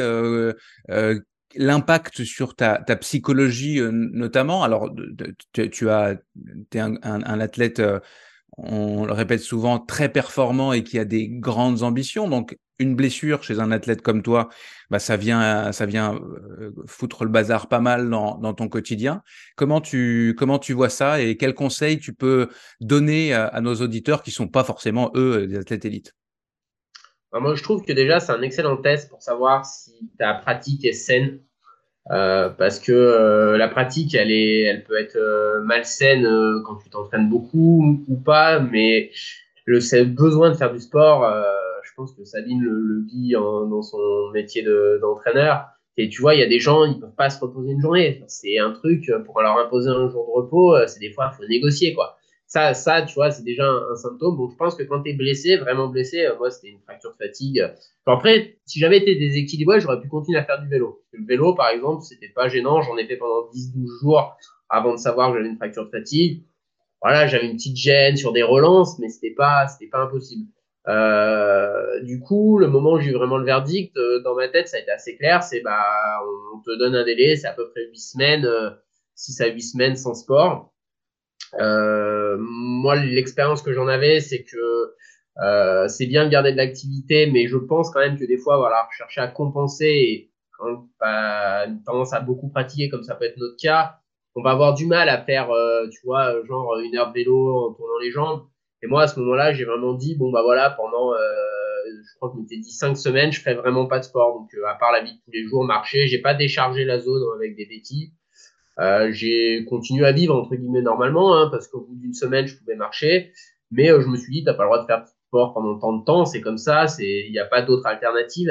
l'impact sur ta, psychologie notamment? Alors, tu, as, es un, un, athlète on le répète souvent, très performant et qui a des grandes ambitions. Donc, une blessure chez un athlète comme toi, bah, ça vient, ça vient euh, foutre le bazar pas mal dans, ton quotidien. Comment tu, comment tu vois ça et quels conseils tu peux donner à, nos auditeurs qui sont pas forcément, eux, des athlètes élites? Bah, Moi, je trouve que déjà, c'est un excellent test pour savoir si ta pratique est saine euh, parce que euh, la pratique, elle, est, elle peut être euh, malsaine quand tu t'entraînes beaucoup ou pas, mais le besoin de faire du sport, je pense que Sabine le, le vit dans son métier d'entraîneur. et tu vois, il y a des gens, ils peuvent pas se reposer une journée. C'est un truc, pour leur imposer un jour de repos, c'est des fois, il faut négocier, quoi. Ça, ça, tu vois, c'est déjà un, symptôme. Donc, je pense que quand tu es blessé, vraiment blessé, euh, moi, c'était une fracture de fatigue. après, si j'avais été déséquilibré, j'aurais pu continuer à faire du vélo. Le vélo, par exemple, c'était pas gênant. J'en ai fait pendant 10-12 jours. avant de savoir que j'avais une fracture de fatigue. Voilà, j'avais une petite gêne sur des relances, mais c'était pas, c'était pas impossible. Euh, du coup, le moment où j'ai eu vraiment le verdict, euh, dans ma tête, ça a été assez clair. C'est bah, on te donne un délai, c'est à peu près 8 semaines, euh, 6 à 8 semaines sans sport. Euh, moi, l'expérience que j'en avais, c'est que euh, c'est bien de garder de l'activité, mais je pense quand même que des fois, voilà, chercher à compenser et quand une tendance à beaucoup pratiquer, comme ça peut être notre cas, on va avoir du mal à faire, euh, tu vois, genre une heure de vélo en tournant les jambes. Et moi, à ce moment-là, j'ai vraiment dit, bon, bah voilà, pendant, euh, je crois que je m'étais dit cinq semaines, je ferai vraiment pas de sport. Donc, euh, à part la vie de tous les jours, marcher, j'ai pas déchargé la zone avec des béquilles. Euh, j'ai continué à vivre, entre guillemets, normalement, hein, parce qu'au bout d'une semaine, je pouvais marcher. Mais je me suis dit, t'as pas le droit de faire de sport pendant tant de temps, c'est comme ça, c'est, il n'y a pas d'autre alternative.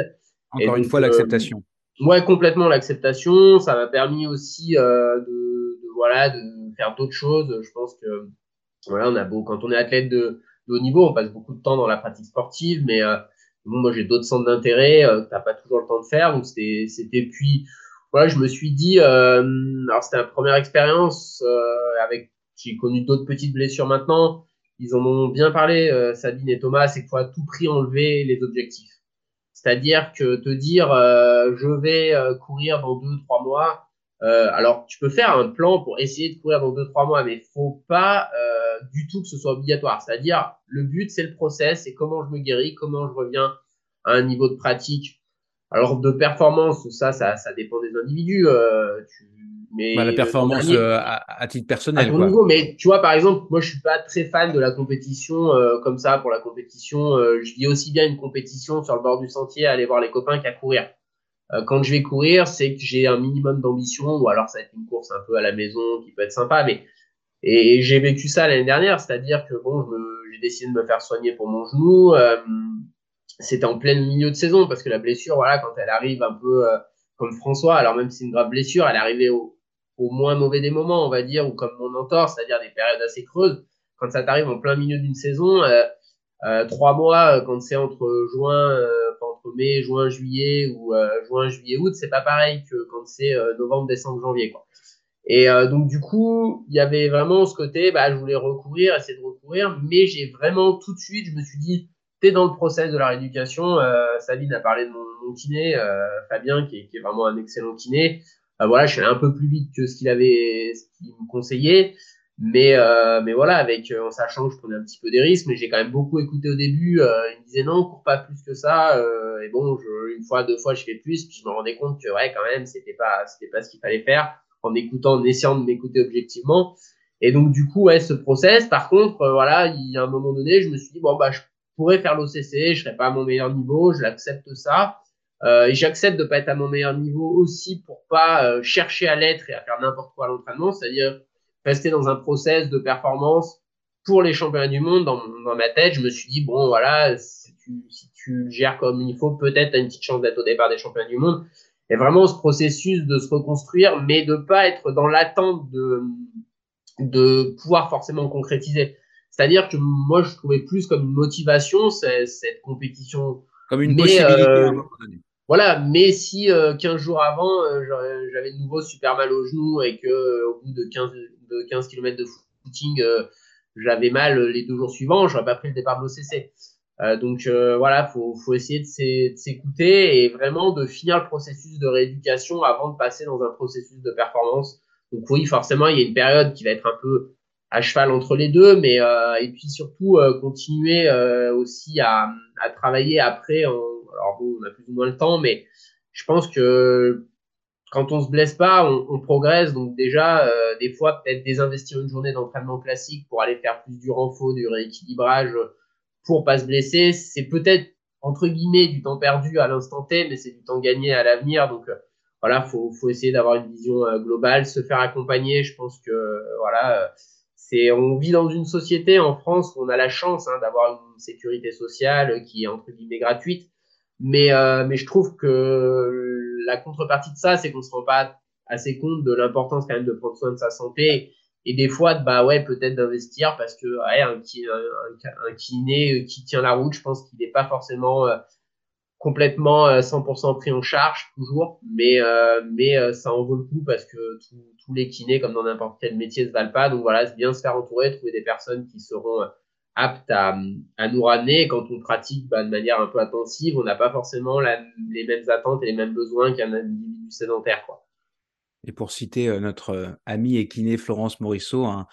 Encore une fois, l'acceptation. ouais, complètement l'acceptation. Ça m'a permis aussi de, de, voilà, de faire d'autres choses. Je pense que voilà, on a beau, quand on est athlète de, de, haut niveau, on passe beaucoup de temps dans la pratique sportive, mais euh, bon, moi j'ai d'autres centres d'intérêt, euh, t'as pas toujours le temps de faire, donc c'était, c'était puis voilà, je me suis dit, euh, alors c'était la première expérience euh, avec, j'ai connu d'autres petites blessures maintenant, ils en ont bien parlé, euh, Sabine et Thomas, c'est qu'il faut à tout prix enlever les objectifs. C'est-à-dire que te dire, je vais courir dans deux, trois mois, euh, alors, tu peux faire un plan pour essayer de courir dans deux trois mois, mais faut pas euh, du tout que ce soit obligatoire. C'est-à-dire, le but, c'est le process, c'est comment je me guéris, comment je reviens à un niveau de pratique. Alors, de performance, ça, ça, ça dépend des individus. Euh, tu, mais bah, la performance euh, à, à, titre personnel. À quoi. Niveau, mais tu vois, par exemple, moi, je suis pas très fan de la compétition euh, comme ça. Pour la compétition, je dis aussi bien une compétition sur le bord du sentier, aller voir les copains qu'à courir. Euh, quand je vais courir, c'est que j'ai un minimum d'ambition, ou alors ça va être une course un peu à la maison qui peut être sympa, mais et j'ai vécu ça l'année dernière, c'est-à-dire que bon, j'ai décidé de me faire soigner pour mon genou. Euh, c'était en plein milieu de saison parce que la blessure, voilà, quand elle arrive un peu euh, comme François, alors même si c'est une grave blessure, elle arrivée au, au, moins mauvais des moments, on va dire, ou comme mon entorse, c'est-à-dire des périodes assez creuses. Quand ça t'arrive en plein milieu d'une saison, euh, euh, trois mois, quand c'est entre juin, entre mai, juin, juillet ou euh, juin, juillet, août, c'est pas pareil que quand c'est euh, novembre, décembre, janvier, quoi. Et euh, donc du coup, il y avait vraiment ce côté, bah, je voulais recourir, essayer de recourir, mais j'ai vraiment tout de suite, je me suis dit, t'es dans le process de la rééducation. Euh, Sabine a parlé de mon, mon kiné, euh, Fabien, qui est, vraiment un excellent kiné. Euh, voilà, je suis allé un peu plus vite que ce qu'il avait, ce qu'il me conseillait. Mais, euh, mais voilà, avec euh, en sachant que je prenais un petit peu des risques, mais j'ai quand même beaucoup écouté au début. Euh, il me disait non, cours pas plus que ça. Et bon, je, une fois, deux fois, je fais plus, puis je me rendais compte que ouais, quand même, c'était pas, c'était pas ce qu'il fallait faire en écoutant, en essayant de m'écouter objectivement. Et donc du coup, ouais, ce process. Par contre, voilà, il y a un moment donné, je me suis dit bon bah, je pourrais faire l'OCC, je serais pas à mon meilleur niveau, je l'accepte ça. Euh, et j'accepte de pas être à mon meilleur niveau aussi pour pas chercher à l'être et à faire n'importe quoi à l'entraînement, c'est-à-dire rester dans un process de performance pour les championnats du monde. Dans, ma tête, je me suis dit, bon, voilà, si tu, si tu gères comme il faut, peut-être as une petite chance d'être au départ des championnats du monde. Et vraiment ce processus de se reconstruire, mais de pas être dans l'attente de, de pouvoir forcément concrétiser. C'est-à-dire que moi, je trouvais plus comme une motivation cette compétition. Comme une mais, possibilité euh, voilà, mais si euh, 15 jours avant, euh, j'avais de nouveau super mal au genou et que euh, au bout de 15, de 15 km de footing, j'avais mal les deux jours suivants, j'aurais pas pris le départ de l'OCC. Donc voilà, faut, faut essayer de s'écouter et vraiment de finir le processus de rééducation avant de passer dans un processus de performance. Donc oui, forcément, il y a une période qui va être un peu à cheval entre les deux, mais et puis surtout continuer aussi à, à travailler après en, alors bon, on a plus ou moins le temps, mais je pense que quand on se blesse pas, on, on progresse. Donc déjà, euh, des fois, peut-être désinvestir une journée d'entraînement classique pour aller faire plus du renfort, du rééquilibrage, pour pas se blesser, c'est peut-être entre guillemets du temps perdu à l'instant T, mais c'est du temps gagné à l'avenir. Donc euh, voilà, faut, faut essayer d'avoir une vision euh, globale, se faire accompagner. Je pense que voilà, on vit dans une société en France où on a la chance hein, d'avoir une sécurité sociale qui est entre guillemets gratuite. Mais, euh, mais je trouve que la contrepartie de ça, c'est qu'on ne se rend pas assez compte de l'importance quand même de prendre soin de sa santé et des fois, bah ouais, peut-être d'investir parce que un, kiné qui tient la route, je pense qu'il n'est pas forcément euh, complètement 100% pris en charge toujours, mais mais ça en vaut le coup parce que tous les kinés, comme dans n'importe quel métier, se valent pas. Donc voilà, c'est bien se faire entourer, trouver des personnes qui seront aptes à, à nous ramener. quand on pratique bah, de manière un peu intensive, on n'a pas forcément les mêmes attentes et les mêmes besoins qu'un individu sédentaire. Quoi. Et pour citer euh, notre euh, ami et kiné Florence Morisseau, un,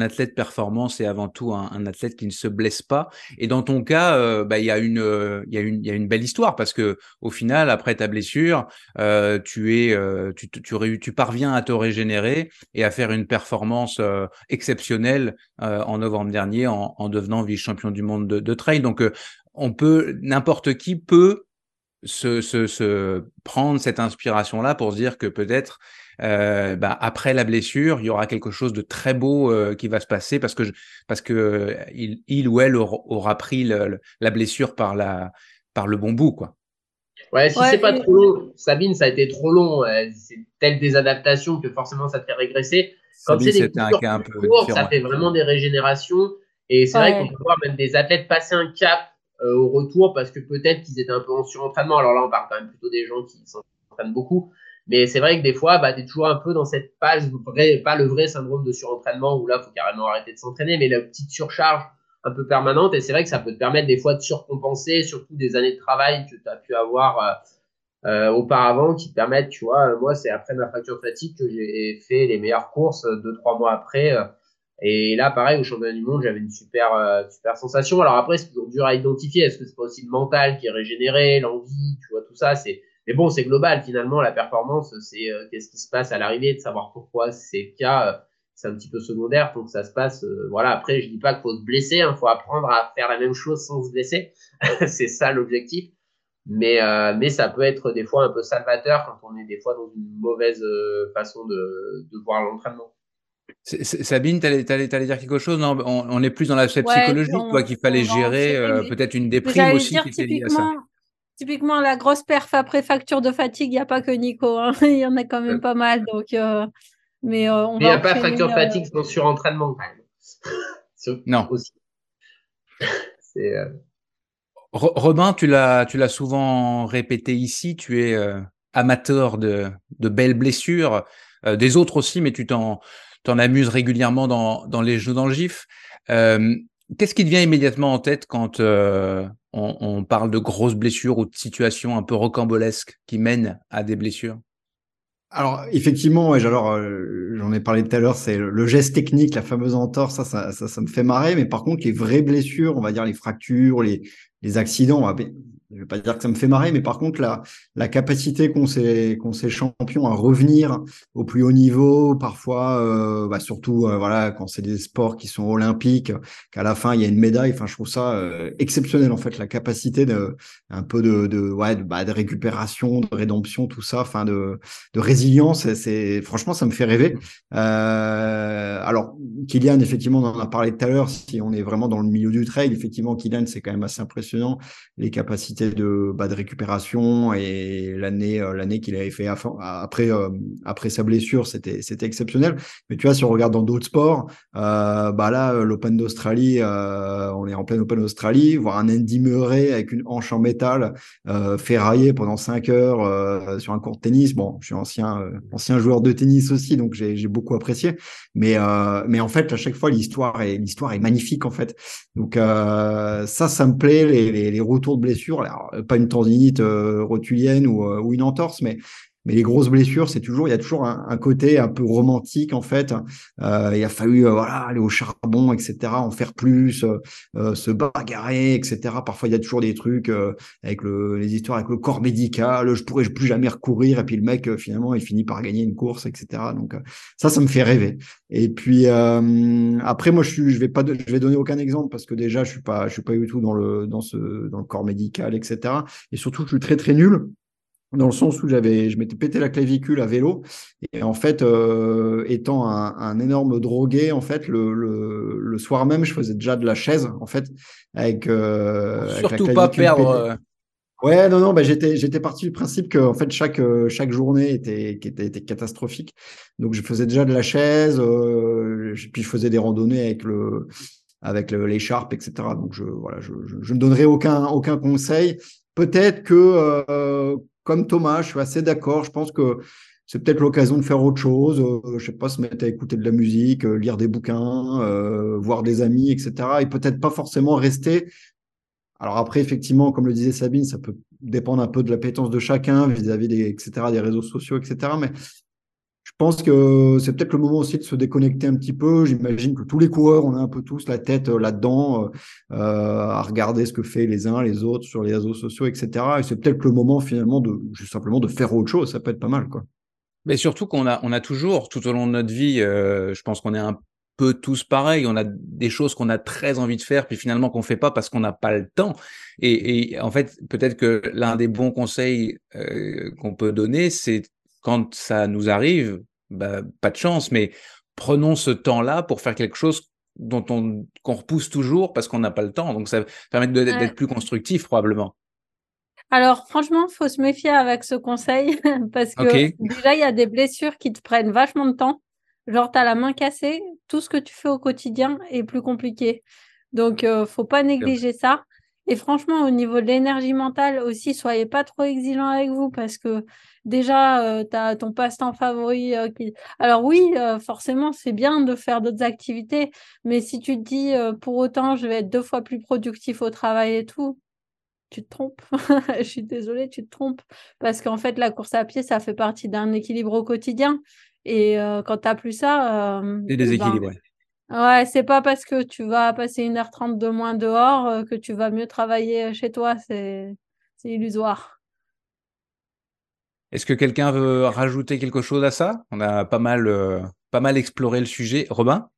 athlète performant, c'est avant tout un, athlète qui ne se blesse pas. Et dans ton cas, il y a une, belle histoire parce que au final, après ta blessure, euh, tu parviens à te régénérer et à faire une performance exceptionnelle en novembre dernier en, en devenant vice-champion du monde de, trail. Donc, n'importe qui peut se, prendre cette inspiration-là pour se dire que peut-être euh, bah, après la blessure, il y aura quelque chose de très beau euh, qui va se passer parce que parce que euh, il, il, ou elle aura, pris le, la blessure par la par le bon bout quoi. Ouais, si c'est pas trop long, Sabine, ça a été trop long. c'est telle des adaptations que forcément ça te fait régresser. Quand c'est des un cas un peu courts, ça fait vraiment des régénérations. Et c'est vrai qu'on peut voir même des athlètes passer un cap au retour parce que peut-être qu'ils étaient un peu en surentraînement. Alors là, on parle quand même plutôt des gens qui s'entraînent beaucoup. Mais c'est vrai que des fois, bah, tu es toujours un peu dans cette phase, vrai, pas le vrai syndrome de surentraînement où là, faut carrément arrêter de s'entraîner, mais la petite surcharge un peu permanente. Et c'est vrai que ça peut te permettre des fois de surcompenser, surtout des années de travail que tu as pu avoir euh, euh, auparavant qui te permettent, tu vois, moi, c'est après ma fracture fatigue que j'ai fait les meilleures courses euh, deux, trois mois après. Euh, et là, pareil, au championnat du monde, j'avais une super, euh, super sensation. Alors après, c'est toujours dur à identifier. Est-ce que c'est pas aussi le mental qui est régénéré, l'envie, tu vois, tout ça, c'est mais bon, c'est global finalement. La performance, c'est euh, qu'est-ce qui se passe à l'arrivée, de savoir pourquoi c'est le cas. Euh, c'est un petit peu secondaire, faut que ça se passe. Euh, voilà. Après, je dis pas qu'il faut se blesser. Il hein, faut apprendre à faire la même chose sans se blesser. c'est ça l'objectif. Mais mais ça peut être des fois un peu salvateur quand on est des fois dans une mauvaise façon de, de voir l'entraînement. Sabine, tu allais, allais, dire quelque chose? Non, on, est plus dans l'aspect ouais, psychologique, toi, qu'il fallait gérer peut-être une déprime aussi qui était liée à ça. Typiquement, la grosse perf après facture de fatigue, il n'y a pas que Nico. Hein. Il y en a quand même pas mal. Donc, euh, mais euh, il n'y a pas facture de euh, fatigue sans surentraînement quand même. non. Aussi. Robin, tu l'as, tu l'as souvent répété ici. Tu es amateur de, de belles blessures, des autres aussi, mais tu t'en, t'en amuses régulièrement dans, dans les jeux dans le GIF. Qu'est-ce qui te vient immédiatement en tête quand on, parle de grosses blessures ou de situations un peu rocambolesques qui mènent à des blessures? Alors effectivement, euh, j'en ai parlé tout à l'heure, c'est le geste technique, la fameuse entorse, ça ça, me fait marrer. Mais par contre, les vraies blessures, on va dire les fractures, les, les accidents, je vais pas dire que ça me fait marrer, mais par contre, la, capacité qu'ont ces, qu'ont ces champions à revenir au plus haut niveau, parfois, euh, bah surtout, euh, voilà, quand c'est des sports qui sont olympiques, qu'à la fin, il y a une médaille, enfin, je trouve ça euh, exceptionnel, en fait, la capacité de, un peu de, de, ouais, de, bah, récupération, de rédemption, tout ça, enfin, de, de résilience, c'est, franchement, ça me fait rêver. Alors, Kylian, effectivement, on en a parlé tout à l'heure, si on est vraiment dans le milieu du trail, effectivement, Kylian, c'est quand même assez impressionnant, les capacités de, bah, de récupération et l'année euh, l'année qu'il avait fait après euh, après sa blessure c'était c'était exceptionnel. Mais tu vois si on regarde dans d'autres sports euh, bah là l'Open d'Australie on est en plein Open d'Australie voir un Andy Murray avec une hanche en métal ferraillé pendant 5 heures sur un court de tennis. Bon je suis ancien ancien joueur de tennis aussi donc j'ai beaucoup apprécié. Mais mais en fait à chaque fois l'histoire est l'histoire est magnifique en fait donc ça ça me plaît les, les, les retours de blessures. Euh, pas une tendinite euh, rotulienne ou, euh, ou, une entorse, mais mais les grosses blessures, c'est toujours, il y a toujours un, côté un peu romantique en fait. Euh, il a fallu voilà aller au charbon, etc., en faire plus, euh, se bagarrer, etc. Parfois, il y a toujours des trucs avec le, les histoires avec le corps médical. Je pourrais plus jamais recourir. Et puis le mec, finalement, il finit par gagner une course, etc. Donc ça, ça me fait rêver. Et puis après, moi, je suis, je vais pas, je vais donner aucun exemple parce que déjà, je suis pas, je suis pas du tout dans le dans ce dans le corps médical, etc. Et surtout, je suis très très nul dans le sens où j'avais, je m'étais pété la clavicule à vélo et en fait, euh, étant un, énorme drogué, en fait, le, le, soir même, je faisais déjà de la chaise, en fait, avec, euh, surtout pas perdre. Euh, ouais, non, non, bah, j'étais, j'étais parti du principe que en fait chaque chaque journée était, était, était catastrophique, donc je faisais déjà de la chaise, puis je faisais des randonnées avec le avec l'écharpe, etc. Donc je voilà, je, je, je ne donnerai aucun aucun conseil, peut-être que, comme Thomas, je suis assez d'accord. Je pense que c'est peut-être l'occasion de faire autre chose. je je sais pas, se mettre à écouter de la musique, lire des bouquins, voir des amis, etc. Et peut-être pas forcément rester. Alors après, effectivement, comme le disait Sabine, ça peut dépendre un peu de l'appétence de chacun vis-à-vis des, etc., des réseaux sociaux, etc. Mais pense que c'est peut-être le moment aussi de se déconnecter un petit peu. J'imagine que tous les coureurs, on a un peu tous la tête euh, là-dedans, euh, à regarder ce que fait les uns, les autres sur les réseaux sociaux, etc. Et c'est peut-être le moment finalement de juste simplement de faire autre chose. Ça peut être pas mal, quoi. Mais surtout qu'on a, on a toujours, tout au long de notre vie, euh, je pense qu'on est un peu tous pareil. On a des choses qu'on a très envie de faire, puis finalement qu'on fait pas parce qu'on n'a pas le temps. Et, en fait, peut-être que l'un des bons conseils qu'on peut donner, c'est quand ça nous arrive, bah, pas de chance, mais prenons ce temps-là pour faire quelque chose dont on qu'on repousse toujours parce qu'on n'a pas le temps. Donc ça permet d'être plus constructif probablement. Alors franchement, faut se méfier avec ce conseil parce que déjà il y a des blessures qui te prennent vachement de temps. Genre tu as la main cassée, tout ce que tu fais au quotidien est plus compliqué. Donc euh, faut pas négliger ça. Et franchement, au niveau de l'énergie mentale aussi, soyez pas trop exigeants avec vous parce que déjà, euh, tu as ton passe-temps favori. Euh, Alors oui, euh, forcément, c'est bien de faire d'autres activités, mais si tu te dis pour autant, je vais être deux fois plus productif au travail et tout, tu te trompes. je suis désolée, tu te trompes. Parce qu'en fait, la course à pied, ça fait partie d'un équilibre au quotidien. Et quand tu n'as plus ça... c'est déséquilibré. Ben, Ouais, c'est pas parce que tu vas passer 1h30 de moins dehors euh, que tu vas mieux travailler chez toi, c'est illusoire. Est-ce que quelqu'un veut rajouter quelque chose à ça? On a pas mal, euh, pas mal exploré le sujet. Robin?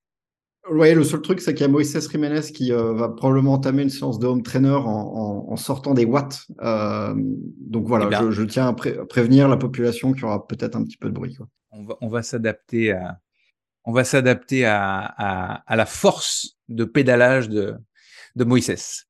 Oui, le seul truc, c'est qu'il y a Moïse Jiménez qui euh, va probablement entamer une séance de home trainer en, sortant des watts. donc voilà, eh je, tiens à, prévenir la population qu'il y aura peut-être un petit peu de bruit. On va, on va s'adapter à, on va s'adapter à, la force de pédalage de, de Moïse.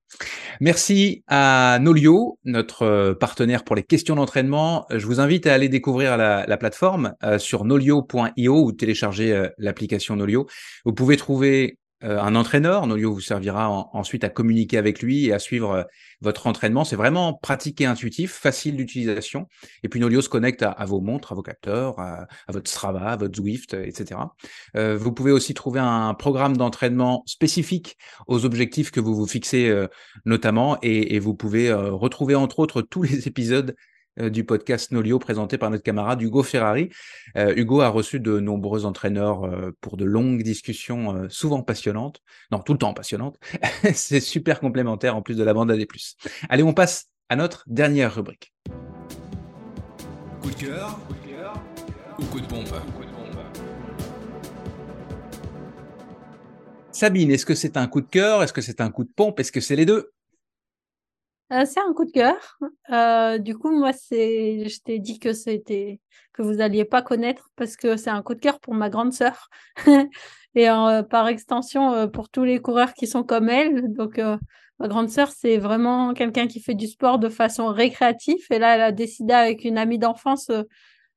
Merci à Nolio, notre euh, partenaire pour les questions d'entraînement. Je vous invite à aller découvrir la, plateforme euh, sur nolio.io ou télécharger euh, l'application Nolio. Vous pouvez trouver euh, un entraîneur. Nolio vous servira ensuite à communiquer avec lui et à suivre euh, votre entraînement. C'est vraiment pratique et intuitif, facile d'utilisation. Et puis Nolio se connecte à, vos montres, à vos capteurs, à, votre Strava, à votre Zwift, etc. Euh, vous pouvez aussi trouver un programme d'entraînement spécifique aux objectifs que vous vous fixez notamment et, vous pouvez retrouver entre autres tous les épisodes du podcast Nolio présenté par notre camarade Hugo Ferrari. Euh, Hugo a reçu de nombreux entraîneurs euh, pour de longues discussions souvent passionnantes, non tout le temps passionnantes. C'est super complémentaire en plus de la bande AD+. Allez, on passe à notre dernière rubrique. Coup de cœur, ou coup de pompe Sabine, est-ce que c'est un coup de cœur? Est-ce que c'est un coup de pompe? Est-ce que c'est les deux? Euh, c'est un coup de cœur. Euh, du coup, moi, c'est, je t'ai dit que c'était que vous alliez pas connaître parce que c'est un coup de cœur pour ma grande sœur et euh, par extension pour tous les coureurs qui sont comme elle. Donc, ma grande sœur, c'est vraiment quelqu'un qui fait du sport de façon récréative et là, elle a décidé avec une amie d'enfance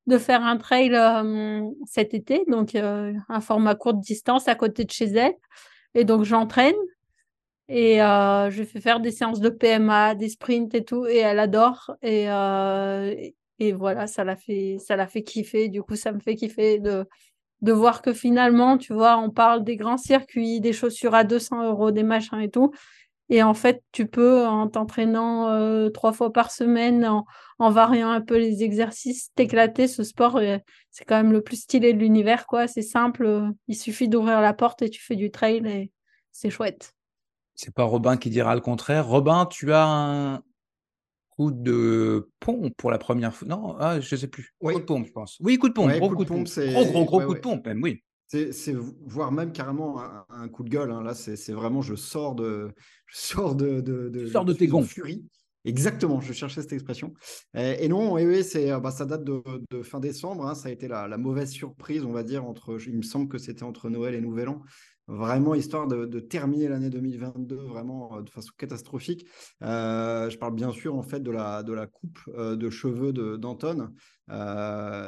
de faire un trail cet été, donc un format courte distance à côté de chez elle. Et donc, j'entraîne. Et euh, je fais faire des séances de PMA, des sprints et tout, et elle adore. Et, euh, et voilà, ça l'a fait, ça l'a fait kiffer. Du coup, ça me fait kiffer de, de voir que finalement, tu vois, on parle des grands circuits, des chaussures à 200 euros, des machins et tout. Et en fait, tu peux, en t'entraînant euh, trois fois par semaine, en, en, variant un peu les exercices, t'éclater. Ce sport, euh, c'est quand même le plus stylé de l'univers, quoi. C'est simple. Il suffit d'ouvrir la porte et tu fais du trail et c'est chouette. C'est pas Robin qui dira le contraire. Robin, tu as un coup de pompe pour la première fois. Non, ah, je sais plus. Coup de pompe, je pense. Oui, coup de pompe. gros coup de pompe. Gros, gros, gros coup de pompe, même, oui. C'est voire même carrément un, coup de gueule. Hein. Là, c'est vraiment, je sors de, je sors de, de, de, sors de tes gonds. Furie. Exactement, je cherchais cette expression. Et, non, oui, oui c'est, bah, ça date de, fin décembre. Hein. ça a été la, la, mauvaise surprise, on va dire, entre, il me semble que c'était entre Noël et Nouvel An vraiment histoire de, terminer l'année 2022 vraiment euh, de façon catastrophique. Euh, je parle bien sûr en fait de la, de la coupe euh, de cheveux d'Anton.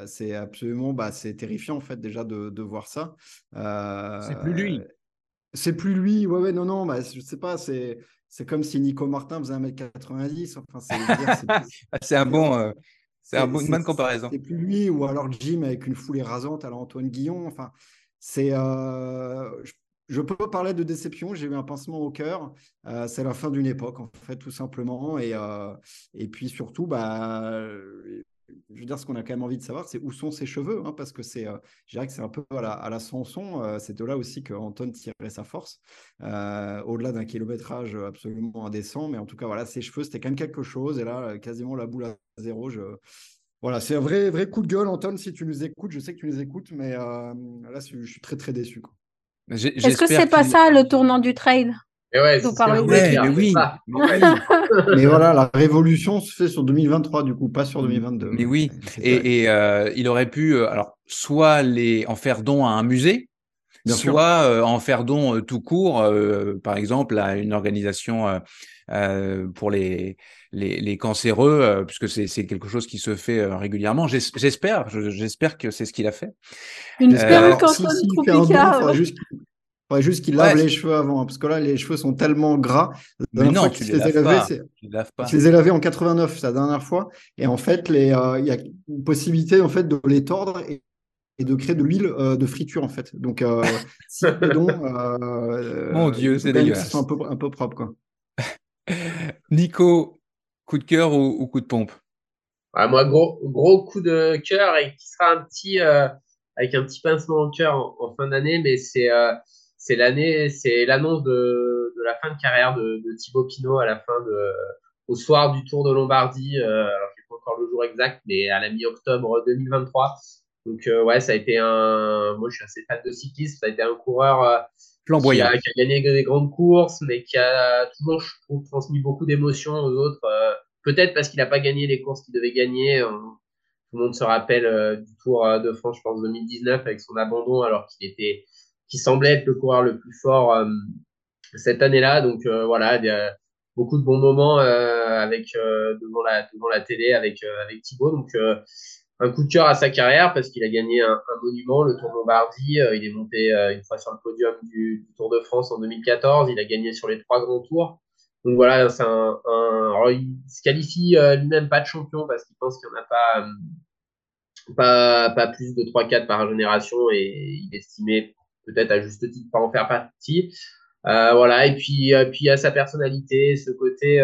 c'est absolument, bah, c'est terrifiant en fait déjà de, voir ça. c'est plus lui. C'est plus lui, ouais, ouais, non, non, bah, je sais pas, c'est c'est comme si Nico Martin faisait 1m90. Enfin, c'est un bon. c'est un une bonne comparaison. C'est plus lui, ou alors Jim avec une foulée rasante à l'Antoine Guillon. Enfin, c'est, je peux parler de déception, j'ai eu un pincement au cœur. Euh, c'est la fin d'une époque, en fait, tout simplement. Et, euh, et puis surtout, bah, je veux dire, ce qu'on a quand même envie de savoir, c'est où sont ses cheveux, hein, parce que c'est, euh, je dirais que c'est un peu à la, à Sanson. c'est de là aussi que Anton tirait sa force, au-delà d'un kilométrage absolument indécent. Mais en tout cas, voilà, ses cheveux, c'était quand même quelque chose. Et là, quasiment la boule à zéro. Je, voilà, c'est un vrai, vrai coup de gueule, Anton, si tu nous écoutes. Je sais que tu nous écoutes, mais là, je suis très, très déçu. Est-ce que c'est pas ça le tournant du trail mais ouais, mais oui. mais voilà, la révolution se fait sur 2023 du coup, pas sur 2022. Mais oui, et, euh, il aurait pu, euh, alors soit les en faire don à un musée, soit euh, en faire don tout court, par exemple à une organisation pour les les, cancéreux, puisque c'est quelque chose qui se fait régulièrement. J'espère, j'espère que c'est ce qu'il a fait. Une perruque en si, faudrait juste qu'il lave les cheveux avant, hein, parce que là, les cheveux sont tellement gras. La mais non, tu les, laves pas. Je les ai lavés en 89, c'est la dernière fois. Et en fait, euh, il y a une possibilité en fait, de les tordre et, de créer de l'huile euh, de friture, en fait. Donc, euh, si euh, Mon Dieu, c'est dégueulasse. un peu, un peu propre, quoi. Nico, coup de cœur ou, coup de pompe? Ah, Moi, gros, coup de cœur et qui sera un petit, avec un petit pincement au cœur en, fin d'année, mais c'est c'est l'année, c'est l'annonce de, la fin de carrière de, de, Thibaut Pinot à la fin de, au soir du Tour de Lombardie. Euh, alors, je pas encore le jour exact, mais à la mi-octobre 2023. Donc, euh, ouais, ça a été un. Moi, je suis assez fan de cyclisme. Ça a été un coureur euh, Qui, a, gagné des grandes courses, mais qui a toujours, je trouve, transmis beaucoup d'émotions aux autres. Euh, peut-être parce qu'il n'a pas gagné les courses qu'il devait gagner. tout le monde se rappelle du Tour de France, je pense, 2019, avec son abandon, alors qu'il était qui semblait être le coureur le plus fort euh, cette année-là. Donc euh, voilà, il y a beaucoup de bons moments euh, avec devant la devant la télé avec avec Thibaut. Donc un coup de cœur à sa carrière parce qu'il a gagné un, monument, le Tour de Lombardie. il est monté une fois sur le podium du, Tour de France en 2014. Il a gagné sur les trois grands tours. Donc voilà, c'est un, un il se qualifie lui-même pas de champion parce qu'il pense qu'il n'y en a pas, pas, pas plus de 3-4 par génération et il estimait peut-être à juste titre pas en faire partie. Euh, voilà, et puis, euh, puis à sa personnalité, ce côté,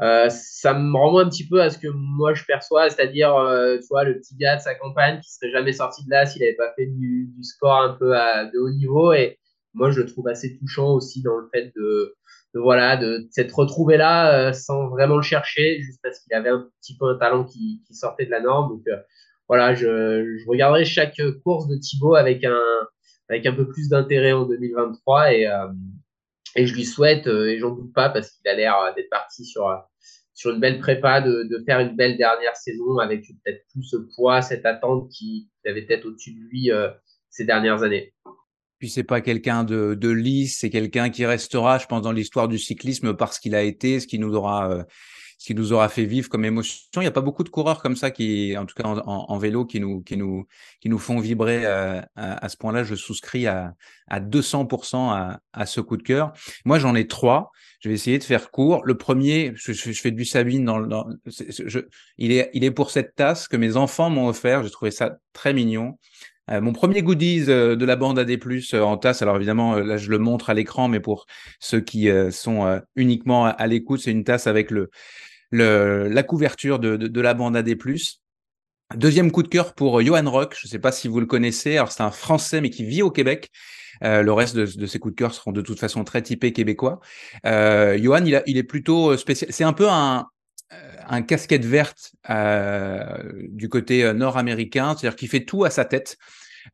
euh, euh, ça me renvoie un petit peu à ce que moi je perçois, c'est-à-dire, euh, tu vois, le petit gars de sa campagne qui serait jamais sorti de là s'il n'avait pas fait du, du, sport un peu à, de haut niveau. Et moi, je le trouve assez touchant aussi dans le fait de, de voilà, de, s'être retrouvé là euh, sans vraiment le chercher, juste parce qu'il avait un petit peu un talent qui, qui sortait de la norme. Donc voilà, je, je regarderai chaque course de Thibaut avec un avec un peu plus d'intérêt en 2023 et, euh, et je lui souhaite, euh, et j'en doute pas parce qu'il a l'air euh, d'être parti sur, sur une belle prépa, de, de faire une belle dernière saison avec peut-être plus ce poids, cette attente qui avait peut-être au-dessus de lui ces dernières années. Puis c'est pas quelqu'un de, de lisse, c'est quelqu'un qui restera, je pense, dans l'histoire du cyclisme parce qu'il a été, ce qui nous aura ce qui nous aura fait vivre comme émotion. Il n'y a pas beaucoup de coureurs comme ça qui, en tout cas en, vélo, qui nous, qui nous, qui nous font vibrer euh, à, ce point-là. Je souscris à, à 200% à, à ce coup de cœur. Moi, j'en ai trois. Je vais essayer de faire court. Le premier, je, fais du Sabine dans, dans je, il est, il est pour cette tasse que mes enfants m'ont offert. J'ai trouvé ça très mignon. Euh, mon premier goodies euh, de la bande AD+, en tasse, alors évidemment, là je le montre à l'écran, mais pour ceux qui sont uniquement à l'écoute, c'est une tasse avec le, la couverture de, de, la bande AD+. Deuxième coup de cœur pour Johan Rock. Je ne sais pas si vous le connaissez. Alors, c'est un Français, mais qui vit au Québec. Euh, le reste de, ses coups de cœur seront de toute façon très typés québécois. Euh, Johan, il, a, il est plutôt spécial. C'est un peu un, casquette verte euh, du côté nord-américain, c'est-à-dire qu'il fait tout à sa tête.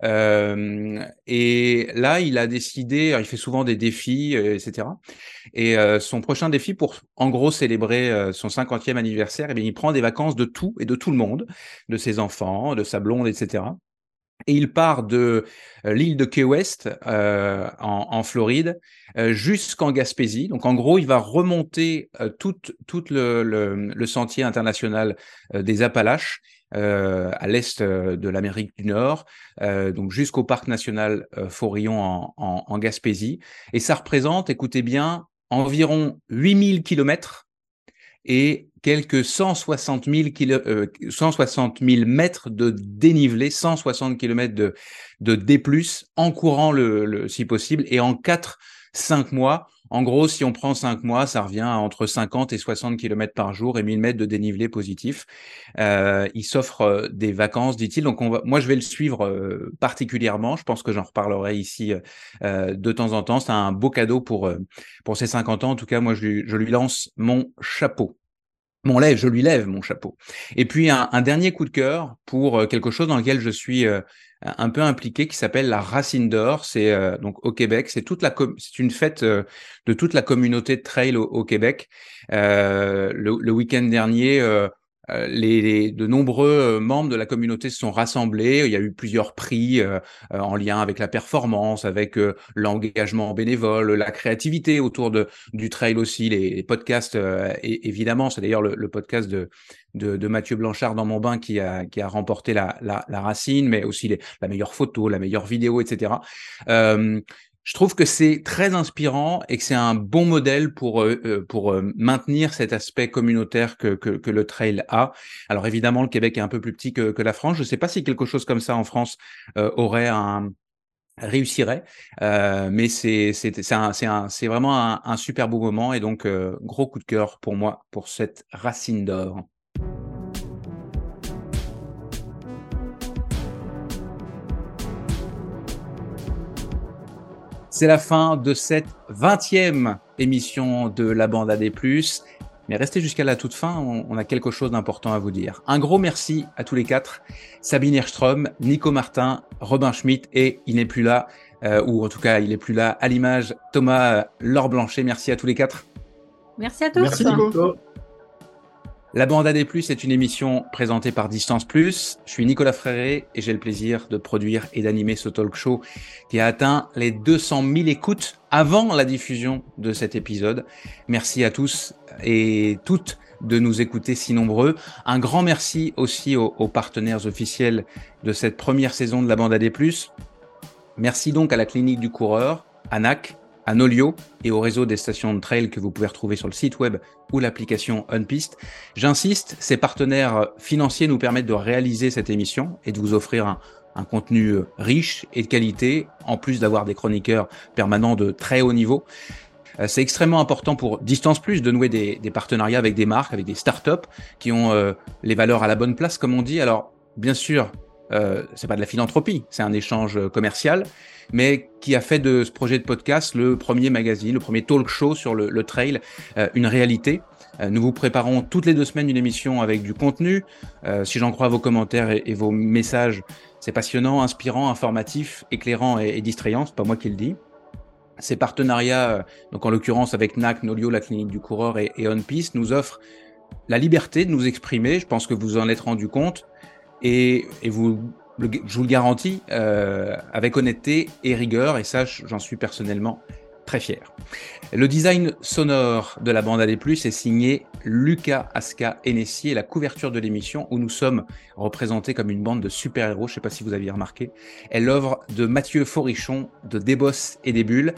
Euh, et là, il a décidé, il fait souvent des défis, euh, etc. Et euh, son prochain défi pour, en gros, célébrer son 50e anniversaire, eh bien, il prend des vacances de tout et de tout le monde, de ses enfants, de sa blonde, etc. Et il part de l'île de Key West euh, en, Floride euh, jusqu'en Gaspésie. Donc en gros, il va remonter euh, tout, le, sentier international des Appalaches euh, à l'est euh, de l'Amérique du Nord, euh, donc jusqu'au parc national Forillon en, en, en, Gaspésie. Et ça représente, écoutez bien, environ 8000 km et quelques 160 000, 160 000 mètres de dénivelé, 160 km de, de D+, en courant le, le, si possible, et en 4-5 mois, en gros, si on prend 5 mois, ça revient à entre 50 et 60 km par jour et 1000 mètres de dénivelé positif. Euh, il s'offre euh, des vacances, dit-il. Donc, on moi, je vais le suivre euh, particulièrement. Je pense que j'en reparlerai ici de temps en temps. C'est un beau cadeau pour, pour ses 50 ans. En tout cas, moi, je lui, je lui lance mon chapeau. Mon lève, je lui lève mon chapeau. Et puis un, un dernier coup de cœur pour quelque chose dans lequel je suis un peu impliqué qui s'appelle la Racine d'Or. C'est euh, donc au Québec. C'est toute la c'est une fête euh, de toute la communauté de trail au, Québec. Euh, le, le week-end dernier, euh, les, de nombreux euh, membres de la communauté se sont rassemblés. Il y a eu plusieurs prix euh, en lien avec la performance, avec l'engagement bénévole, la créativité autour de, du trail aussi, les, podcasts et, évidemment. C'est d'ailleurs le, podcast de, de, Mathieu Blanchard dans mon bain qui a, qui a remporté la, la, la racine, mais aussi les, la meilleure photo, la meilleure vidéo, etc. je trouve que c'est très inspirant et que c'est un bon modèle pour, euh, euh, pour euh, maintenir cet aspect communautaire que, que, que, le trail a. Alors évidemment, le Québec est un peu plus petit que, que la France. Je ne sais pas si quelque chose comme ça en France aurait un réussirait, euh, mais c'est vraiment un, un, super beau moment et donc gros coup de cœur pour moi pour cette racine d'or. C'est la fin de cette 20e émission de la bande AD+. Mais restez jusqu'à la toute fin, on, a quelque chose d'important à vous dire. Un gros merci à tous les quatre, Sabine Erstrom, Nico Martin, Robin Schmidt et il n'est plus là, euh, ou en tout cas il n'est plus là à l'image, Thomas Laure Blanchet. Merci à tous les quatre. Merci à tous. Merci Nico. La bande AD+, est une émission présentée par Distance Plus. Je suis Nicolas Fréré et j'ai le plaisir de produire et d'animer ce talk show qui a atteint les 200 000 écoutes avant la diffusion de cet épisode. Merci à tous et toutes de nous écouter si nombreux. Un grand merci aussi aux, partenaires officiels de cette première saison de la bande AD+. Merci donc à la clinique du coureur, ANAC, à Nolio et au réseau des stations de trail que vous pouvez retrouver sur le site web ou l'application Unpiste. J'insiste, ces partenaires financiers nous permettent de réaliser cette émission et de vous offrir un, contenu riche et de qualité, en plus d'avoir des chroniqueurs permanents de très haut niveau. Euh, c'est extrêmement important pour Distance Plus de nouer des, des, partenariats avec des marques, avec des startups qui ont euh, les valeurs à la bonne place, comme on dit. Alors, bien sûr, euh, c'est pas de la philanthropie, c'est un échange commercial, mais qui a fait de ce projet de podcast le premier magazine, le premier talk show sur le, trail, euh, une réalité. Euh, nous vous préparons toutes les deux semaines une émission avec du contenu. Euh, si j'en crois vos commentaires et, vos messages, c'est passionnant, inspirant, informatif, éclairant et, distrayant. C'est pas moi qui le dis. Ces partenariats, donc en l'occurrence avec NAC, Nolio, la clinique du coureur et, et OnPiste, nous offrent la liberté de nous exprimer. Je pense que vous en êtes rendu compte. Et, vous je vous le garantis, euh, avec honnêteté et rigueur, et ça, j'en suis personnellement très fier. Le design sonore de la bande AD+, est signé Lucas Aska Enessi et la couverture de l'émission où nous sommes représentés comme une bande de super-héros, je ne sais pas si vous aviez remarqué, est l'œuvre de Mathieu Forichon de Débos et des Bulles.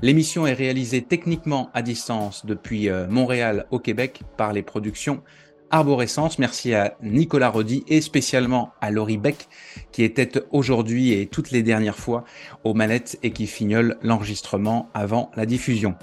L'émission est réalisée techniquement à distance depuis euh, Montréal au Québec par les productions Arborescence. Merci à Nicolas Rodi et spécialement à Laurie Beck qui était aujourd'hui et toutes les dernières fois aux manettes et qui fignole l'enregistrement avant la diffusion.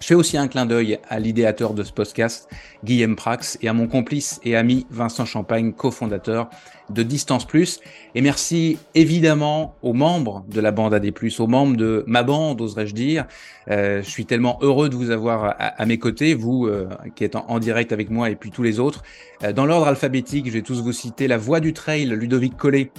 Je fais aussi un clin d'œil à l'idéateur de ce podcast, Guillaume Prax, et à mon complice et ami Vincent Champagne, cofondateur de Distance Plus. Et merci évidemment aux membres de la bande AD+, aux membres de ma bande, oserais-je dire. Euh, je suis tellement heureux de vous avoir à, mes côtés, vous euh, qui êtes en, direct avec moi et puis tous les autres. Euh, dans l'ordre alphabétique, je vais tous vous citer la voix du trail, Ludovic Collet,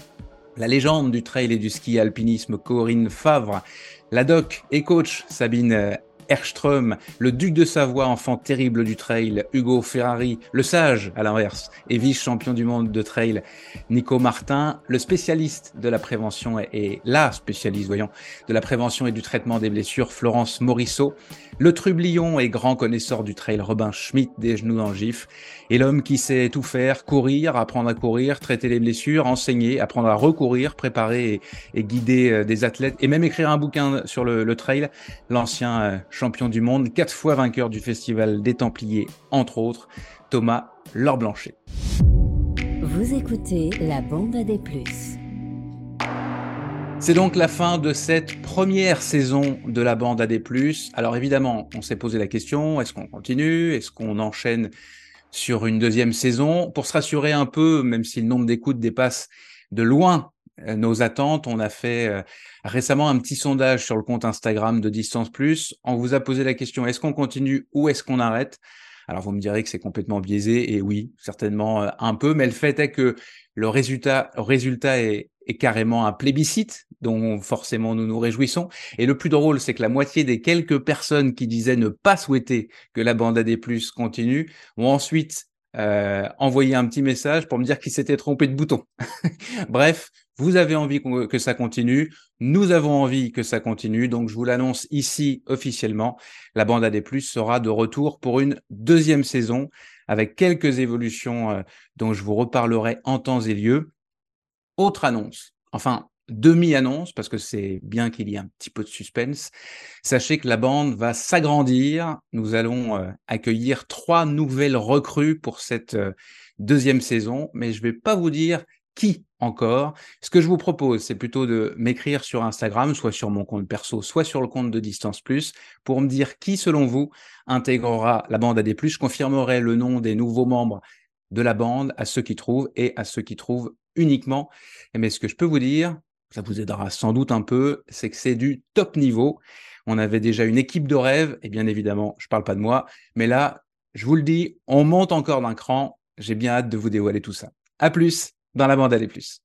la légende du trail et du ski alpinisme, Corinne Favre, la doc et coach Sabine Erström, le duc de Savoie, enfant terrible du trail, Hugo Ferrari, le sage à l'inverse, et vice-champion du monde de trail, Nico Martin, le spécialiste de la prévention et, la spécialiste, voyons, de la prévention et du traitement des blessures, Florence Morisseau, Le trublion et grand connaisseur du trail Robin Schmidt des genoux le gif. Et l'homme qui sait tout faire, courir, apprendre à courir, traiter les blessures, enseigner, apprendre à recourir, préparer et, guider euh, des athlètes et même écrire un bouquin sur le, trail. L'ancien euh, champion du monde, quatre fois vainqueur du festival des Templiers, entre autres, Thomas Laure. Vous écoutez la bande des plus. C'est donc la fin de cette première saison de la bande AD+. Alors évidemment, on s'est posé la question, est-ce qu'on continue? Est-ce qu'on enchaîne sur une deuxième saison? Pour se rassurer un peu, même si le nombre d'écoutes dépasse de loin euh, nos attentes, on a fait euh, récemment un petit sondage sur le compte Instagram de Distance Plus. On vous a posé la question, est-ce qu'on continue ou est-ce qu'on arrête? Alors vous me direz que c'est complètement biaisé, et oui, certainement euh, un peu, mais le fait est que le résultat, est carrément un plébiscite dont forcément nous nous réjouissons. Et le plus drôle, c'est que la moitié des quelques personnes qui disaient ne pas souhaiter que la bande AD+ continue ont ensuite euh, envoyé un petit message pour me dire qu'ils s'étaient trompés de bouton. Bref, vous avez envie que ça continue, nous avons envie que ça continue, donc je vous l'annonce ici officiellement, la bande AD+, sera de retour pour une deuxième saison avec quelques évolutions euh, dont je vous reparlerai en temps et lieu. Autre annonce, enfin demi-annonce, parce que c'est bien qu'il y ait un petit peu de suspense. Sachez que la bande va s'agrandir. Nous allons euh, accueillir trois nouvelles recrues pour cette euh, deuxième saison, mais je ne vais pas vous dire qui encore. Ce que je vous propose, c'est plutôt de m'écrire sur Instagram, soit sur mon compte perso, soit sur le compte de Distance Plus, pour me dire qui, selon vous, intégrera la bande AD+. Je confirmerai le nom des nouveaux membres de la bande à ceux qui trouvent et à ceux qui trouvent uniquement. Mais ce que je peux vous dire, ça vous aidera sans doute un peu, c'est que c'est du top niveau. On avait déjà une équipe de rêve, et bien évidemment, je ne parle pas de moi, mais là, je vous le dis, on monte encore d'un cran. J'ai bien hâte de vous dévoiler tout ça. À plus dans la bande à plus.